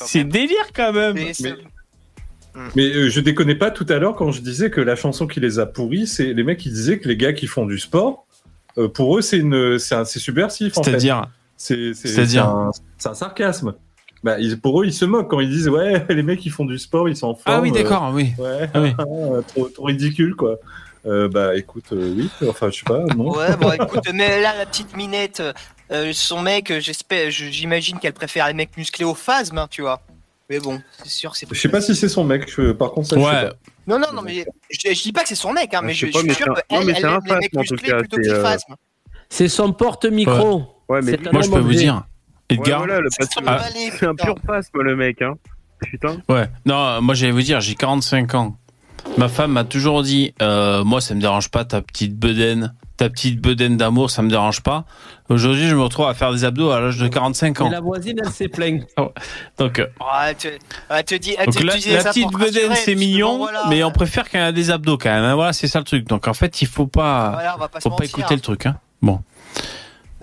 c'est- délire quand même. Mais Mais euh, je déconnais pas tout à l'heure quand je disais que la chanson qui les a pourris, c'est les mecs qui disaient que les gars qui font du sport, euh, pour eux c'est subversif. C'est-à-dire c'est, c'est, C'est-à-dire c'est un, un sarcasme. Bah, ils- pour eux, ils se moquent quand ils disent ouais, <laughs> les mecs qui font du sport, ils sont en forme. Ah oui, d'accord, oui. Ouais, Ah oui. <laughs> trop, trop ridicule quoi. Euh, bah écoute, euh, oui, enfin je sais pas, non. Ouais, bon, écoute, mais là, la petite minette, euh, son mec, j'espère, je- j'imagine qu'elle préfère les mecs musclés au phasme, hein, tu vois. Mais bon, c'est sûr, c'est Je sais pas si c'est son mec. je- par contre, ça, je sais Ouais. pas. Non, non, non, mais je, je dis pas que c'est son mec, hein, mais je je, sais pas, je mais suis sûr c'est un- qu'elle, non, mais elle c'est un aime les mecs phasme, en tout musclés cas, plutôt c'est, que les phasmes. C'est son porte-micro. Ouais, mais Moi, je peux vous dire, Edgar. Ouais, voilà, aller, c'est un pur phasme, le mec, hein. Putain. Ouais. Non, moi j'allais vous dire, j'ai 45 ans. Ma femme m'a toujours dit, euh, moi ça me dérange pas ta petite bedaine, ta petite bedaine d'amour, ça me dérange pas. Aujourd'hui, je me retrouve à faire des abdos à l'âge de 45 Mais ans. la voisine, elle s'est plainte. <laughs> Donc, euh, elle te, elle te dit, elle donc te la, petite bedaine c'est mignon, voilà. mais on préfère qu'elle a des abdos quand même. hein. Voilà, c'est ça le truc. Donc en fait, il faut pas, Voilà, faut pas écouter le truc. Hein. Bon.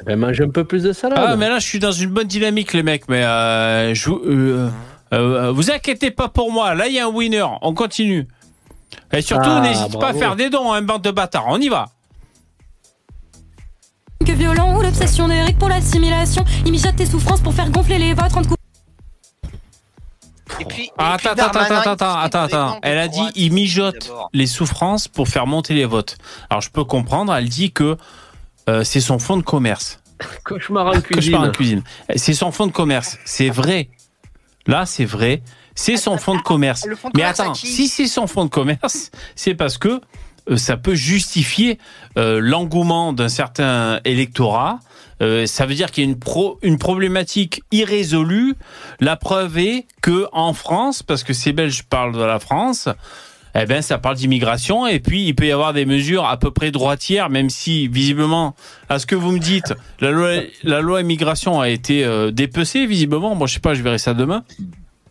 Ben, mange un peu plus de salade. Ah, mais là, je suis dans une bonne dynamique, les mecs. Mais euh, je, euh, euh, vous inquiétez pas pour moi. Là, il y a un winner. On continue. Et surtout, Ah, n'hésite pas à faire des dons, hein, bande de bâtards. On y va. Que violent ou l'obsession d'Eric pour l'assimilation. Il mijote tes souffrances pour faire gonfler les vôtres en te coupant. Et puis, Ah, et puis attends, attends, Darmanin, attends, attends, attends, Elle a dit, il mijote les souffrances pour faire monter les votes. Alors, je peux comprendre. Elle dit que euh, c'est son fonds de commerce. <laughs> Cauchemar en cuisine. Cauchemar en cuisine. C'est son fonds de commerce. C'est vrai. Là, c'est vrai. C'est son fonds de commerce. Le fonds de Mais commerce attends, si c'est son fonds de commerce, <laughs> c'est parce que euh, ça peut justifier euh, l'engouement d'un certain électorat. Euh, ça veut dire qu'il y a une, pro, une problématique irrésolue. La preuve est que en France, parce que ces Belges parlent de la France, eh ben ça parle d'immigration et puis il peut y avoir des mesures à peu près droitières, même si visiblement, à ce que vous me dites, la loi, la loi immigration a été euh, dépecée visiblement. Bon, je sais pas, je verrai ça demain.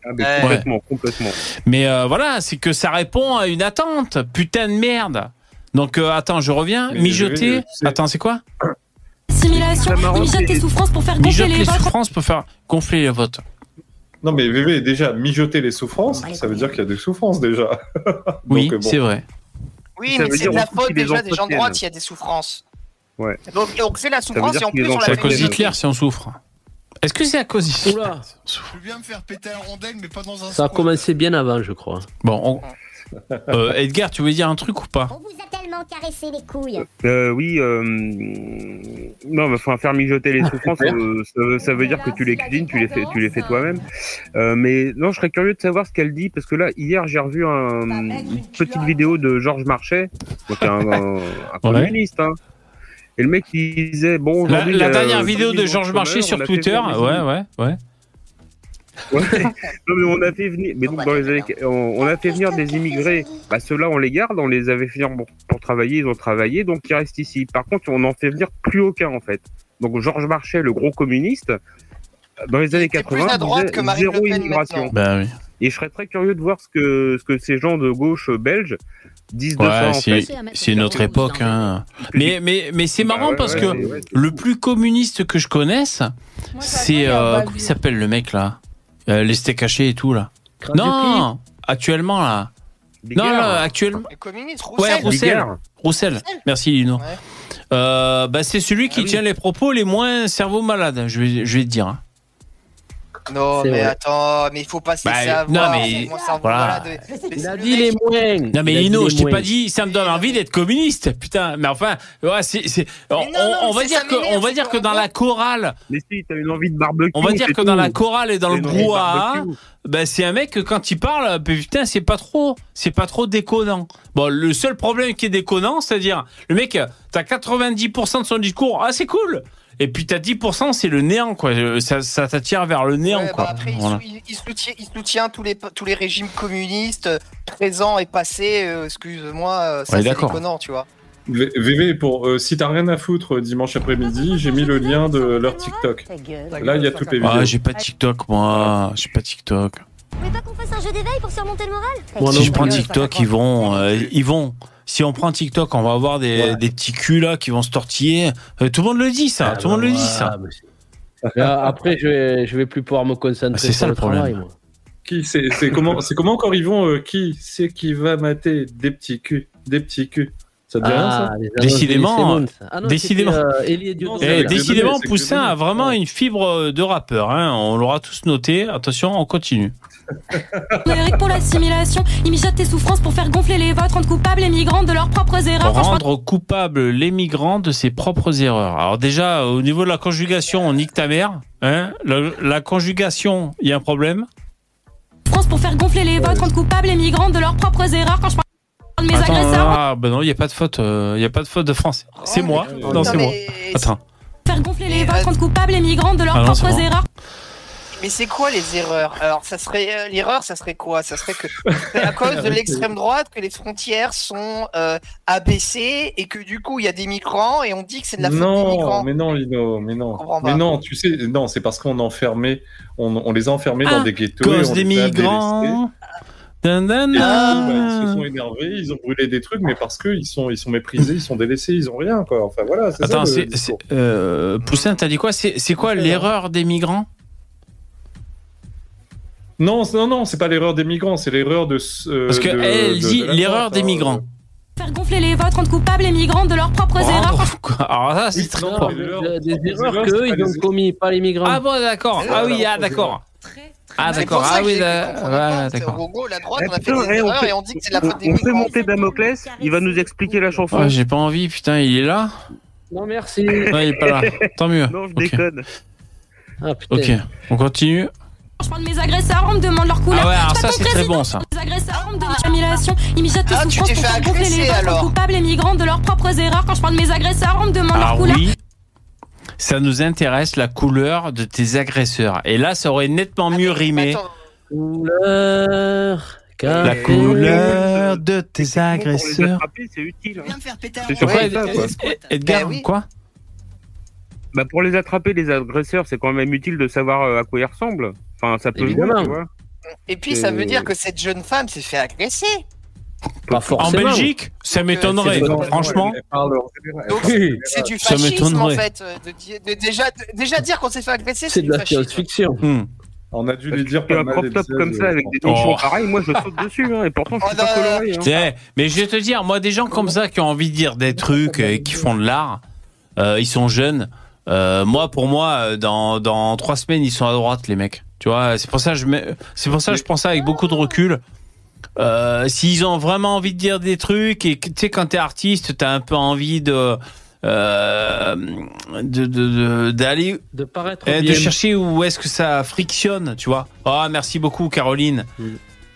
Ah, mais Ouais. complètement, complètement. Mais euh, voilà, c'est que ça répond à une attente. Putain de merde. Donc euh, attends, je reviens. Mais Mijoter. je- je sais- Attends, c'est quoi? Il mijote tes souffrances pour faire gonfler Mijote les les souffrances pour faire gonfler les votes. Non mais VV, déjà mijoter les souffrances, ça veut dire qu'il y a des souffrances déjà. <laughs> Oui, Donc, euh, bon. c'est vrai. Oui, Ça mais c'est de la faute déjà des gens de droite s'il y a des souffrances. Ouais. Donc donc c'est la souffrance et en plus on la C'est à cause d'Hitler si on souffre. Est-ce que c'est à cause d'Hitler Oula, Je veux bien me faire péter un rondelle, mais pas dans un ça a commencé bien avant, je crois. Bon, on- Euh, Edgar, tu veux dire un truc ou pas On vous a tellement caressé les couilles. Euh, oui, euh... non, mais enfin, faire mijoter les souffrances, euh, ça, ça veut dire que tu les cuisines, tu les fais, tu les fais toi-même. Euh, mais non, je serais curieux de savoir ce qu'elle dit parce que là, hier, j'ai revu un- une petite vidéo de Georges Marchais, donc un, un, un communiste. Hein. Et le mec, il disait bon. La, la euh, dernière vidéo de Georges Marchais sur Twitter, ouais, ouais, ouais. on a fait venir, des immigrés. Bah, ceux-là, on les garde, on les avait fait venir pour, travailler, ils ont travaillé, donc ils restent ici. Par contre, on n'en fait venir plus aucun, en fait. Donc, Georges Marchais, le gros communiste, dans les années 80, plus à droite zéro immigration. Ben Et je serais très curieux de voir ce que, ce que ces gens de gauche belge ouais, c'est en époque. Hein. Mais, mais, mais c'est marrant parce que le plus communiste que je connaisse, c'est. Euh, comment il s'appelle le mec là? Euh, Les steaks hachés et tout là. Non Actuellement là. Non, actuellement. Roussel. Ouais, Roussel. Merci Lino. Euh, bah, c'est celui qui tient les propos les moins cerveau malade, je vais, je vais te dire. Hein. Non, mais vrai. attends, mais il faut pas se Bah, laisser avoir. non, mais voilà. de- Il a dit les moins. Non mais Lino, je t'ai pas dit, ça me donne envie d'être communiste, putain. Mais enfin, ouais, c'est, c'est, on, on va dire que, on va dire que dans la chorale, Mais si, t'as une envie de barbecue. on va dire que dans la chorale et dans le brouhaha, ben c'est un mec que quand il parle, ben, putain, c'est pas trop, c'est pas trop déconnant. Bon, le seul problème qui est déconnant, c'est-à-dire, le mec, t'as 90% de son discours, ah c'est cool. Et puis t'as 10%, c'est le néant, quoi. Ça, ça t'attire vers le néant, Ouais, quoi. bah après, il, Voilà. sou- il- il soutient, il soutient tous les, tous les régimes communistes présents et passés. euh, Excuse-moi, euh, ça Ouais, c'est déconnant, tu vois. V- VV, pour, euh, si t'as rien à foutre dimanche après-midi, j'ai mis le lien de leur TikTok. Là, il y a toutes les vidéos. Ah, j'ai pas TikTok, moi. J'ai pas TikTok. Vous voulez pas qu'on fasse un jeu d'éveil pour surmonter le moral si je prends. TikTok, ils vont, euh, ils vont. Si on prend TikTok, on va avoir des, Ouais. des petits culs là qui vont se tortiller. Euh, tout le monde le dit ça. Ah, tout le monde bah, le dit voilà, ça. c'est- Là, Après, je vais, je vais plus pouvoir me concentrer C'est sur ça, le travail. problème. moi. Qui c'est c'est comment c'est comment encore ils vont euh, qui c'est qui va mater des petits culs des petits culs? Ça te dit rien ça? Ah, Décidément. Ah non, décidément. euh, Elie. Non, Eh, c'est décidément, c'est Poussin a vraiment une fibre de rappeur. Hein. On l'aura tous noté. Attention, on continue. Eric pour l'assimilation, il mijote tes souffrances pour faire gonfler les vôtres, rendre coupables les migrants de leurs propres erreurs. Rendre coupable les migrants de ses propres erreurs. Alors déjà, au niveau de la conjugation, on nique ta mère. Hein. La, la conjugation, il y a un problème? France pour faire gonfler les vôtres, rendre coupables les migrants de leurs propres erreurs. Quand je parle de mes Attends, agresseurs, ah, ben non, il n'y a pas de faute. euh, Il y a pas de faute de français. C'est Oh, moi. mais- Non, c'est moi. Attends. faire gonfler les vôtres, euh, rendre coupables les migrants de leurs Ah propres bon. erreurs. Mais c'est quoi les erreurs? Alors, ça serait euh, l'erreur, ça serait quoi? Ça serait que c'est à cause de <laughs> l'extrême droite que les frontières sont euh, abaissées et que du coup il y a des migrants et on dit que c'est de la faute des non migrants. mais non Lino mais non mais non tu sais non c'est parce qu'on enfermait on, on les a enfermés Ah, dans des ghettos et Cause on des les migrants. Dan, dan, Et du coup, dan. bah, ils se sont énervés, ils ont brûlé des trucs, mais parce qu'ils sont, ils sont méprisés, ils sont délaissés, ils ont rien, quoi. Enfin voilà. ça, Attends, le c'est- euh, Poussin, t'as dit quoi? C'est quoi l'erreur des migrants? Non, non, non, c'est pas l'erreur des migrants, c'est l'erreur de. ce- euh, Parce que de- elle de- dit de l'erreur des hein. migrants. Faire gonfler les vôtres, rendre coupables les migrants de leurs propres erreurs. Rendre- <laughs> quoi? Alors là, c'est très non, fort. mais l'erreur- Des, des les erreurs erreurs, qu'eux, ils ont des- commis, pas les migrants. Ah bon, d'accord. Ah oui, ah d'accord. Ah d'accord. ça Ah oui, d'accord. En gros, la droite, Eh, on a fait des eh, on erreurs et on dit que c'est la On, faute des on fait migrants. monter Damoclès, il va nous expliquer la chanson. J'ai pas envie, putain, il est là Non, merci. Ouais, il est pas là. <laughs> Tant mieux. Non, je déconne. Ah, putain. Ok, on continue. Quand je parle de mes agresseurs, on me demande leur couleur. Ah ouais, alors Je ça c'est très bon ça. Les agresseurs, on me demande l'assimilation. Ils mijotent tes Ah, tu t'es pour fait faire gonfler agresser, alors. coupables les migrants de leurs propres erreurs. Quand je parle de mes agresseurs, on me demande leur Ah couleur. oui. Ça nous intéresse la couleur de tes agresseurs. Et là, ça aurait nettement mieux rimé. Couleur. La couleur de tes Pour les agresseurs. attraper, c'est utile. Viens me faire péter Edgar, Ben quoi Bah, pour les attraper, les agresseurs, c'est quand même utile de savoir euh, à quoi ils ressemblent. Enfin, ça peut jouer, Évidemment. tu vois. Et puis ça veut Euh, dire que cette jeune femme s'est fait agresser. Pas En. Belgique Ça m'étonnerait, c'est- franchement. C'est du Ça fascisme en m'étonnerait. fait. euh, De, de- déjà, de- déjà dire qu'on s'est fait agresser, C'est de la science-fiction. Hmm. On a dû lui dire pas mal. crop top comme ça, euh, avec des Oh. nichons pareils, moi je saute dessus, hein, et pourtant je suis Oh, pas coloré. hein. Mais je vais te dire, moi, des gens comme ça qui ont envie de dire des trucs et qui font de l'art, euh, ils sont jeunes. Euh, moi, pour moi, euh, dans, dans trois semaines, ils sont à droite, les mecs. Tu vois, c'est pour ça que je mets- c'est pour ça que je pense ça avec beaucoup de recul. Euh, s'ils ont vraiment envie de dire des trucs et que, tu sais, quand t'es artiste, t'as un peu envie de, euh, de, de, de- d'aller De paraître de bien. chercher où est-ce que ça frictionne, tu vois. Ah, merci beaucoup, Caroline.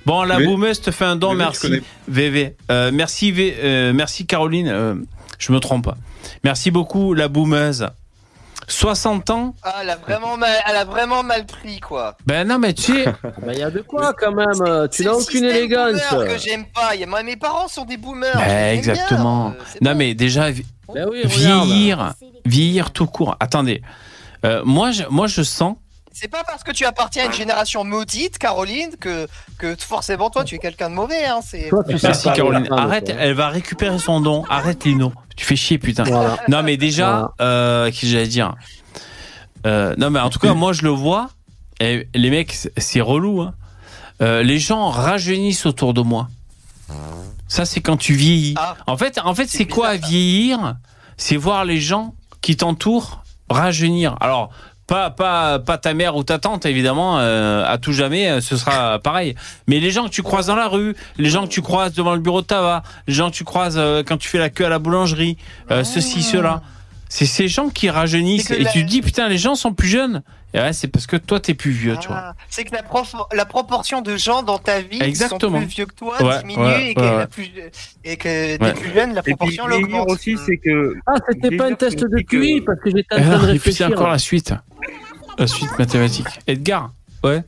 Bon, la boumeuse te fait un don, merci. VV. Euh, merci, V- euh, merci, Caroline. Euh, je me trompe pas. Merci beaucoup, la boumeuse. 60 ans Ah, elle a vraiment mal, elle a vraiment mal pris quoi. Ben non, mais tu sais, <laughs> il y a de quoi quand même. Tu C'est n'as aucune élégance. boomer que j'aime pas. Y a- mes parents sont des boomers. Ben, exactement. bien, euh, c'est non bon. mais déjà Ben oui, vieillir, vieillir tout court. Attendez, Euh, moi, je, moi, je sens. C'est pas parce que tu appartiens à une génération maudite, Caroline, que, que forcément toi tu es quelqu'un de mauvais. Hein. C'est... Toi, tu sais Merci pas Caroline. Arrête, toi. elle va récupérer son don. Arrête Lino. Tu fais chier putain. Voilà. Non mais déjà, euh, qu'est-ce que j'allais dire Euh, Non mais en tout cas, moi je le vois. Et les mecs, c'est- relou. Hein. Euh, les gens rajeunissent autour de moi. Ça c'est quand tu vieillis. Ah. En fait, en fait, C'est quoi bizarre, vieillir? C'est voir les gens qui t'entourent rajeunir. Alors pas, pas, pas ta mère ou ta tante, évidemment, euh, à tout jamais, euh, ce sera pareil. Mais les gens que tu croises dans la rue, les gens que tu croises devant le bureau de tabac, les gens que tu croises euh, quand tu fais la queue à la boulangerie, euh, ceci, cela. C'est ces gens qui rajeunissent. Et la- tu te dis, putain, les gens sont plus jeunes. Et ouais, c'est parce que toi, t'es plus vieux, tu vois. Ah, c'est que la, prof- la proportion de gens dans ta vie qui sont plus vieux que toi Ouais, diminue ouais, et, que ouais. plus, et que des Ouais. plus jeunes, la proportion l'augmente. aussi, c'est que. Ah, c'était pas un test de que- QI parce que j'étais en Ah, train de et puis c'est réfléchir. encore la suite. La suite mathématique. Edgar, ouais.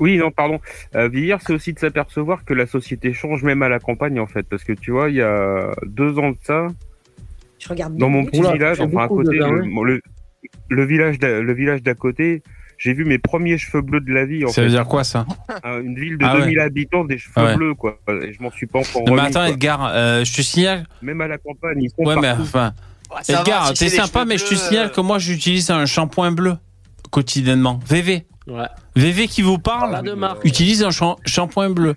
Oui, non, pardon. Euh, vieillir, c'est aussi de s'apercevoir que la société change même à la campagne, en fait. Parce que tu vois, il y a deux ans de ça, Je regarde dans mon petit village, enfin à côté, le, hein. le, le village d'à- le village d'à côté, j'ai vu mes premiers cheveux bleus de la vie. En Ça fait. veut dire quoi, ça? Euh, Une ville de Ah ouais. 2000 habitants, des cheveux Ah ouais. bleus, quoi. Et je m'en suis pas encore Non, mais attends, quoi. Edgar, euh, je te signale. Même à la campagne, ils sont Ouais, mais enfin. Ouais, Edgar, si t'es sympa, mais je te signale euh, que moi, j'utilise un shampoing bleu quotidiennement. VV. Ouais. VV qui vous parle, Pas de marque. utilise un shampoing bleu.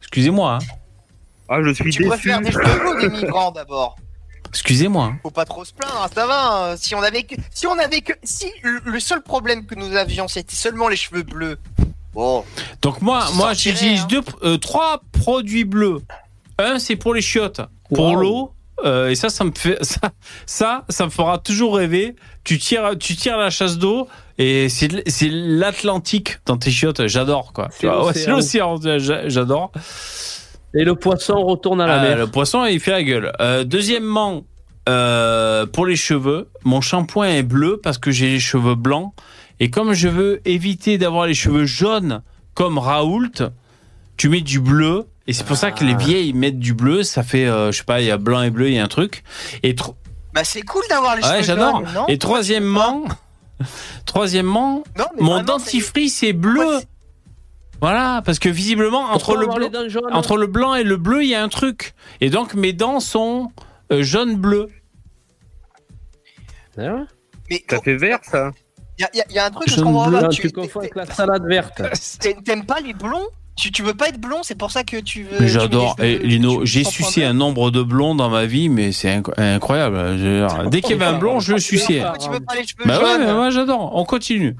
Excusez-moi. hein. Ah, je suis Tu déçu. préfères des cheveux bleus ou des migrants d'abord? Excusez-moi. hein. Faut pas trop se plaindre, hein, ça va. hein. Si on avait que, si on avait que, si le, seul problème que nous avions c'était seulement les cheveux bleus. Bon, Donc moi, moi, j'utilise hein. deux, euh, trois produits bleus. Un, c'est pour les chiottes, pour l'eau. euh, et ça, ça me fait <laughs> ça, ça, ça me fera toujours rêver. Tu tires, tu tires la chasse d'eau et c'est l'Atlantique dans tes chiottes. J'adore quoi. C'est l'océan. l'océan. j'a- J'adore. Et le poisson retourne à la Ah, mer. le poisson, il fait la gueule. Euh, deuxièmement, euh, pour les cheveux, mon shampoing est bleu parce que j'ai les cheveux blancs. Et comme je veux éviter d'avoir les cheveux jaunes comme Raoult, tu mets du bleu. Et c'est pour ça que les Ah. vieilles mettent du bleu. Ça fait, euh, je sais pas, il y a blanc et bleu, il y a un truc. Et tro- bah c'est cool d'avoir les ouais, cheveux j'adore. jaunes, non? Et troisièmement, <laughs> troisièmement, Non, mon vraiment, dentifrice est bleu. Ouais, c'est- Voilà, parce que visiblement entre le dents jaunes entre le blanc et le bleu, il y a un truc. Et donc mes dents sont euh, jaune bleu. Ouais Mais Ça fait vert, ça. il y, a- y a- y a un truc que je Jaune comprends bleu, pas. Tu tu confonds avec la salade verte. <laughs> t'aimes- pas les blonds? Tu, tu veux pas être blond, c'est pour ça que tu veux. J'adore. Et Lino, j'ai sucé un nombre de blonds dans ma vie, mais c'est inc- incroyable. Dès qu'il y avait un blond, je le suçais. pas. Tu veux pas les cheveux Bah ouais, mais moi j'adore. On continue.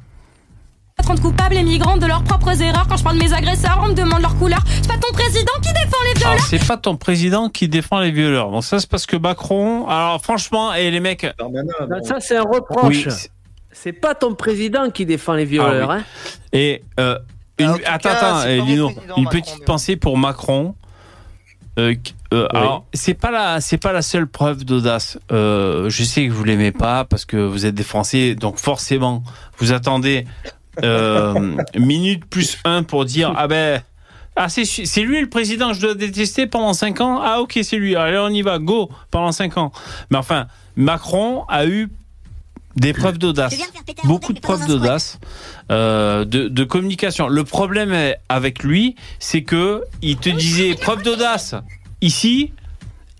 Rendre coupables et migrants de leurs propres erreurs. Quand je parle de mes agresseurs, on me demande leur couleur. C'est pas ton président qui défend les violeurs. Alors c'est pas ton président qui défend les violeurs. Bon ça c'est parce que Macron. Alors franchement, et les mecs. Non, ça, c'est un reproche. Oui. c'est- pas ton président qui défend les violeurs. Ah oui. hein. Et euh, une- Ah, attends, cas, attends, eh, Lino, une Macron, petite pensée pour Macron. Euh, euh, Oui. Alors, c'est pas la, c'est pas la seule preuve d'audace. Euh, je sais que vous l'aimez pas parce que vous êtes des Français, donc forcément, vous attendez euh, minute plus un pour dire ah ben ah c'est lui le président je dois détester pendant 5 ans. Ah ok c'est lui. Allez on y va, go pendant 5 ans. Mais enfin, Macron a eu des preuves d'audace, beaucoup de preuves d'audace, euh, de, de communication. Le problème avec lui, c'est que il te disait preuve d'audace ici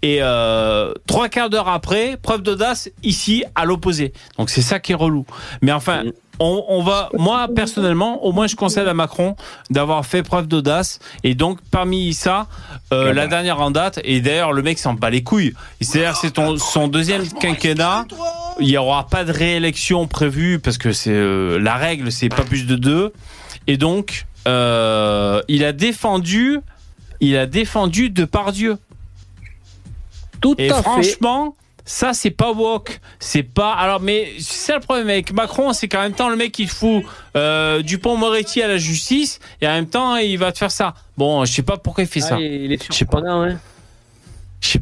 et euh, trois quarts d'heure après, preuve d'audace ici à l'opposé. Donc c'est ça qui est relou. Mais enfin. On, on va, moi personnellement, au moins je conseille à Macron d'avoir fait preuve d'audace et donc parmi ça, euh, la dernière en date et d'ailleurs le mec s'en bat les couilles. C'est-à-dire c'est son deuxième quinquennat, il y aura pas de réélection prévue parce que c'est euh, la règle, c'est pas plus de deux et donc euh, il a défendu, il a défendu de par Dieu. Tout Et à fait. franchement, ça c'est pas woke, c'est pas. Alors mais c'est le problème avec Macron, c'est qu'en même temps le mec il fout euh, Dupont-Moretti à la justice et en même temps il va te faire ça. Bon, je sais pas pourquoi il fait Ah, ça. il est Je sais pas. hein. Je sais-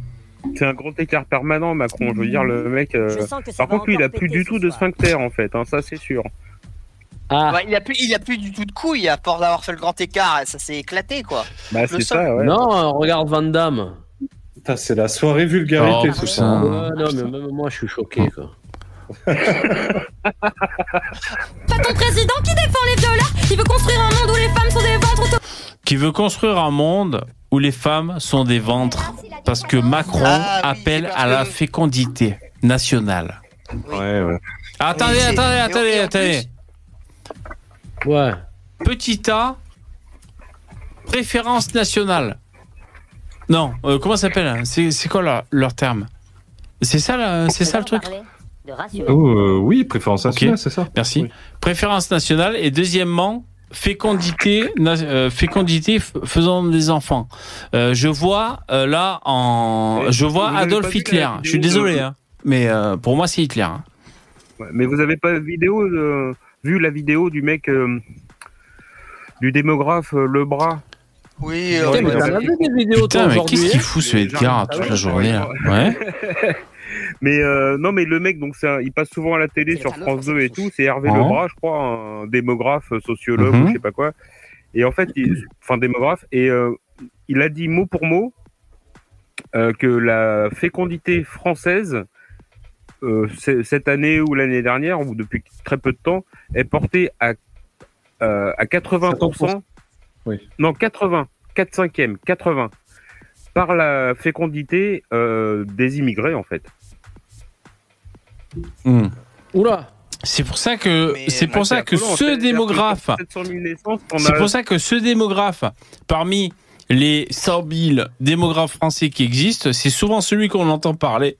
C'est un gros écart permanent, Macron. Je veux dire, le mec. euh, Par contre, lui, il a plus du tout de sphincter, en fait. hein, ça, c'est sûr. Ah, Ouais, il a plus, il a plus du tout de couilles à force d'avoir fait le grand écart. Ça s'est éclaté quoi. Bah, c'est ça, ouais. non, regarde Van Damme. Putain, c'est la soirée vulgarité, Oh, tout ça. Non, mais même moi, je suis choqué. Quoi. <laughs> Pas ton président qui défend les violeurs. Il veut construire un monde où les femmes sont des ventres Qui veut construire un monde où les femmes sont des ventres parce que Macron Ah oui, appelle à la fécondité nationale. Ouais, ouais. Attendez, attendez, attendez, attendez. Ouais. Petit A, préférence nationale. Non, euh, comment ça s'appelle hein C'est c'est quoi leur, leur terme? C'est ça, là, c'est ça le truc? De. Oh, euh, oui, préférence nationale, c'est ça? Merci. Préférence nationale. Et deuxièmement, fécondité, na- euh, fécondité f- faisant des enfants. Euh, je vois euh, là en, je vois vous avez Adolf Hitler. Je suis de- désolé, hein, mais euh, pour moi c'est Hitler. hein. Ouais, mais vous avez pas vidéo, euh, vu la vidéo du mec, euh, du démographe euh, Le Bras Oui, euh, Putain, mais t'en as vu des vidéos toi Putain, mais qu'est-ce qu'il hein fout ce Edgar toute la journée là Ouais. <laughs> Mais euh, non, mais le mec, donc ça, il passe souvent à la télé sur France 2 et tout. C'est Hervé Oh. Lebras, je crois, un démographe, sociologue, Mhm. ou je sais pas quoi. Et en fait, enfin démographe, et euh, il a dit mot pour mot euh, que la fécondité française euh, cette année ou l'année dernière ou depuis très peu de temps est portée à euh, à 80%. Oui. Non, 80, 4 5e, 80 par la fécondité euh, des immigrés en fait. Hmm. Oula C'est pour ça que c'est pour ça que ce démographe, sur 700 000 naissances, on c'est pour ça que ce démographe parmi les 100 000 démographes français qui existent, c'est souvent celui qu'on entend parler.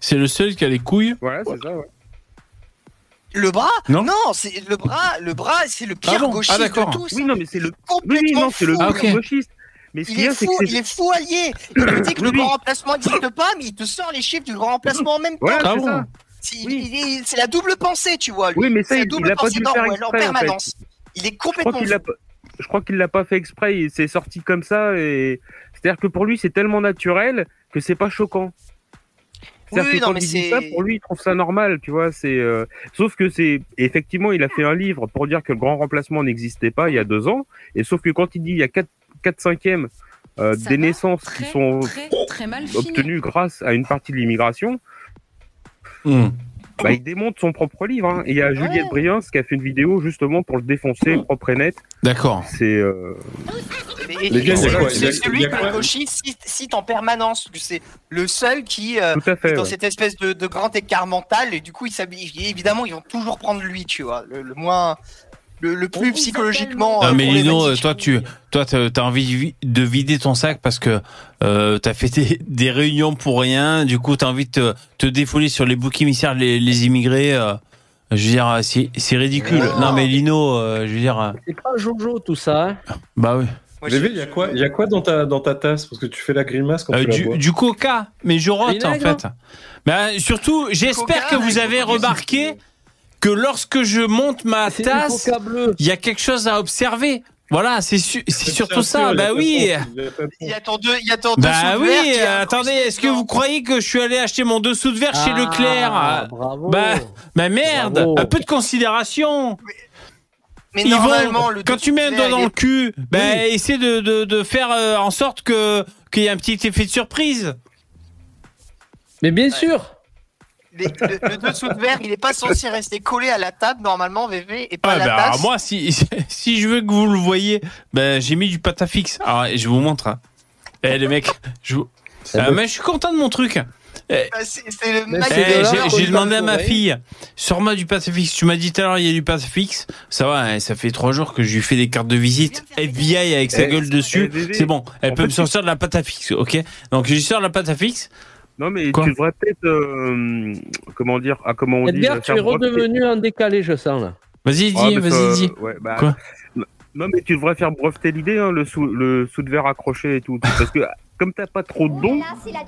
C'est le seul qui a les couilles. Voilà, c'est ça. ouais. Le bras Non. c'est le bras. Le bras, c'est le pire Ah bon gauchiste Ah, d'accord. de tous. Oui, non, mais c'est le. Complètement oui, non, c'est le fou. Plus ok. gauchiste. Mais ce Il est, fou, que il est fou allié. Il te dit que le grand remplacement n'existe pas, mais il te sort les chiffres du grand remplacement en même temps. Ah c'est bon Oui. est- la double pensée, tu vois. lui. Oui, mais ça, C'est la il- double il a pas pensée dû le faire en exprès, en fait. permanence. Il est Je crois complètement pas. Je crois qu'il l'a pas fait exprès. Il s'est sorti comme ça et c'est-à-dire que pour lui, c'est tellement naturel que c'est pas choquant. Oui, non, quand mais il dit ça, pour lui, il trouve ça normal, tu vois. C'est euh, sauf que c'est effectivement, il a fait un livre pour dire que le grand remplacement n'existait pas il y a deux ans. Et sauf que quand il dit il y a 4 4 cinquièmes euh, des naissances très, qui sont très, très mal fini. obtenues grâce à une partie de l'immigration, Hmm. Bah, il démonte son propre livre. hein. Et il y a Juliette Briens qui a fait une vidéo justement pour le défoncer propre et net. D'accord. C'est euh, c'est celui que gauchiste cite, cite en permanence. que C'est le seul qui, euh, tout à est fait. dans ouais. cette espèce de, de grand écart mental, et du coup, il s'habille. Évidemment, ils vont toujours prendre lui, tu vois, le, le moins, le, le plus psychologiquement. Non euh, mais Lino, problématique. toi tu, toi t'as t'as envie de vi- de vider ton sac parce que euh, t'as fait des, <laughs> des réunions pour rien. Du coup, t'as envie de te, te défouler sur les boucs émissaires, les, les immigrés. euh, je veux dire, c'est c'est ridicule. Non. Non mais Lino, euh, je veux dire, euh, C'est pas Jojo tout ça. hein. bah oui. J'ai- il y a quoi, il y a quoi dans ta dans ta tasse? Parce que tu fais la grimace quand Euh, tu la du, bois. du coca, mais je rote en fait. Mais euh, surtout, j'espère que vous avec avez remarqué que lorsque je monte ma tasse, il y a quelque chose à observer. Voilà, c'est su- c'est surtout ça. Bah oui. il y a a ton deux, il y a ton Bah oui, verre attendez, est-ce que vous croyez que je suis allé acheter mon dessous de verre chez Ah, Leclerc Bravo. Bah, bah merde, Bravo. un peu de considération. Mais Ils vont- normalement, le quand tu mets un doigt dans le cul, bah essaie de, de, de faire euh, en sorte que qu'il y ait un petit effet de surprise. Mais bien sûr. Les- le, le dessous de verre, il est pas censé rester collé à la table normalement, VV, et pas Ah à la bah, tasse. alors moi, si, <laughs> si je veux que vous le voyez, ben j'ai mis du patafix. Alors, je vous montre. Hein. Eh les mecs, je vous... Ah, mais je suis content de mon truc. Eh, Bah, eh, j'ai- demandé à ma fille, sors-moi du patafix. Tu m'as dit tout à l'heure, il y a du patafix. Ça va, hein, ça fait trois jours que je lui fais des cartes de visite. FBI avec sa gueule dessus. C'est bon, elle peut fait, me sortir de la patafix, ok? Donc je lui sors de la patafix. Non, mais Quoi tu devrais peut-être, euh, comment dire, ah, comment on Edgar, dit, tu es faire breveter- redevenu en décalé, je sens là. Vas-y, dis, Ah, vas-y, dis. ouais, bah, Quoi? Non, mais tu devrais faire breveter l'idée, hein, le, sous, le sous de verre accroché et tout. Parce que comme t'as pas trop de dons,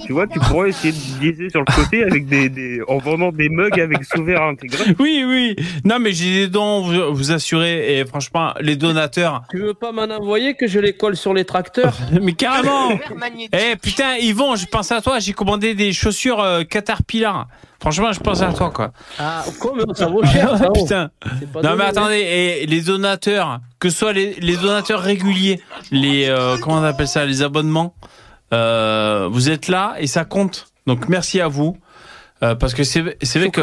tu vois, tu pourrais essayer de biaiser sur le côté avec des, des, en vendant des mugs avec sous verre intégré. Oui, oui. Non, mais j'ai des dons, vous, vous assurez. Et franchement, les donateurs. Tu veux pas m'en envoyer que je les colle sur les tracteurs <laughs> Mais carrément. Eh putain, Yvon, je pense à toi. J'ai commandé des chaussures euh, Caterpillar. Franchement, je pense à toi, quoi. Ah, comme ça vaut cher, ça. <laughs> oh. putain. Pas Non, donné, mais hein. attendez, et les donateurs, que ce soit les, les donateurs réguliers, les euh, comment on appelle ça, les abonnements, euh, vous êtes là et ça compte. Donc merci à vous, Euh, parce que c'est vrai que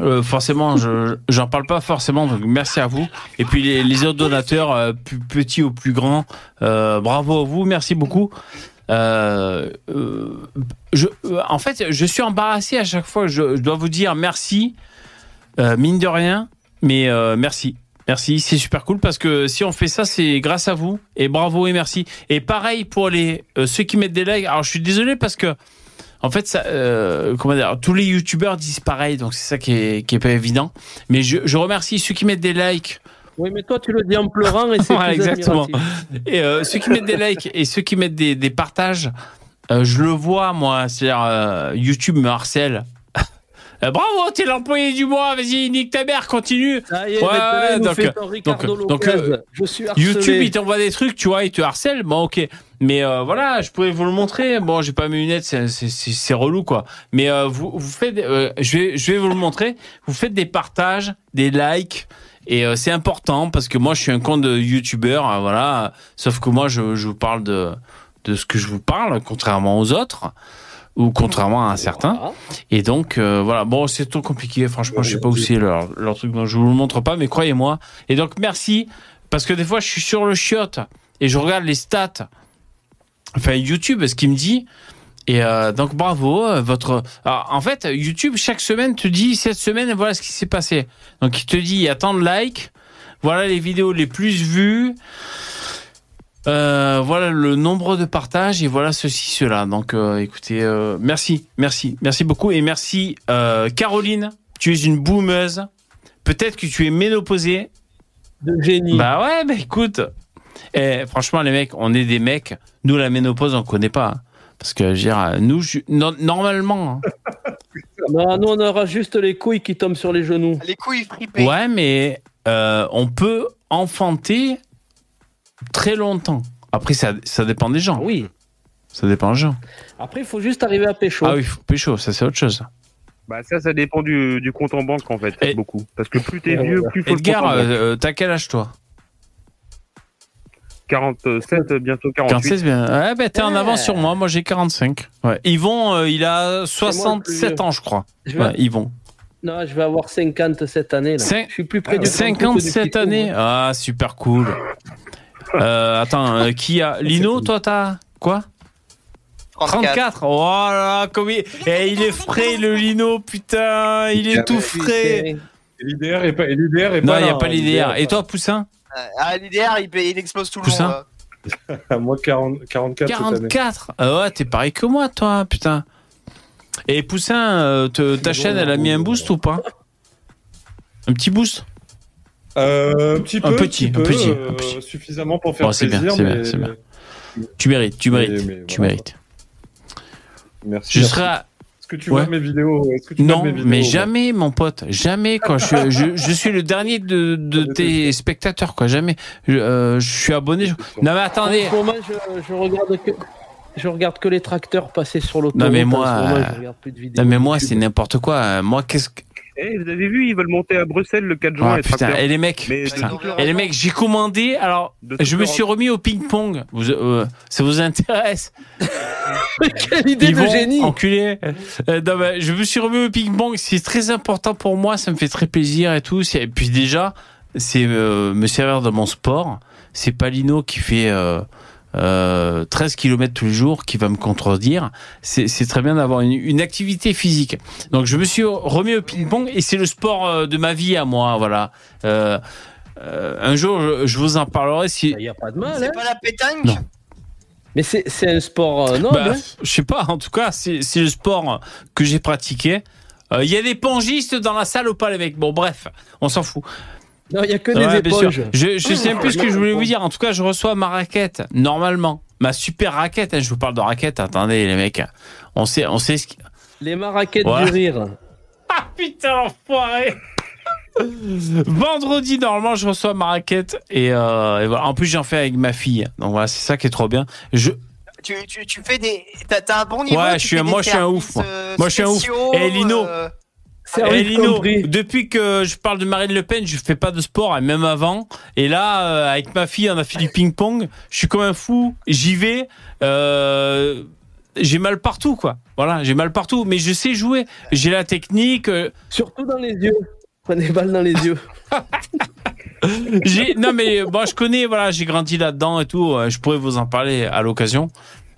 euh, forcément, je j'en parle pas forcément. Donc merci à vous. Et puis les, les autres donateurs, euh, plus petits ou plus grands, euh, bravo à vous, merci beaucoup. Je, en fait, je suis embarrassé à chaque fois. Je, je dois vous dire merci, mine de rien, mais merci. Merci, c'est super cool parce que si on fait ça, c'est grâce à vous et bravo et merci. Et pareil pour les euh, ceux qui mettent des likes. Alors je suis désolé parce que en fait, ça, euh, comment dire, tous les youtubeurs disent pareil, donc c'est ça qui est, qui est pas évident. Mais je, je remercie ceux qui mettent des likes. Oui, mais toi, tu le dis en pleurant et <laughs> c'est plus exactement. admiratif. Et euh, ceux qui mettent des likes et ceux qui mettent des, des partages, je le vois, moi. C'est-à-dire, YouTube me harcèle. Euh, Bravo, t'es l'employé du mois, vas-y, nique ta mère, continue. Ça y est, Ouais, nous donc, fait donc, euh, je suis harcelé. YouTube, il t'envoie des trucs, tu vois, il te harcèle. Bon, ok. Mais euh, voilà, je pourrais vous le montrer. Bon, j'ai pas mes lunettes, c'est- relou, quoi. Mais euh, vous, vous faites, euh, je vais, je vais vous le montrer. Vous faites des partages, des likes. Et euh, c'est important parce que moi, je suis un compte de YouTuber, euh, voilà. Sauf que moi, je, je vous parle de, de ce que je vous parle, contrairement aux autres ou contrairement à certains. Et donc, euh, voilà. Bon, c'est trop compliqué. Franchement, je sais pas où c'est leur, leur truc. Donc, je vous le montre pas, mais croyez-moi. Et donc, merci. Parce que des fois, je suis sur le chiotte et je regarde les stats. Enfin, YouTube, ce qu'il me dit. Et euh, donc, bravo. euh, Votre. Alors, en fait, YouTube, chaque semaine, te dit cette semaine, voilà ce qui s'est passé. Donc, il te dit, il y a tant de likes. Voilà les vidéos les plus vues. Euh, voilà le nombre de partages et voilà ceci, cela. Donc, euh, écoutez, euh, merci, merci, merci beaucoup et merci euh, Caroline. Tu es une boumeuse. Peut-être que tu es ménopausée. De génie. Bah ouais, bah écoute. Eh, franchement, les mecs, on est des mecs. Nous, la ménopause, on connaît pas. hein. Parce que, je veux dire, nous, je- no- normalement. hein. Non, <laughs> nous, on aura juste les couilles qui tombent sur les genoux. Les couilles fripées. Ouais, mais euh, on peut enfanter très longtemps. Après, ça, ça dépend des gens. Oui. Ça dépend des gens. Après, il faut juste arriver à pécho. Ah oui, faut pécho, ça c'est autre chose. Bah ça, ça dépend du, du compte en banque en fait, Et- beaucoup. Parce que plus t'es vieux, plus faut Edgar, le compte en banque. euh, t'as quel âge toi? 47, bientôt 48. 46 bien. Ouais, bah, t'es en Ouais. avance sur moi. Moi, j'ai 45. Ouais. Yvon, euh, il a moi le plus 67 vieux. ans, je crois. Je vais- Ouais, Yvon. Non, je vais avoir 50 cette année. Là. Cin- Je suis plus près du 57 30 que du années. Ah, super cool. Euh, attends, euh, qui a <laughs> Lino, toi, t'as quoi? 34. Oh là là, comme il... Eh, il est frais, le Lino, putain. Il est tout frais. Et l'IDR est pas, l'IDR est Non, pas il n'y a pas hein, l'IDR. Et toi, Poussin? Euh, Ah, l'IDR, il, il explose tout le Poussin? monde. <laughs> À moi, 40, 44 cette année. 44 Ah ouais, t'es pareil que moi, toi, putain. Et Poussin, euh, te- ta chaîne, elle a mis un boost ou pas? Un petit boost? Euh, un petit peu, Un petit, peu, un petit, euh, un petit. suffisamment pour faire Bon, bien, plaisir. c'est bien, mais- c'est bien. Tu mérites, tu Mais- mérites, mais tu voilà. mérites. Merci. Je merci. serai. Est-ce que tu Ouais. vois mes vidéos que tu Non, vois mes vidéos mais jamais, mon pote, jamais. Quoi. Je, je, je suis le dernier de, de tes spectateurs, quoi. Jamais. Je, euh, je suis abonné. je- Non, mais attendez. En ce moment, je, je regarde que. Je regarde que les tracteurs passer sur l'autoroute. Non, mais En moi, ce moment, je regarde plus de vidéos Non, mais moi, c'est n'importe quoi. Moi, qu'est-ce que. Eh, vous avez vu, ils veulent monter à Bruxelles le 4 juin. Ah, putain, et les mecs, putain. et les mecs, j'ai commandé. Alors, je me suis remis au ping-pong. Vous, euh, ça vous intéresse <laughs> Quelle idée Ils de vont génie enculé. Euh, non, mais je me suis remis au ping-pong. C'est très important pour moi. Ça me fait très plaisir et tout. Et puis déjà, c'est euh, me servir de mon sport. C'est Palino qui fait euh, euh, 13 km tous les jours qui va me contredire. C'est très bien d'avoir une, une activité physique. Donc je me suis remis au ping-pong et c'est le sport euh, de ma vie à moi. Voilà. Euh, euh, un jour, je, je vous en parlerai si. Il n'y a pas de mal. C'est Hein pas la pétanque Non. Mais c'est un sport euh, noble. Bah, hein. je sais pas, en tout cas, c'est le sport que j'ai pratiqué. Euh, Il y a des pongistes dans la salle ou pas, les mecs? Bon, bref, on s'en fout. Non, il n'y a que Ouais, des éponges. Je, je sais un peu ce que je voulais vous dire. En tout cas, je reçois ma raquette, normalement. Ma super raquette, hein, je vous parle de raquette. Attendez, les mecs, on sait, on sait ce qui... Les maraquettes Voilà. du rire. Ah putain, l'enfoiré <laughs> Vendredi, normalement, je reçois ma raquette. Et, euh, et voilà. En plus, j'en fais avec ma fille. Donc voilà, c'est ça qui est trop bien. Je, Tu, tu, tu fais des. T'as un bon niveau Ouais, tu je suis fais un- des moi, je suis un ouf, moi. euh, Moi, je suis un ouf. Eh, Lino. euh, Service Eh, Lino, compris. depuis que je parle de Marine Le Pen, je fais pas de sport, et même avant. Et là, euh, avec ma fille, on a fait du ping-pong. Je suis comme un fou. J'y vais. euh, j'ai mal partout, quoi. Voilà, j'ai mal partout. Mais je sais jouer. J'ai la technique. euh, Surtout dans les yeux. Prenez des balles dans les yeux. <laughs> non, mais bon, je connais. Voilà, j'ai grandi là-dedans et tout. Je pourrais vous en parler à l'occasion.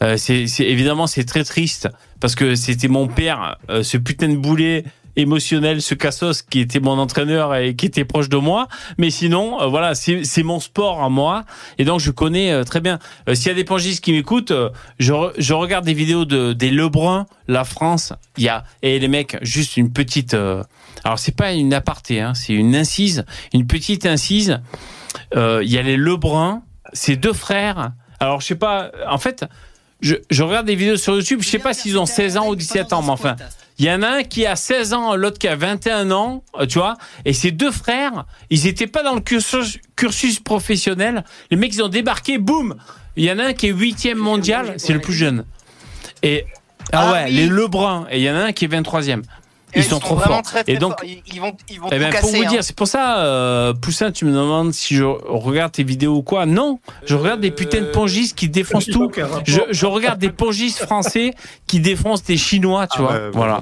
Euh, c'est- évidemment, c'est très triste parce que c'était mon père, euh, ce putain de boulet émotionnel, ce Cassos qui était mon entraîneur et qui était proche de moi. Mais sinon, euh, voilà, c'est mon sport à moi. Et donc, je connais euh, très bien. Euh, S'il y a des pongistes qui m'écoutent, je, je regarde des vidéos de, des Lebrun, la France. Il y a, et les mecs, juste une petite, alors c'est pas une aparté, hein, c'est une incise, une petite incise. Il y a les Lebrun, c'est deux frères. Alors, je sais pas, en fait, je, je regarde des vidéos sur YouTube, je sais pas s'ils ont 16 ans ou 17 ans, mais enfin, il y en a un qui a 16 ans, l'autre qui a 21 ans, euh, tu vois, et ces deux frères, ils étaient pas dans le cursus, cursus professionnel. Les mecs, ils ont débarqué, boum Il y en a un qui est huitième mondial, c'est le plus jeune. Et, ah, Ah ouais, oui. les Lebrun, et il y en a un qui est 23e. Ils, sont, trop forts. très, très et donc, forts. Ils, ils vont, ils vont eh ben, tout pour vous hein. dire, c'est pour ça, euh, Poussin, tu me demandes si je regarde tes vidéos ou quoi. Non, je regarde des putains de pongistes qui défoncent tout. Je, je regarde des pongistes français qui défoncent des Chinois, tu Ah vois. ouais, voilà.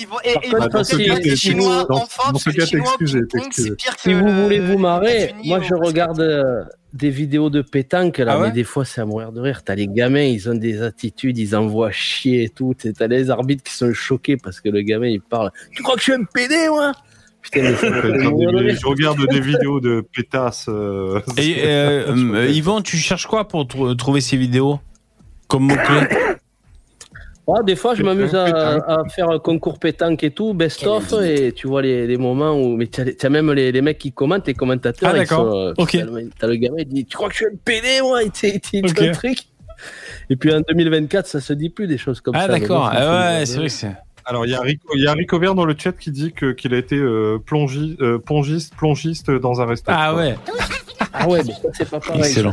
Ils vont, et, Par contre, casser cas, les Chinois en forme, c'est pire que Si vous le- voulez vous marrer, moi je regarde euh, des vidéos de pétanque là, Ah ouais mais des fois c'est à mourir de rire. T'as les gamins, ils ont des attitudes, ils envoient chier et tout. T'as t'as les arbitres qui sont choqués parce que le gamin il parle. Tu crois que je suis un PD moi? Putain, mais. <laughs> Je regarde des vidéos de pétasses. euh, Et <laughs> euh, euh, Yvan, tu cherches quoi pour tr- trouver ces vidéos Comme mot-clé? Ouais, des fois je m'amuse à, à faire un concours pétanque et tout, best-of, et tu vois les, les moments où. Mais t'as t'as même les, les mecs qui commentent, les commentateurs. Ah, d'accord. euh, Ok. T'as le, gamin, il dit Tu crois que je suis un PD moi? Il dit Ok. un truc. Et puis en 2024, ça se dit plus des choses comme Ah, ça. d'accord. Ah, mourir ouais, de c'est vrai que c'est. Alors, il y a Rico, il y a Rico Vert dans le chat qui dit qu'il a été euh, plongi- euh, plongiste, plongiste dans un restaurant. Ah ouais. Ah ouais, mais ça c'est pas pareil. Excellent.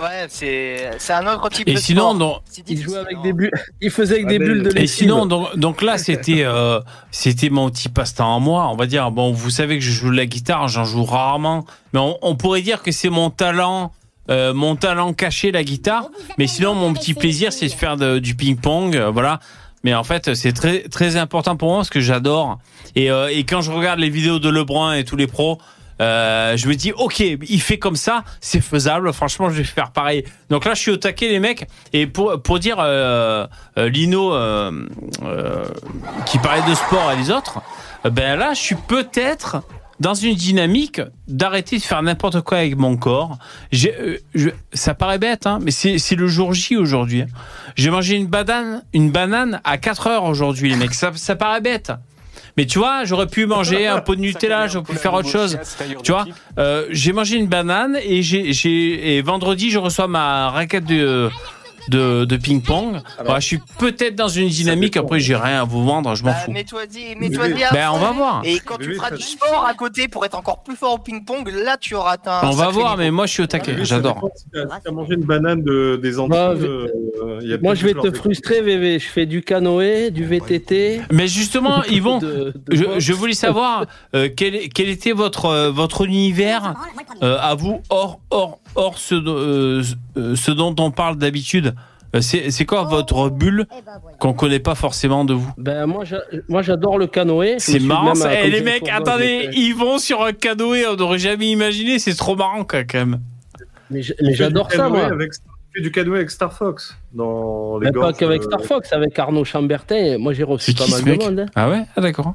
Ouais, c'est c'est un autre type Et de sinon, sport. Il jouait avec hein. des bulles. Il faisait avec Ah des ben, bulles de Et sinon, donc, donc là, c'était euh, c'était mon petit passe-temps en moi. On va dire, bon, vous savez que je joue de la guitare, j'en joue rarement, mais on, on pourrait dire que c'est mon talent, euh, mon talent caché, la guitare. Mais sinon, mon petit plaisir, c'est de faire de- du ping-pong, euh, voilà. Mais en fait, c'est très très important pour moi parce que j'adore. Et, euh, et quand je regarde les vidéos de Lebrun et tous les pros. Euh, je me dis ok il fait comme ça c'est faisable franchement je vais faire pareil donc là je suis au taquet les mecs et pour pour dire euh, euh, Lino qui parlait de sport et les autres ben là je suis peut-être dans une dynamique d'arrêter de faire n'importe quoi avec mon corps. Ça paraît bête, hein, mais c'est, le jour J aujourd'hui. J'ai mangé une banane, une banane à 4 heures aujourd'hui, les mecs. Ça paraît bête. Mais tu vois, j'aurais pu manger un <laughs> pot de Nutella, j'aurais pu faire autre chose. Tu vois, euh, j'ai mangé une banane et j'ai, j'ai, et vendredi, je reçois ma raquette de, de, de ping-pong. Voilà, je suis peut-être dans une dynamique. Après, j'ai rien à vous vendre, je m'en Bah, fous. mets-toi à Ben, on va voir. Et quand tu Oui, feras ça- du sport à côté pour être encore plus fort au ping-pong, là tu auras atteint. un On va voir, niveau. mais moi, je suis au taquet. Oui, J'adore. Si t'as si t'as mangé une banane de, des Antilles, Bah, euh, il y a Moi, je vais du te frustrer, VV. Je fais du canoë, du VTT. Mais justement, Yvon, de- de je, voulais savoir euh, quel, quel était votre euh, votre univers? Euh, à vous hors hors hors ce, euh, euh, ce dont on parle d'habitude. Euh, C'est quoi votre bulle qu'on connaît pas forcément de vous Ben, moi, j'a- moi, j'adore le canoë. C'est marrant même, ça. euh, Eh, les mecs, attendez, ils vont sur un canoë, on n'aurait jamais imaginé. C'est trop marrant quoi, quand même. Mais j'adore ça, canoë moi. Avec, du canoë avec Star Fox dans les Mais pas qu'avec euh, Star Fox, avec Arnaud Chambertin. Moi, j'ai reçu pas mal de monde. hein. Ah ouais, ah d'accord.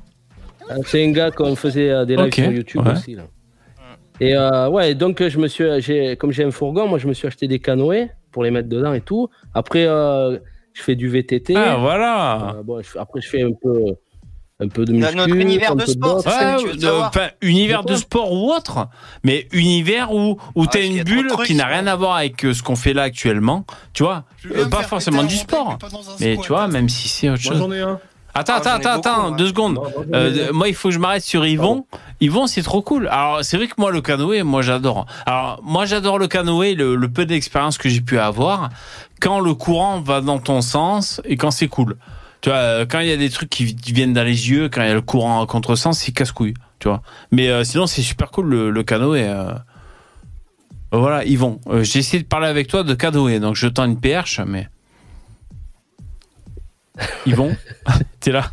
Euh, C'est un gars qu'on faisait euh, des lives sur YouTube ouais. aussi. Là. Et euh, ouais, donc je me suis, j'ai, comme j'ai un fourgon, moi je me suis acheté des canoës pour les mettre dedans et tout. Après, euh, je fais du VTT. Ah voilà. Euh, bon, je fais- après, je fais un peu, un peu de muscu, Notre univers un de sport, que tu veux Ouais, enfin, univers de sport ou autre, mais univers où, où Ah, t'as une de bulle trucs, qui n'a rien à voir avec ce qu'on fait là actuellement, tu vois, Euh, pas forcément péter du sport, mais tu vois, même si c'est autre Moi chose. Attends, Ah, attends, attends, moi. deux secondes. Euh, moi, il faut que je m'arrête sur Yvon. Yvon, c'est trop cool. Alors, c'est vrai que moi, le canoë, moi, j'adore. Alors, moi, j'adore le canoë, le, le peu d'expérience que j'ai pu avoir, quand le courant va dans ton sens et quand c'est cool. Tu vois, euh, quand il y a des trucs qui vi- viennent dans les yeux, quand il y a le courant à contresens, c'est casse-couille, tu vois. Mais euh, sinon, c'est super cool, le, le canoë. euh. Voilà, Yvon, euh, j'ai essayé de parler avec toi de canoë, donc je tends une perche, mais... Yvon, <laughs> t'es là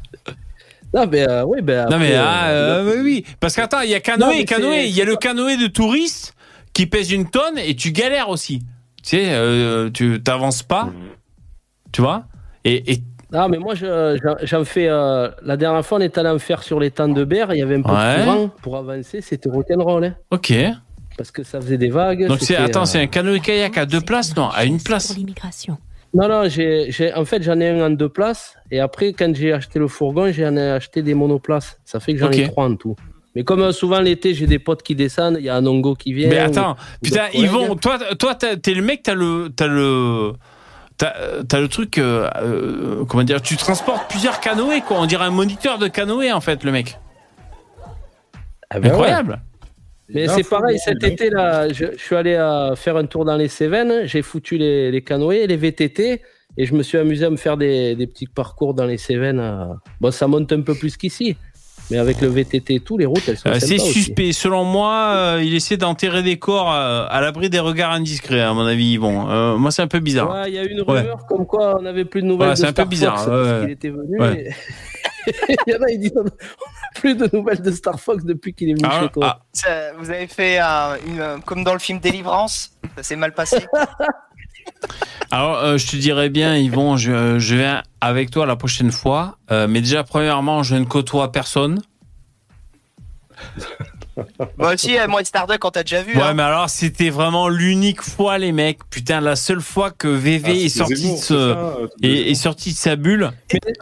Non, mais euh, oui, ben. non mais ah, euh, euh, oui, oui, parce qu'attends, il y a canoë canoë. Il y a le canoë de touriste qui pèse une tonne et tu galères aussi. Tu sais, euh, tu t'avances pas, tu vois. Et, et Ah, mais moi, je- j'en fais. euh, la dernière fois, on est allé en faire sur les temps de berre. Il y avait un peu Ouais. de courant pour avancer. C'était rock'n'roll. Hein, Ok. parce que ça faisait des vagues. Donc c'est attends, euh, c'est un canoë-kayak à deux places Non, à une place. Non, non, j'ai, j'ai- en fait, j'en ai un en deux places. Et après, quand j'ai acheté le fourgon, j'en ai acheté des monoplaces. Ça fait que j'en ai trois en tout. Mais comme euh, souvent l'été, j'ai des potes qui descendent, il y a un ongo qui vient. Mais ou- attends, ou putain, collègues. Yvon, toi, toi, t'es le mec, t'as le, t'as le, t'as, t'as le truc, euh, euh, comment dire, tu transportes plusieurs canoës, quoi. On dirait un moniteur de canoë, en fait, le mec. Ah ben ouais. Mais c'est pareil, cet été, là, je, je suis allé euh, faire un tour dans les Cévennes, j'ai foutu les, les canoës, les VTT, et je me suis amusé à me faire des, des petits parcours dans les Cévennes. euh. Bon, ça monte un peu plus qu'ici, mais avec le VTT et tout, les routes, elles sont Euh, c'est aussi. suspect. Selon moi, euh, il essaie d'enterrer des corps euh, à l'abri des regards indiscrets, à mon avis, Yvon. Euh, moi, c'est un peu bizarre. Ouais, il y a eu une Ouais. rumeur comme quoi on n'avait plus de nouvelles Ouais, de c'est un peu Star bizarre, Fox parce qu'il était venu. Ouais. et- <laughs> Il y en a, ils disent on n'a plus de nouvelles de Star Fox depuis qu'il est venu Ah, chez toi. Ça, vous avez fait un- une, euh, comme dans le film Délivrance, ça s'est mal passé. <laughs> Alors, euh, je te dirais bien, Yvon, je, je viens avec toi la prochaine fois. Euh, mais déjà, premièrement, je ne côtoie personne. <laughs> Moi aussi, euh, moi et Starduck, on t'a déjà vu. Ouais, hein. mais alors, c'était vraiment l'unique fois, les mecs. Putain, la seule fois que VV Ah, est, sorti Zemmour, de c'est ce- ça, euh, est, sorti de sa bulle.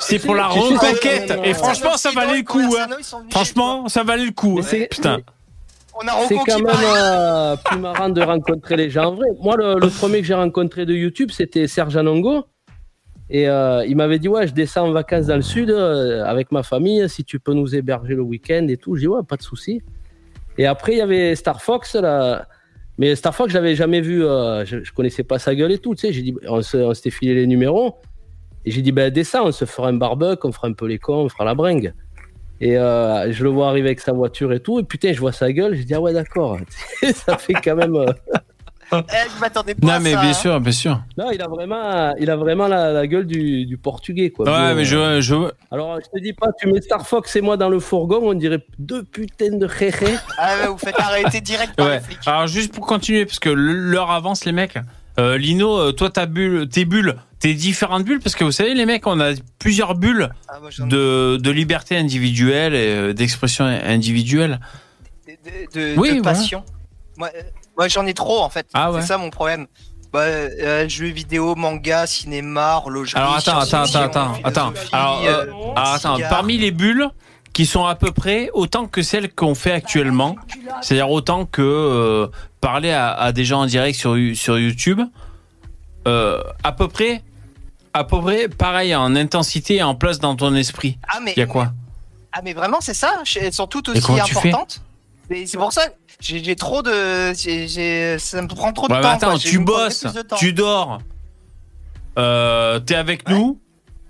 C'est pour la reconquête. Et franchement, ça valait le coup. hein. Franchement, ça valait le coup. Putain. On a C'est quand même <laughs> euh, plus marrant de rencontrer les gens en vrai. Moi, le, le premier que j'ai rencontré de YouTube, c'était Serge Anongo. Et euh, il m'avait dit Ouais, je descends en vacances dans le sud euh, avec ma famille, si tu peux nous héberger le week-end et tout. J'ai dit Ouais, pas de souci. Et après, il y avait Star Fox. Là. Mais Star Fox, je l'avais jamais vu. euh, je, je connaissais pas sa gueule et tout. Tu sais, j'ai dit On se- on s'était filé les numéros. Et j'ai dit Ben, descends, on se fera un barbecue, on fera un peu les cons, on fera la bringue. Et euh, je le vois arriver avec sa voiture et tout. Et putain, je vois sa gueule. Je dis, ah ouais, d'accord. <laughs> ça fait quand même. euh, Eh, je m'attendais pas Non, à mais ça, bien hein. sûr, bien sûr. Non, il a vraiment, il a vraiment la, la gueule du, du portugais, quoi. Ouais, mais je, euh, je, Alors, je te dis pas, tu mets Star Fox et moi dans le fourgon, on dirait deux putains de réré. Ah ouais, vous faites arrêter direct par Ouais. les flics. Alors juste pour continuer, parce que l'heure avance les mecs. Euh, Lino, euh, toi ta bulle, tes bulles, tes différentes bulles, parce que vous savez les mecs, on a plusieurs bulles Ah, moi, de, de liberté individuelle et euh, d'expression individuelle. de, de- Oui, de passion. Moi, moi, j'en ai trop en fait. Ah ouais. C'est ça mon problème. Bah, euh, jeux vidéo, manga, cinéma, horlogerie. Alors attends, attends, attends, attends, Alors, euh, alors, attends, parmi les bulles qui sont à peu près autant que celles qu'on fait actuellement, c'est-à-dire autant que euh, parler à, à des gens en direct sur, sur YouTube, euh, à peu près, à peu près pareil en intensité et en place dans ton esprit. Ah, mais, Il y a quoi? Ah, mais vraiment, c'est ça. Elles sont toutes aussi importantes. C'est pour ça. J'ai trop de. j'ai- Ça me prend trop de Ouais, mais temps. attends, quoi. Tu bosses, tu dors, euh, t'es avec nous?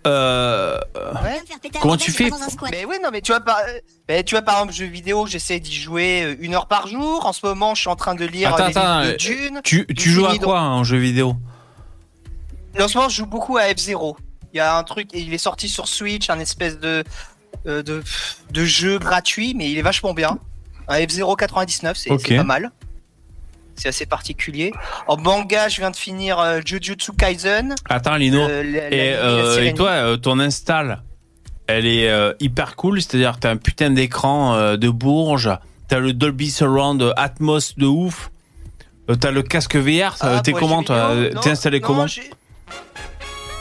Euh, Ouais. comment tu fais Mais oui, non, mais tu vois, par, mais tu vois, par exemple, jeux vidéo, j'essaie d'y jouer euh, une heure par jour. En ce moment, je suis en train de lire Attends, euh, attends, de Dune. Tu, joues à quoi en jeu vidéo? En ce moment, je joue beaucoup à F0. Il y a un truc, il est sorti sur Switch, un espèce de, euh, de, de jeu gratuit, mais il est vachement bien. Un F0 99, c'est Ok. c'est pas mal. C'est assez particulier. En manga, je viens de finir euh, Jujutsu Kaisen. Attends, Lino. Euh, la- et, la euh, et toi, ton install, elle est hyper cool. C'est-à-dire, t'as un putain d'écran de Bourges. T'as le Dolby Surround Atmos de ouf. T'as le casque VR. Ah, T'es comment, toi T'es installé Non, comment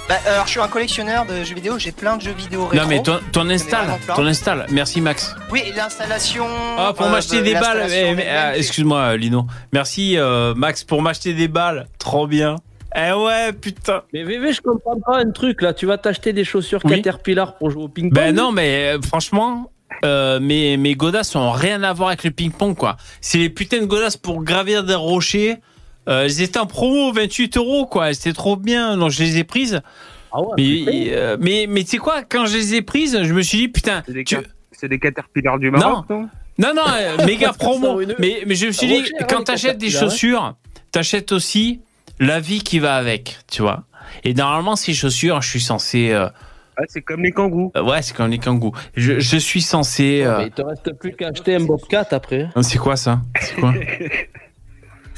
Bah, alors, je suis un collectionneur de jeux vidéo. J'ai plein de jeux vidéo rétro. Non, mais ton, ton install. Ton install. Merci, Max. Oui, l'installation. Ah, pour euh, m'acheter de- des balles. eh, mais, ah, c'est- Excuse-moi, euh, Lino. Merci, euh, Max, pour m'acheter des balles. Trop bien. Eh ouais, putain. Mais VV, je comprends pas un truc là. Tu vas t'acheter des chaussures Oui. Caterpillar pour jouer au ping-pong Ben non, mais euh, franchement, euh, mes, mes godasses ont rien à voir avec le ping-pong, quoi. C'est les putains de godasses pour gravir des rochers. Euh, elles étaient en promo, 28 euros, quoi. C'était trop bien. Donc, je les ai prises. Ah ouais, Mais, euh, mais, mais tu sais quoi, quand je les ai prises, je me suis dit, putain. C'est des, tu- des caterpillars du Maroc, non, Non, non, euh, <laughs> méga promo. Mais, mais je me suis dit, cher, quand t'achètes des Caterpillar, chaussures, t'achètes aussi la vie qui va avec, tu vois. Et normalement, ces chaussures, je suis censé. euh, Ah, c'est comme les kangourous. euh, ouais, c'est comme les kangourous. Je, je suis censé. Ouais, euh, mais il te reste plus qu'à acheter un Bobcat après. C'est quoi ça? C'est quoi? <laughs>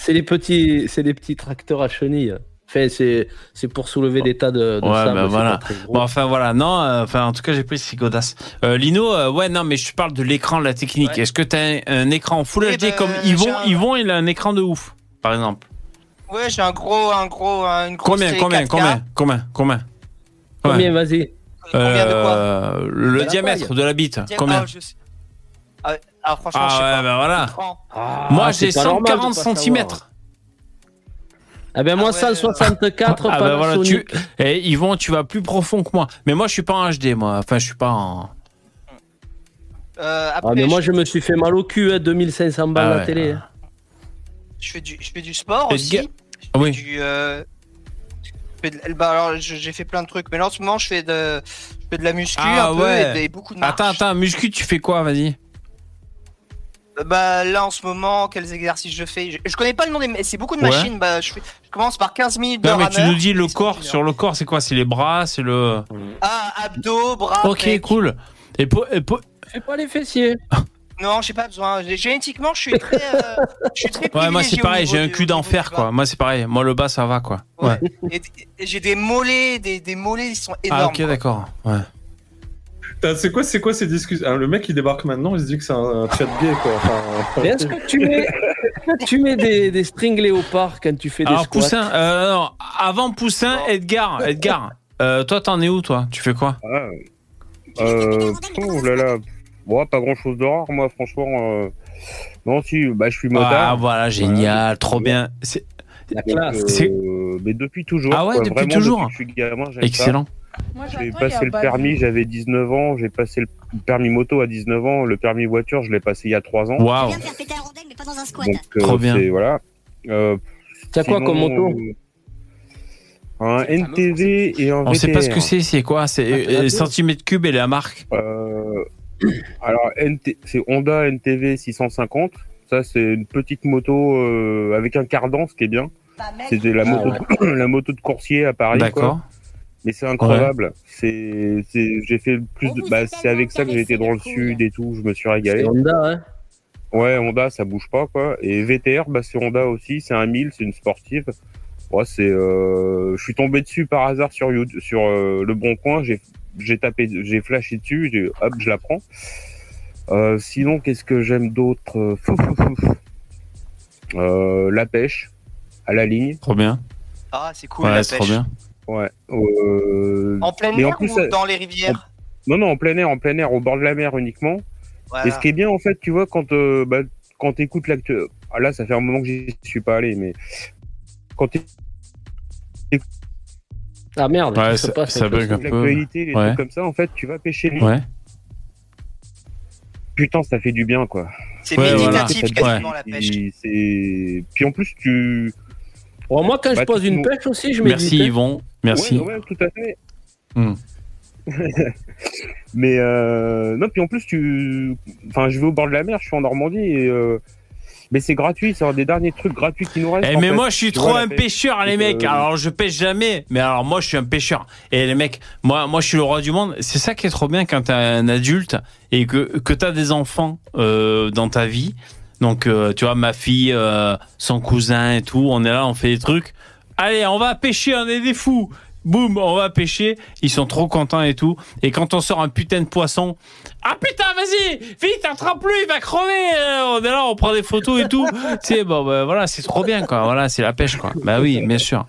C'est les petits, c'est les petits tracteurs à chenilles. Enfin, c'est c'est pour soulever des tas de, de Ouais, sable, bah voilà. Bon, enfin voilà, non, euh, enfin en tout cas j'ai pris c'est godasse. Euh, Lino, euh, ouais, non, mais je parle de l'écran, la technique. Est-ce que t'as un, un écran Full HD ben, comme Yvon un- Yvon, il a un écran de ouf, par exemple. Ouais, j'ai un gros, un gros, un- une grosse Combien, combien, 4K. combien, combien, combien? Combien, vas-y Combien de quoi? Le De diamètre de la bite, combien? ah, je sais- ah, ah, franchement, Ah je sais ouais, pas. bah voilà. Ah, Moi j'ai pas normal de 140 pas savoir. cm. Ah ben moi 164 Ah bah voilà, tu... Et Yvon, tu vas plus profond que moi. Mais moi je suis pas en HD, moi. Enfin, je suis pas en. Euh, Ah mais moi je, je me suis fait mal au cul, hein, 2500 balles Ah la ouais. télé. hein. je fais du, je fais du sport Et aussi. ga- Ah oui. Du, euh, je fais de- bah, alors, je- j'ai fait plein de trucs, mais là en ce moment, je fais de, je fais de la muscu Ah un peu ouais. et, de- et beaucoup de marche. Attends, attends, muscu, tu fais quoi? Vas-y. Bah là en ce moment, quels exercices je fais? Je, je connais pas le nom des, mais c'est beaucoup de Ouais. machines. Bah je, fais, je commence par 15 minutes de Non, mais tu nous dis le corps. Sur le corps, c'est quoi? C'est les bras, c'est le. Ah, abdos, bras. Ok, cool. Et pour, et pour- Fais pas les fessiers. <laughs> Non, j'ai pas besoin. Génétiquement, je suis très, euh, je suis très Ouais, moi c'est pareil, j'ai un cul d'enfer, quoi. Moi c'est pareil. Moi le bas, ça va, quoi. Ouais. Et, et j'ai des mollets, des, des mollets, ils sont énormes. Ah, ok, d'accord. Ouais. C'est quoi, c'est quoi ces discussions Ah, Le mec, il débarque maintenant, il se dit que c'est un, un chat gay, quoi. Enfin, est-ce que tu mets, tu mets des, des strings léopards quand tu fais des Alors squats Poussin, euh, non, avant Poussin, Edgar, Edgar. euh, toi, t'en es où, toi? Tu fais quoi? Ah, euh, oh là là, Bon, pas grand chose de rare, moi, franchement. euh, Non, si, bah, je suis motard. Ah voilà, génial, trop bien. C'est La Donc, C'est- euh, mais depuis toujours. Ah ouais, quoi, depuis vraiment, toujours Depuis que je suis gamin, excellent. Ça. J'ai passé le pas permis, j'avais 19 ans. J'ai passé le permis moto à 19 ans. Le permis voiture, je l'ai passé il y a 3 ans. Waouh. Faire péter un rondelle, mais pas dans un squat. Donc, euh, Trop bien. c'est- Voilà. Euh, T'as quoi comme moto euh, Un NTV et un On sait pas ce que VTR. c'est, c'est quoi C'est euh, radio. centimètres cubes et la marque. Euh, alors, NT c'est Honda NTV 650. Ça, c'est une petite moto euh, avec un cardan, ce qui est bien. C'était la, Ah, moto ouais. de, <clears throat> la moto de coursier à Paris. quoi. Mais c'est incroyable. C'est, c'est, j'ai fait plus de, bah, c'est avec ça que j'ai été dans le sud et tout. Je me suis régalé. C'est Honda, hein Ouais, Honda, ça bouge pas, quoi. Et VTR, bah, c'est Honda aussi. C'est un 1000, c'est une sportive. Ouais, c'est, euh, je suis tombé dessus par hasard sur YouTube, sur euh, le bon coin. J'ai, j'ai tapé, j'ai flashé dessus. J'ai, hop, je la prends. Euh, sinon, qu'est-ce que j'aime d'autre? Fou, fou, fou, fou. Euh, La pêche à la ligne. Trop bien. Ah, c'est cool Ouais, la c'est pêche. trop bien. Ouais. Euh, En plein air en plus, ou ça- dans les rivières Non, non, en plein air, en plein air, au bord de la mer uniquement. Voilà. Et ce qui est bien, en fait, tu vois, quand, euh, bah, quand tu écoutes l'actu... Ah, là, ça fait un moment que j'y suis pas allé, mais quand Ah merde, Ouais, ça- bug un peu. l'actualité, les Ouais. trucs comme ça, en fait, tu vas pêcher lui. Ouais. Putain, ça fait du bien, quoi. C'est Ouais, méditatif voilà. quasiment Ouais. la pêche. Puis en plus, tu... Bon, moi, quand je Bah, pose une nous- pêche aussi, je médite. Merci. Yvon. Merci. Ouais, ouais, tout à fait. Hmm. <laughs> mais euh, non, puis en plus, tu... Enfin, je vais au bord de la mer, je suis en Normandie, et... euh, Mais c'est gratuit, c'est un des derniers trucs gratuits qui nous restent. Eh mais fait. moi je suis Tu trop vois, un pêche. pêcheur les mecs. euh, Alors je pêche jamais. Mais alors moi je suis un pêcheur. Et les mecs, moi moi je suis le roi du monde. C'est ça qui est trop bien quand t'es un adulte et que que t'as des enfants euh, dans ta vie. Donc euh, tu vois ma fille, euh, son cousin et tout. On est là, on fait des trucs. Allez, on va pêcher, on est des fous. Boum, on va pêcher. Ils sont trop contents et tout. Et quand on sort un putain de poisson, ah putain, vas-y, vite, attrape-le, il va crever. Euh, On est là, on prend des photos et tout. <laughs> bon, bah, voilà, c'est trop bien, quoi. Voilà, c'est la pêche, quoi. Bah oui, bien sûr.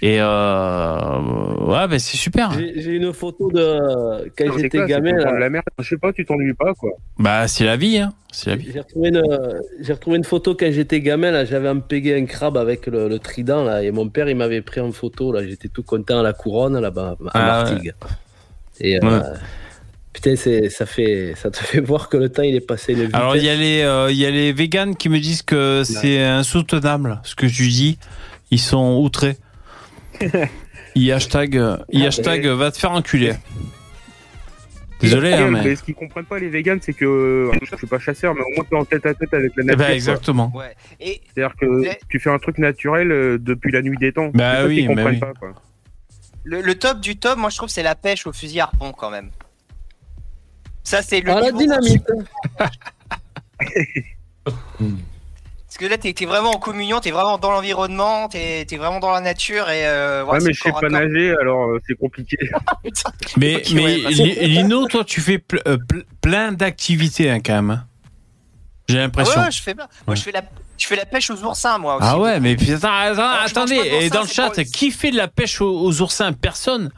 Et euh, ouais, bah, c'est super. J'ai une photo de quand c'est j'étais gamin. là. la mer, je sais pas, tu t'ennuies pas, quoi. Bah, c'est la vie, hein. C'est la vie. J'ai retrouvé, une, j'ai retrouvé une photo quand j'étais gamin. Là, j'avais empégué un crabe avec le, le trident là, et mon père il m'avait pris en photo. Là, j'étais tout content à la couronne là-bas à Ah, Martigues. Et euh, Ouais. putain, c'est, ça fait, ça te fait <laughs> voir que le temps il est passé vitesse. Alors, il y a les, euh, il y a les vegans qui me disent que c'est insoutenable ce que je dis. Ils sont outrés. I hashtag, I hashtag va te faire enculer. Désolé, hein, mais. ce qu'ils comprennent pas les vegans, c'est que euh, je suis pas chasseur, mais au moins tu es en tête à tête avec la Eh nature. ben, quoi. exactement. Ouais. Et C'est-à-dire que tu fais un truc naturel euh, depuis la nuit des temps. Bah ça oui, bah comprennent oui. pas, quoi. le, le top du top, moi je trouve c'est la pêche au fusil harpon quand même. Ça c'est le Ah, la dynamite. <laughs> <laughs> Parce que là, t'es vraiment en communion, t'es vraiment dans l'environnement, t'es vraiment dans la nature et. Euh, Ouais, voilà, mais je sais pas nager, alors euh, c'est compliqué. <laughs> Mais, ouais, bah, Lino, toi, tu fais ple- euh, ple- plein d'activités hein, quand même. hein. J'ai Ah l'impression. ouais, ouais, je fais pas. Moi, je fais la, je fais la pêche aux oursins, moi. Aussi. Ah ouais, mais putain, attendez, et dans le chat, pour- qui fait de la pêche aux, aux oursins? Personne.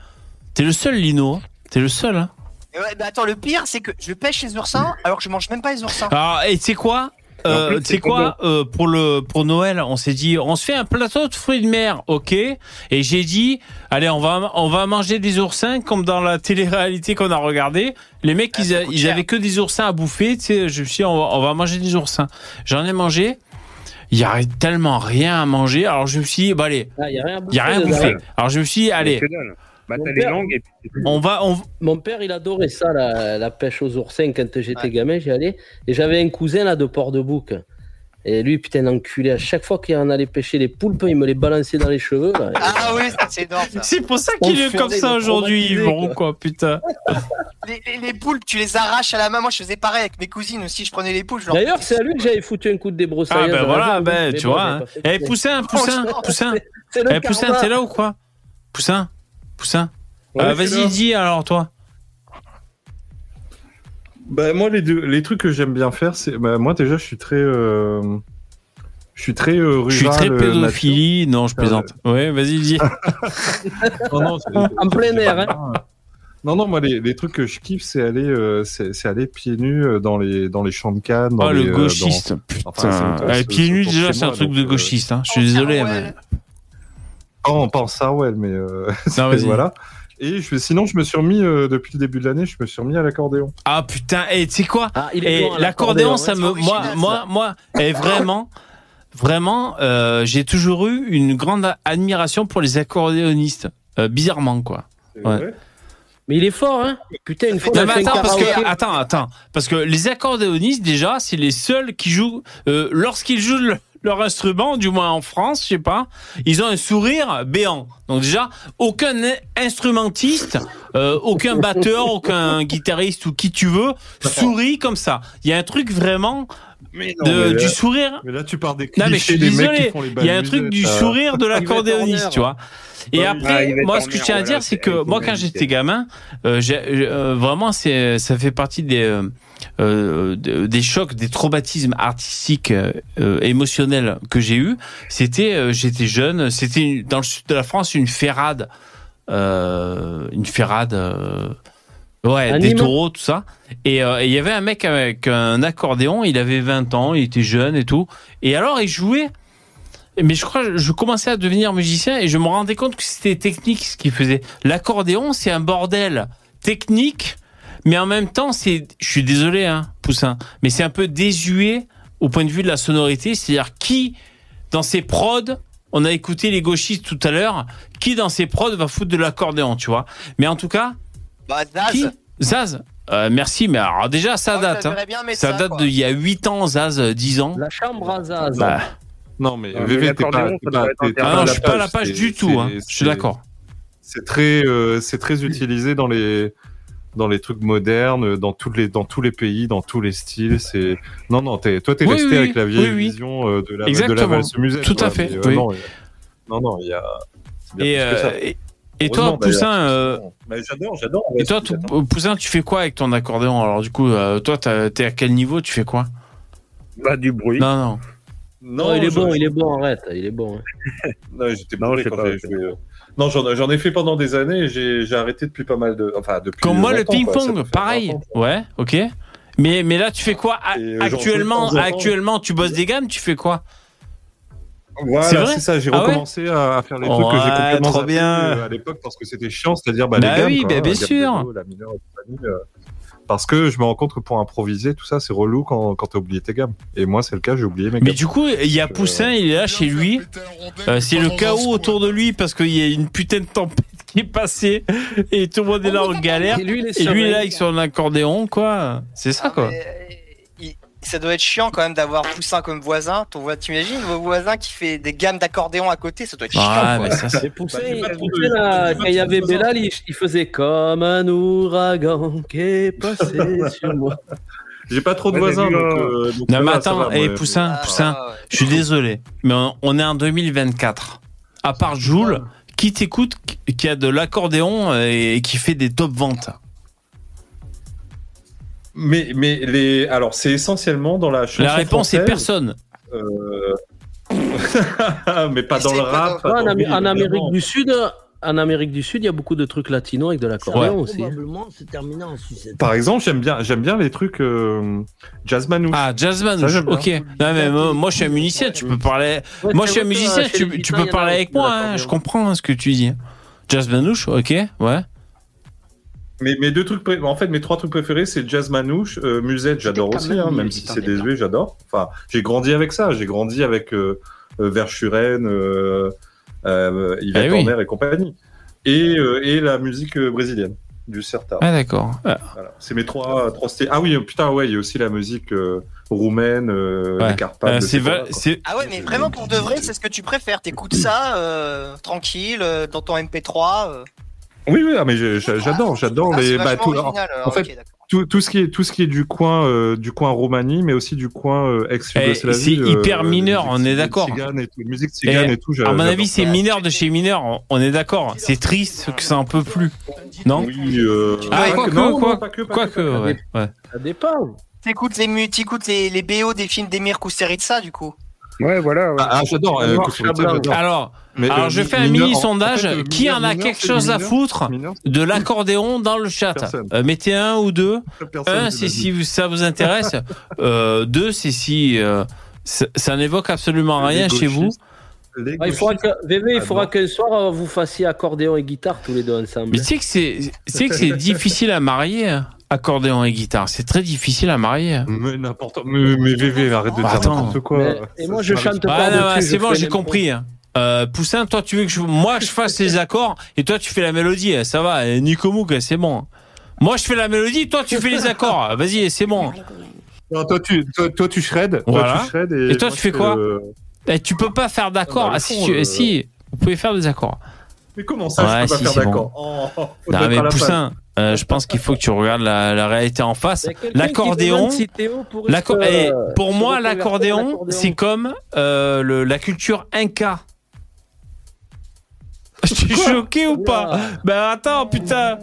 T'es le seul, Lino. hein. T'es le seul. Hein. Ouais, bah attends, le pire, c'est que je pêche les oursins alors que je mange même pas les oursins. Alors, et tu sais quoi? Euh, plus, tu sais c'est quoi euh, pour le pour Noël on s'est dit on se fait un plateau de fruits de mer ok. Et j'ai dit allez on va on va manger des oursins comme dans la télé-réalité qu'on a regardé les mecs Ah, ils, a- ils avaient que des oursins à bouffer tu sais. Je me suis dit on va, on va manger des oursins. J'en ai mangé. Il y a tellement rien à manger. Alors je me suis dit bah allez. Ah, y a rien à il y a rien à bouffer. Alors je me suis dit allez. Bah, Mon t'as les père- langues et puis. on va on Mon père, il adorait ça, la, la pêche aux oursins. Quand j'étais gamin, j'y allais. Et j'avais un cousin là de Port-de-Bouc. Et lui, putain, enculé, à chaque fois qu'il en allait pêcher les poulpes, il me les balançait dans les cheveux. là. Ah oui, ça, c'est énorme c'est pour ça qu'il est comme ça aujourd'hui Yvon quoi. quoi putain Les, les- les poulpes, tu les arraches à la main. Moi, je faisais pareil avec mes cousines aussi. Je prenais les leur D'ailleurs, c'est à lui que j'avais foutu un coup de débroussaillage. Ah ben voilà, ben tu vois. hein. Eh. Poussin, Poussin, Poussin. Eh Poussin, t'es là ou quoi? Poussin Poussin Ouais, Euh, Vas-y, dis alors toi. Bah, moi, les, deux, les trucs que j'aime bien faire, c'est. Bah, moi, déjà, je suis très. euh, Je suis très euh, rural. Je suis très euh, pédophilie. Non, je Ah, plaisante. Ouais, vas-y, dis. <laughs> Non, non, En plein air, hein. bien. Non, non, moi, les, les trucs que je kiffe, c'est aller, euh, c'est aller pieds nus euh, dans les, dans les champs de canne. Dans Oh, les, le euh, gauchiste. dans- Putain. Enfin, c'est- c'est- pieds nus, déjà, c'est un truc donc, de euh, gauchiste. Hein. Je suis Oh, désolé, ouais. mais. Oh, pas en Sarwell, mais euh, <laughs> c'est- vas-y. voilà. Et je, sinon, je me suis remis, euh, depuis le début de l'année, je me suis remis à l'accordéon. Ah putain, et tu sais quoi Ah, il est Et bon à l'accordéon, ça c'est me, moi, moi, moi, et vraiment, vraiment, euh, j'ai toujours eu une grande admiration pour les accordéonistes. Euh, bizarrement, quoi. Ouais. Mais il est fort, hein. Putain, une fois, Non, on mais attends, parce karaoké. que, attends, attends, parce que les accordéonistes, déjà, c'est les seuls qui jouent, euh, lorsqu'ils jouent le- leur instrument, du moins en France, je sais pas, ils ont un sourire béant. Donc déjà, aucun instrumentiste, euh, aucun batteur, aucun guitariste ou qui tu veux, sourit comme ça. Il y a un truc vraiment Mais de- mais du là- sourire. Mais là, tu pars des Non, mais je suis clichés mecs désolé. qui font les Il y a un truc du euh, sourire de l'accordéoniste, tu vois. Et Ah, après, moi, ce que je tiens à dire, c'est que moi, quand j'étais gamin, euh, euh, vraiment, c'est, ça fait partie des, euh, euh, de- des chocs, des traumatismes artistiques, émotionnels que j'ai eu. C'était, euh, j'étais jeune, c'était dans le sud de la France une ferrade, euh, une ferrade. Ouais, des taureaux, tout ça. Et euh, et il y avait un mec avec un accordéon, il avait 20 ans, il était jeune et tout. Et alors, il jouait. Mais je crois, je commençais à devenir musicien et je me rendais compte que c'était technique ce qu'il faisait. L'accordéon, c'est un bordel technique, mais en même temps, c'est, je suis désolé, hein, Poussin, mais c'est un peu désuet au point de vue de la sonorité. C'est-à-dire qui, dans ses prods, on a écouté les gauchistes tout à l'heure, qui dans ses prods va foutre de l'accordéon, tu vois. Mais en tout cas, Bah, Zaz. qui Zaz Euh, merci, mais alors déjà, ça date. hein. Ça ça, date d'il y a 8 ans, Zaz, euh, 10 ans. La chambre à Zaz. Bah, Non, mais mais VV, t'es pas, ah non, je suis pas à la page du tout, hein. Je suis d'accord. C'est très, euh, c'est très utilisé dans les, dans les trucs modernes, dans tous les, dans tous les pays, dans tous les styles. C'est, non, non, t'es, toi, t'es Oui, resté oui, avec la vieille oui, vision euh, de la, de la Exactement. valse musette. Tout à fait, Mais, euh. Non, non, non, il y a. Et, euh, et, et toi, Poussin, euh, Mais j'adore, j'adore. et toi, tu- Poussin, tu fais quoi avec ton accordéon Alors du coup, euh, toi, t'as- t'es à quel niveau Tu fais quoi Bah, du bruit. Non, non. Non, il est bon, il est bon, arrête, il est bon. hein. <laughs> Non, j'étais quand j'ai joué. euh. Non, j'en, j'en ai fait pendant des années j'ai, j'ai arrêté depuis pas mal de. Enfin, depuis. Comme moi, le peut faire pareil. 20 ans, quoi. Ouais, ok. Mais, mais là, tu fais quoi? Euh, Actuellement, actuellement, tu bosses des gammes, tu fais quoi? Voilà, vrai c'est ça. J'ai Ah ouais recommencé à, à faire les Oh, trucs que j'ai ouais, complètement trop bien. euh, à l'époque parce que c'était chiant, c'est-à-dire bah, Bah les gammes, oui, quoi, bah, hein, bien sûr. de Do, la mineure et compagnie, euh, parce que je me rends compte que pour improviser, tout ça, c'est relou quand, quand t'as oublié tes gammes. Et moi, c'est le cas, j'ai oublié mes Mais gammes. du coup, il y a Poussin, il est là chez lui. Euh, c'est le chaos autour de lui parce qu'il y a une putain de tempête qui est passée et tout le monde est là en galère. Et lui, il est Et sur lui, il est là avec son accordéon, quoi. C'est ça, Ah, quoi. mais, euh, Ça doit être chiant quand même d'avoir Poussin comme voisin. Ton voisin, t'imagines vos voisins qui fait des gammes d'accordéon à côté, ça doit être chiant. Ah, quoi. mais ça, c'est. Poussin, Bah, j'ai il- pas trop de- Poussin, pas quand il y avait Bellal, il, il faisait comme un ouragan qui est passé <laughs> sur moi. j'ai pas trop de Ouais, voisins. donc, euh, euh, donc Non ça mais attends, va, et moi. Poussin, Ah, Poussin, ouais. je suis désolé, mais on, on est en 2024. À part Joule, qui t'écoute, qui- qui a de l'accordéon et qui fait des top ventes? Mais, mais les, alors c'est essentiellement dans la chanson La réponse est personne. euh, <laughs> mais pas Et dans le rap. En, oui, Amérique du Sud, en Amérique du Sud, il y a beaucoup de trucs latinos avec de l'accordéon Ouais. aussi. Probablement, c'est terminé en sucette. Par exemple, j'aime bien, j'aime bien les trucs euh, jazz manouche. Ah, jazz manouche, Ça, ok. Non mais moi, moi, je suis un musicien, tu peux parler. Ouais, moi je suis un musicien, euh, chez tu, peux parler avec moi, hein, je comprends hein, ce que tu dis. Jazz manouche, ok, ouais. Mes, mes deux trucs, pré- en fait, mes trois trucs préférés, c'est jazz manouche, euh, musette, j'adore aussi, même hein, même si c'est des désuet, j'adore. Enfin, j'ai grandi avec ça, j'ai grandi avec euh, euh, Verschuren, euh, euh, Yvette Eh oui. Horner et compagnie, et, euh, et la musique euh, brésilienne du Serta. Ah d'accord. Ah, Voilà. C'est mes trois, trois styles. Ah oui, euh, putain, ouais, il y a aussi la musique euh, roumaine, euh, Ouais. les Carpates. euh, c'est Ah ouais, mais vraiment pour de vrai, c'est ce que tu préfères. T'écoutes ça euh, tranquille euh, dans ton MP3. Euh. Oui, oui, ah, mais j'adore, j'adore Ah, les. bah, vachement tout- original. en fait, tout, tout ce qui est tout ce qui est du coin euh, du coin Roumanie mais aussi du coin euh, ex Yougoslavie Eh, c'est hyper mineur, on est d'accord. tzigane et tout, musique tzigane Et et, tout À j'a- mon avis, c'est mineur de chez mineur, on- est d'accord. C'est triste que ça en peut plus. Non? Oui euh, Ah, quoi que- que, non, quoi- que, que, ouais. Ça dépend. T'écoutes les, mu- t'écoutes les, les BO des films d'Emir Kusturica du coup. Ouais, voilà. ouais. ah, j'adore euh, j'adore. Alors, Mais, alors euh, je fais un mini en sondage. fait, euh, qui en a mineur, quelque chose à foutre mineur, de l'accordéon dans le chat. Euh, Mettez un ou deux. personne, Un, c'est si vous- ça vous intéresse. <laughs> Euh, deux, c'est si euh, ça, ça n'évoque absolument rien chez vous. Ah, il faudra que, VV, il Ah, faudra qu'un soir euh, vous fassiez accordéon et guitare tous les deux ensemble. Mais tu sais que c'est, tu sais que c'est difficile à marier, hein, accordéon et guitare. C'est très difficile à marier. mais n'importe mais, mais VV arrête de Bah, dire attends. n'importe quoi Mais- et moi, ça je chante pas. Ah, je c'est bon, j'ai compris. hein. Euh, Poussin, toi, tu veux que je, moi, je fasse les accords et toi, tu fais la mélodie. hein, Ça va. Et Nico Mouk, c'est bon. Moi, je fais la mélodie, toi, tu fais les accords. <laughs> Vas-y, c'est bon. Non, toi tu toi, toi, tu shred Voilà. toi tu shred et, Et toi, moi, tu fais quoi le- Eh, tu peux pas faire d'accords. Dans le Ah, si, tu- euh, si, vous pouvez faire des accords. Mais comment ça Ouais, je peux si, pas faire bon. d'accord Oh, faut Non, mais. Poussin, euh, je pense qu'il faut que tu regardes la, la réalité en face. L'accordéon, si eh, se pour moi, reconvertir à l'accordéon, c'est comme euh, le- la culture inca. <laughs> Je suis choqué ou pas Ben attends, putain.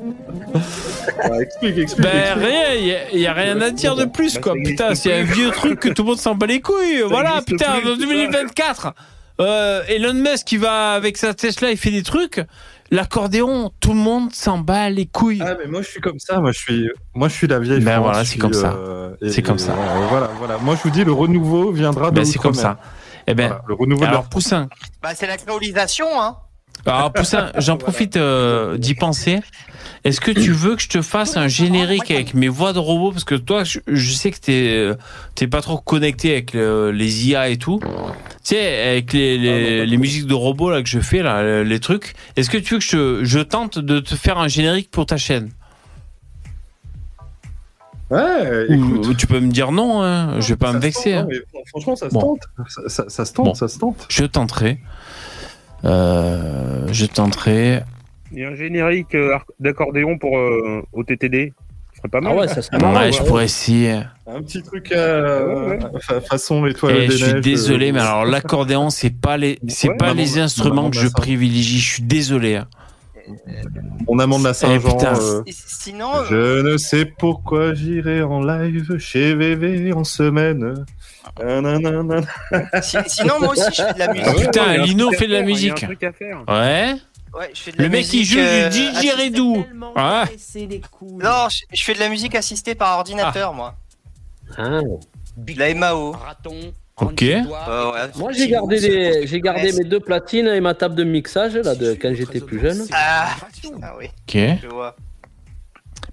Explique explique, Ben explique. rien, il y, a rien à dire de plus Bah, quoi. existe Putain, c'est un vieux truc que tout le monde s'en bat les couilles. voilà, putain, en c'est ça. 2024, euh, Elon Musk qui va avec sa Tesla, il fait des trucs. L'accordéon, tout le monde s'en bat les couilles. Ah mais moi je suis comme ça, moi je suis moi je suis la vieille Ben France, voilà, je c'est comme ça. euh, C'est comme ça. Voilà, voilà, voilà. Moi je vous dis le renouveau viendra de Ben c'est comme ça. Eh ben, Voilà, le renouveau de alors la- Poussin, Bah c'est la créolisation, hein. Alors Poussin, <laughs> j'en profite euh, d'y penser. Est-ce que tu veux que je te fasse un générique avec mes voix de robot? Parce que toi, je, je sais que t'es t'es pas trop connecté avec le- les IA et tout. Tu sais, avec les, les, les musiques de robots là que je fais là, les trucs. Est-ce que tu veux que je, je tente de te faire un générique pour ta chaîne? Ouais, écoute. Ou, tu peux me dire non, hein, je vais pas Ça me vexer. tente, hein. non, mais franchement, ça se Bon. tente. Ça, ça- ça se tente, Bon. ça se tente. Je tenterai. Euh, je tenterai. Il y a un générique euh, d'accordéon pour euh, au TTD. Ce serait pas mal. Ah ouais, ça serait Ouais, marrant. je ouais. pourrais essayer. Un petit truc euh, Ouais, façon étoile Et des je suis neiges, désolé, euh, mais alors l'accordéon, c'est pas les, c'est Ouais, pas maman- les instruments maman que je privilégie. Je suis désolé. Hein. Mon amant de la Saint-Jean. putain. euh, Sinon, euh, Je ne sais pourquoi j'irai en live chez VV en semaine. Si- sinon moi aussi je fais de la musique. Ah, putain, a un Lino fait de la faire, il y a musique. un truc à faire. Ouais. Ouais, je fais de la Le mec qui musique, joue euh, du DJ Redou. Ah. Non, je, je fais de la musique assistée par ordinateur, moi. Ah. La MAO. Ok. Ouais. Moi, j'ai gardé, des, j'ai gardé mes deux platines et ma table de mixage là, de quand j'étais plus jeune. Ah, ah oui, Ok. je vois.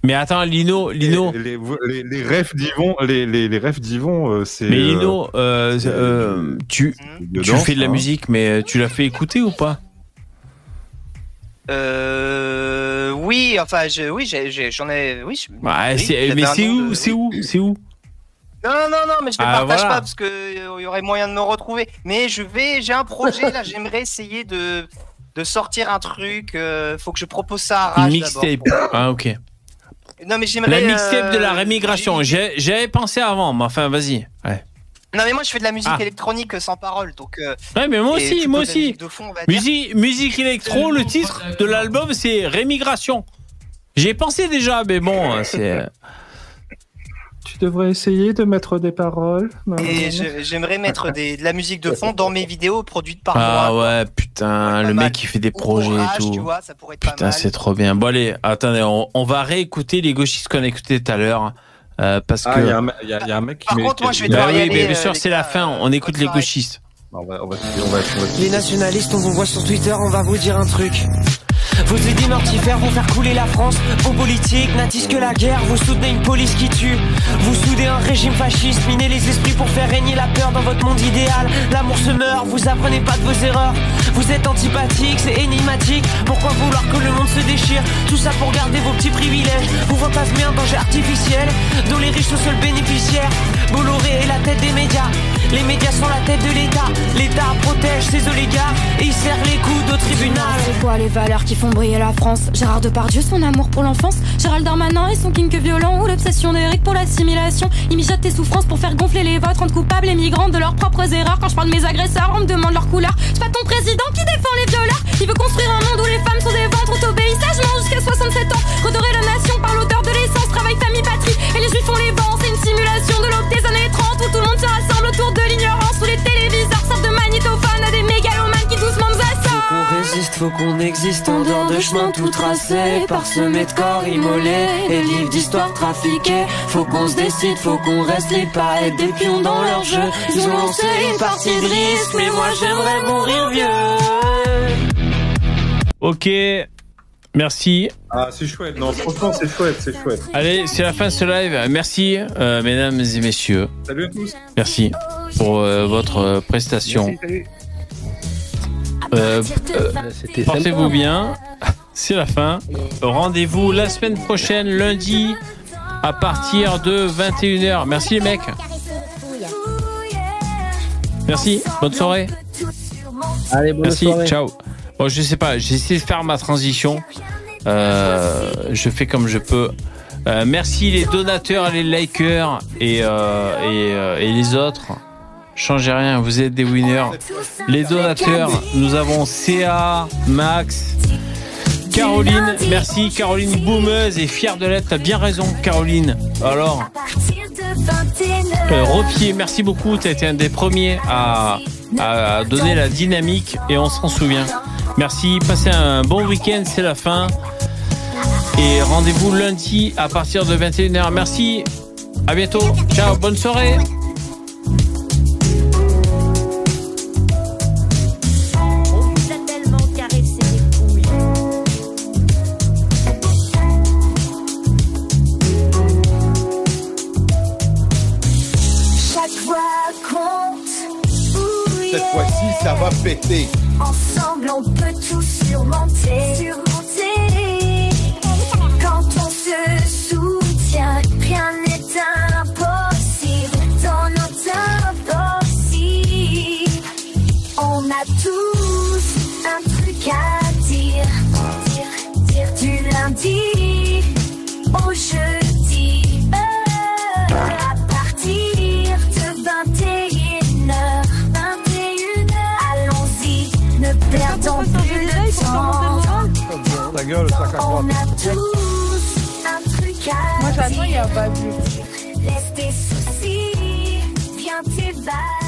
Mais attends, Lino, Lino. Les, les, les refs d'Yvon, les, les, les refs d'Yvon, euh, c'est. Mais Lino, euh, euh, tu, tu fais de la hein. musique, mais tu l'as fait écouter ou pas? Euh, oui, enfin, je, oui, j'en ai, oui. je- oui, j'avais Mais c'est où de- C'est où C'est où? Non, non, non, mais je ne Ah, partage voilà. pas parce que euh, y aurait moyen de me retrouver. Mais je vais, j'ai un projet là, j'aimerais essayer de de sortir un truc. euh, faut que je propose ça à Une Rage mixtape. d'abord. Ah, ok. Non, mais j'aimerais. La mixtape de la euh, rémigration. J'avais pensé avant, mais enfin, vas-y. Ouais. Non, mais moi, je fais de la musique Ah. électronique euh, sans parole, donc. euh, Ouais, mais moi aussi, moi aussi. musique fond. Musique, musique électro, le titre de l'album, c'est Rémigration. J'ai pensé déjà, mais bon, c'est. Tu devrais essayer de mettre des paroles. Et j'aimerais mettre <laughs> des, de la musique de fond dans mes vidéos produites par Ah moi. ouais, putain, le mec qui fait des projets et tout. tu vois, ça pourrait être pas Putain, c'est trop bien. Bon, allez, attendez, on, on va réécouter les gauchistes qu'on a écoutés tout à l'heure. euh, parce Ah, que. il y, a un y y a mec qui. Par contre, moi, je vais Bah oui, aller, mais bien euh, sûr, c'est la fin. On écoute les gauchistes. On va, on va, on va, on va- Les nationalistes, on vous voit sur Twitter, on va vous dire un truc. Vos idées mortifères vont faire couler la France. Vos politiques n'attisent que la guerre. Vous soutenez une police qui tue. Vous soudez un régime fasciste. Minez les esprits pour faire régner la peur dans votre monde idéal. L'amour se meurt, vous apprenez pas de vos erreurs. Vous êtes antipathique, c'est énigmatique. Pourquoi vouloir que le monde se déchire? Tout ça pour garder vos petits privilèges. Vous fantasmez un danger artificiel dont les riches sont seuls bénéficiaires. Bolloré est la tête des médias. Les médias sont la tête de l'État. L'État protège ses oligarques et il serre les coudes au tribunal. C'est quoi les valeurs qui font briller la France? Gérard Depardieu, son amour pour l'enfance. Gérald Darmanin et son kink violent Ou l'obsession d'Éric pour l'assimilation. Il mijote tes souffrances pour faire gonfler les votes Rendre coupables les migrants de leurs propres erreurs. Quand je parle de mes agresseurs, on me demande leur couleur. C'est pas ton président qui défend les violeurs. Il veut construire un monde où les femmes sont des ventres On t'obéit sagement jusqu'à 67 ans. Redorer la nation par l'odeur de l'essence. Travail, famille, patrie. Et les juifs font les vents. C'est une simulation de l'aube des années 30 Où tout le monde se Faut qu'on résiste, faut qu'on existe en dehors de chemin tout tracé, parsemé de corps immolés et livres d'histoire trafiqués. Faut qu'on se décide, faut qu'on reste les pas être des pions dans leur jeu. Ils ont lancé une partie de risque, mais moi j'aimerais mourir vieux. Ok, merci. Ah, c'est chouette. Non, franchement, c'est chouette, c'est chouette. Allez, c'est la fin de ce live. Merci, euh, mesdames et messieurs. Salut à tous. Merci pour euh, votre euh, prestation. Merci, salut. Euh, euh, C'était Portez-vous bien. C'est <laughs> la fin. Rendez-vous la semaine prochaine, lundi, à partir de 21h. Merci les mecs. Merci. Bonne soirée. Allez, bonne Merci. soirée. Ciao. Bon, je sais pas. J'ai essayé de faire ma transition. Euh, je fais comme je peux. Euh, merci les donateurs, les likers et, euh, et, euh, et les autres. Changez rien, vous êtes des winners. Les donateurs, nous avons CA, Max, Caroline. Merci Caroline Boumeuse et fière de l'être. T'as bien raison, Caroline. Alors, euh, merci beaucoup. Tu as été un des premiers à, à donner la dynamique et on s'en souvient. Merci. Passez un bon week-end, c'est la fin. Et rendez-vous lundi à partir de 21h. Merci. À bientôt. Ciao. Bonne soirée. Ça va péter. Ensemble, on peut tout surmonter. Surmonter. Quand on se soutient, rien n'est impossible. Dans nos temps aussi, on a tous un truc à dire. Dire, dire du lundi Ta gueule, sac à On croix. a tous un truc à Moi, j'attends, il y a pas vu. Laisse tes soucis, viens tes balles.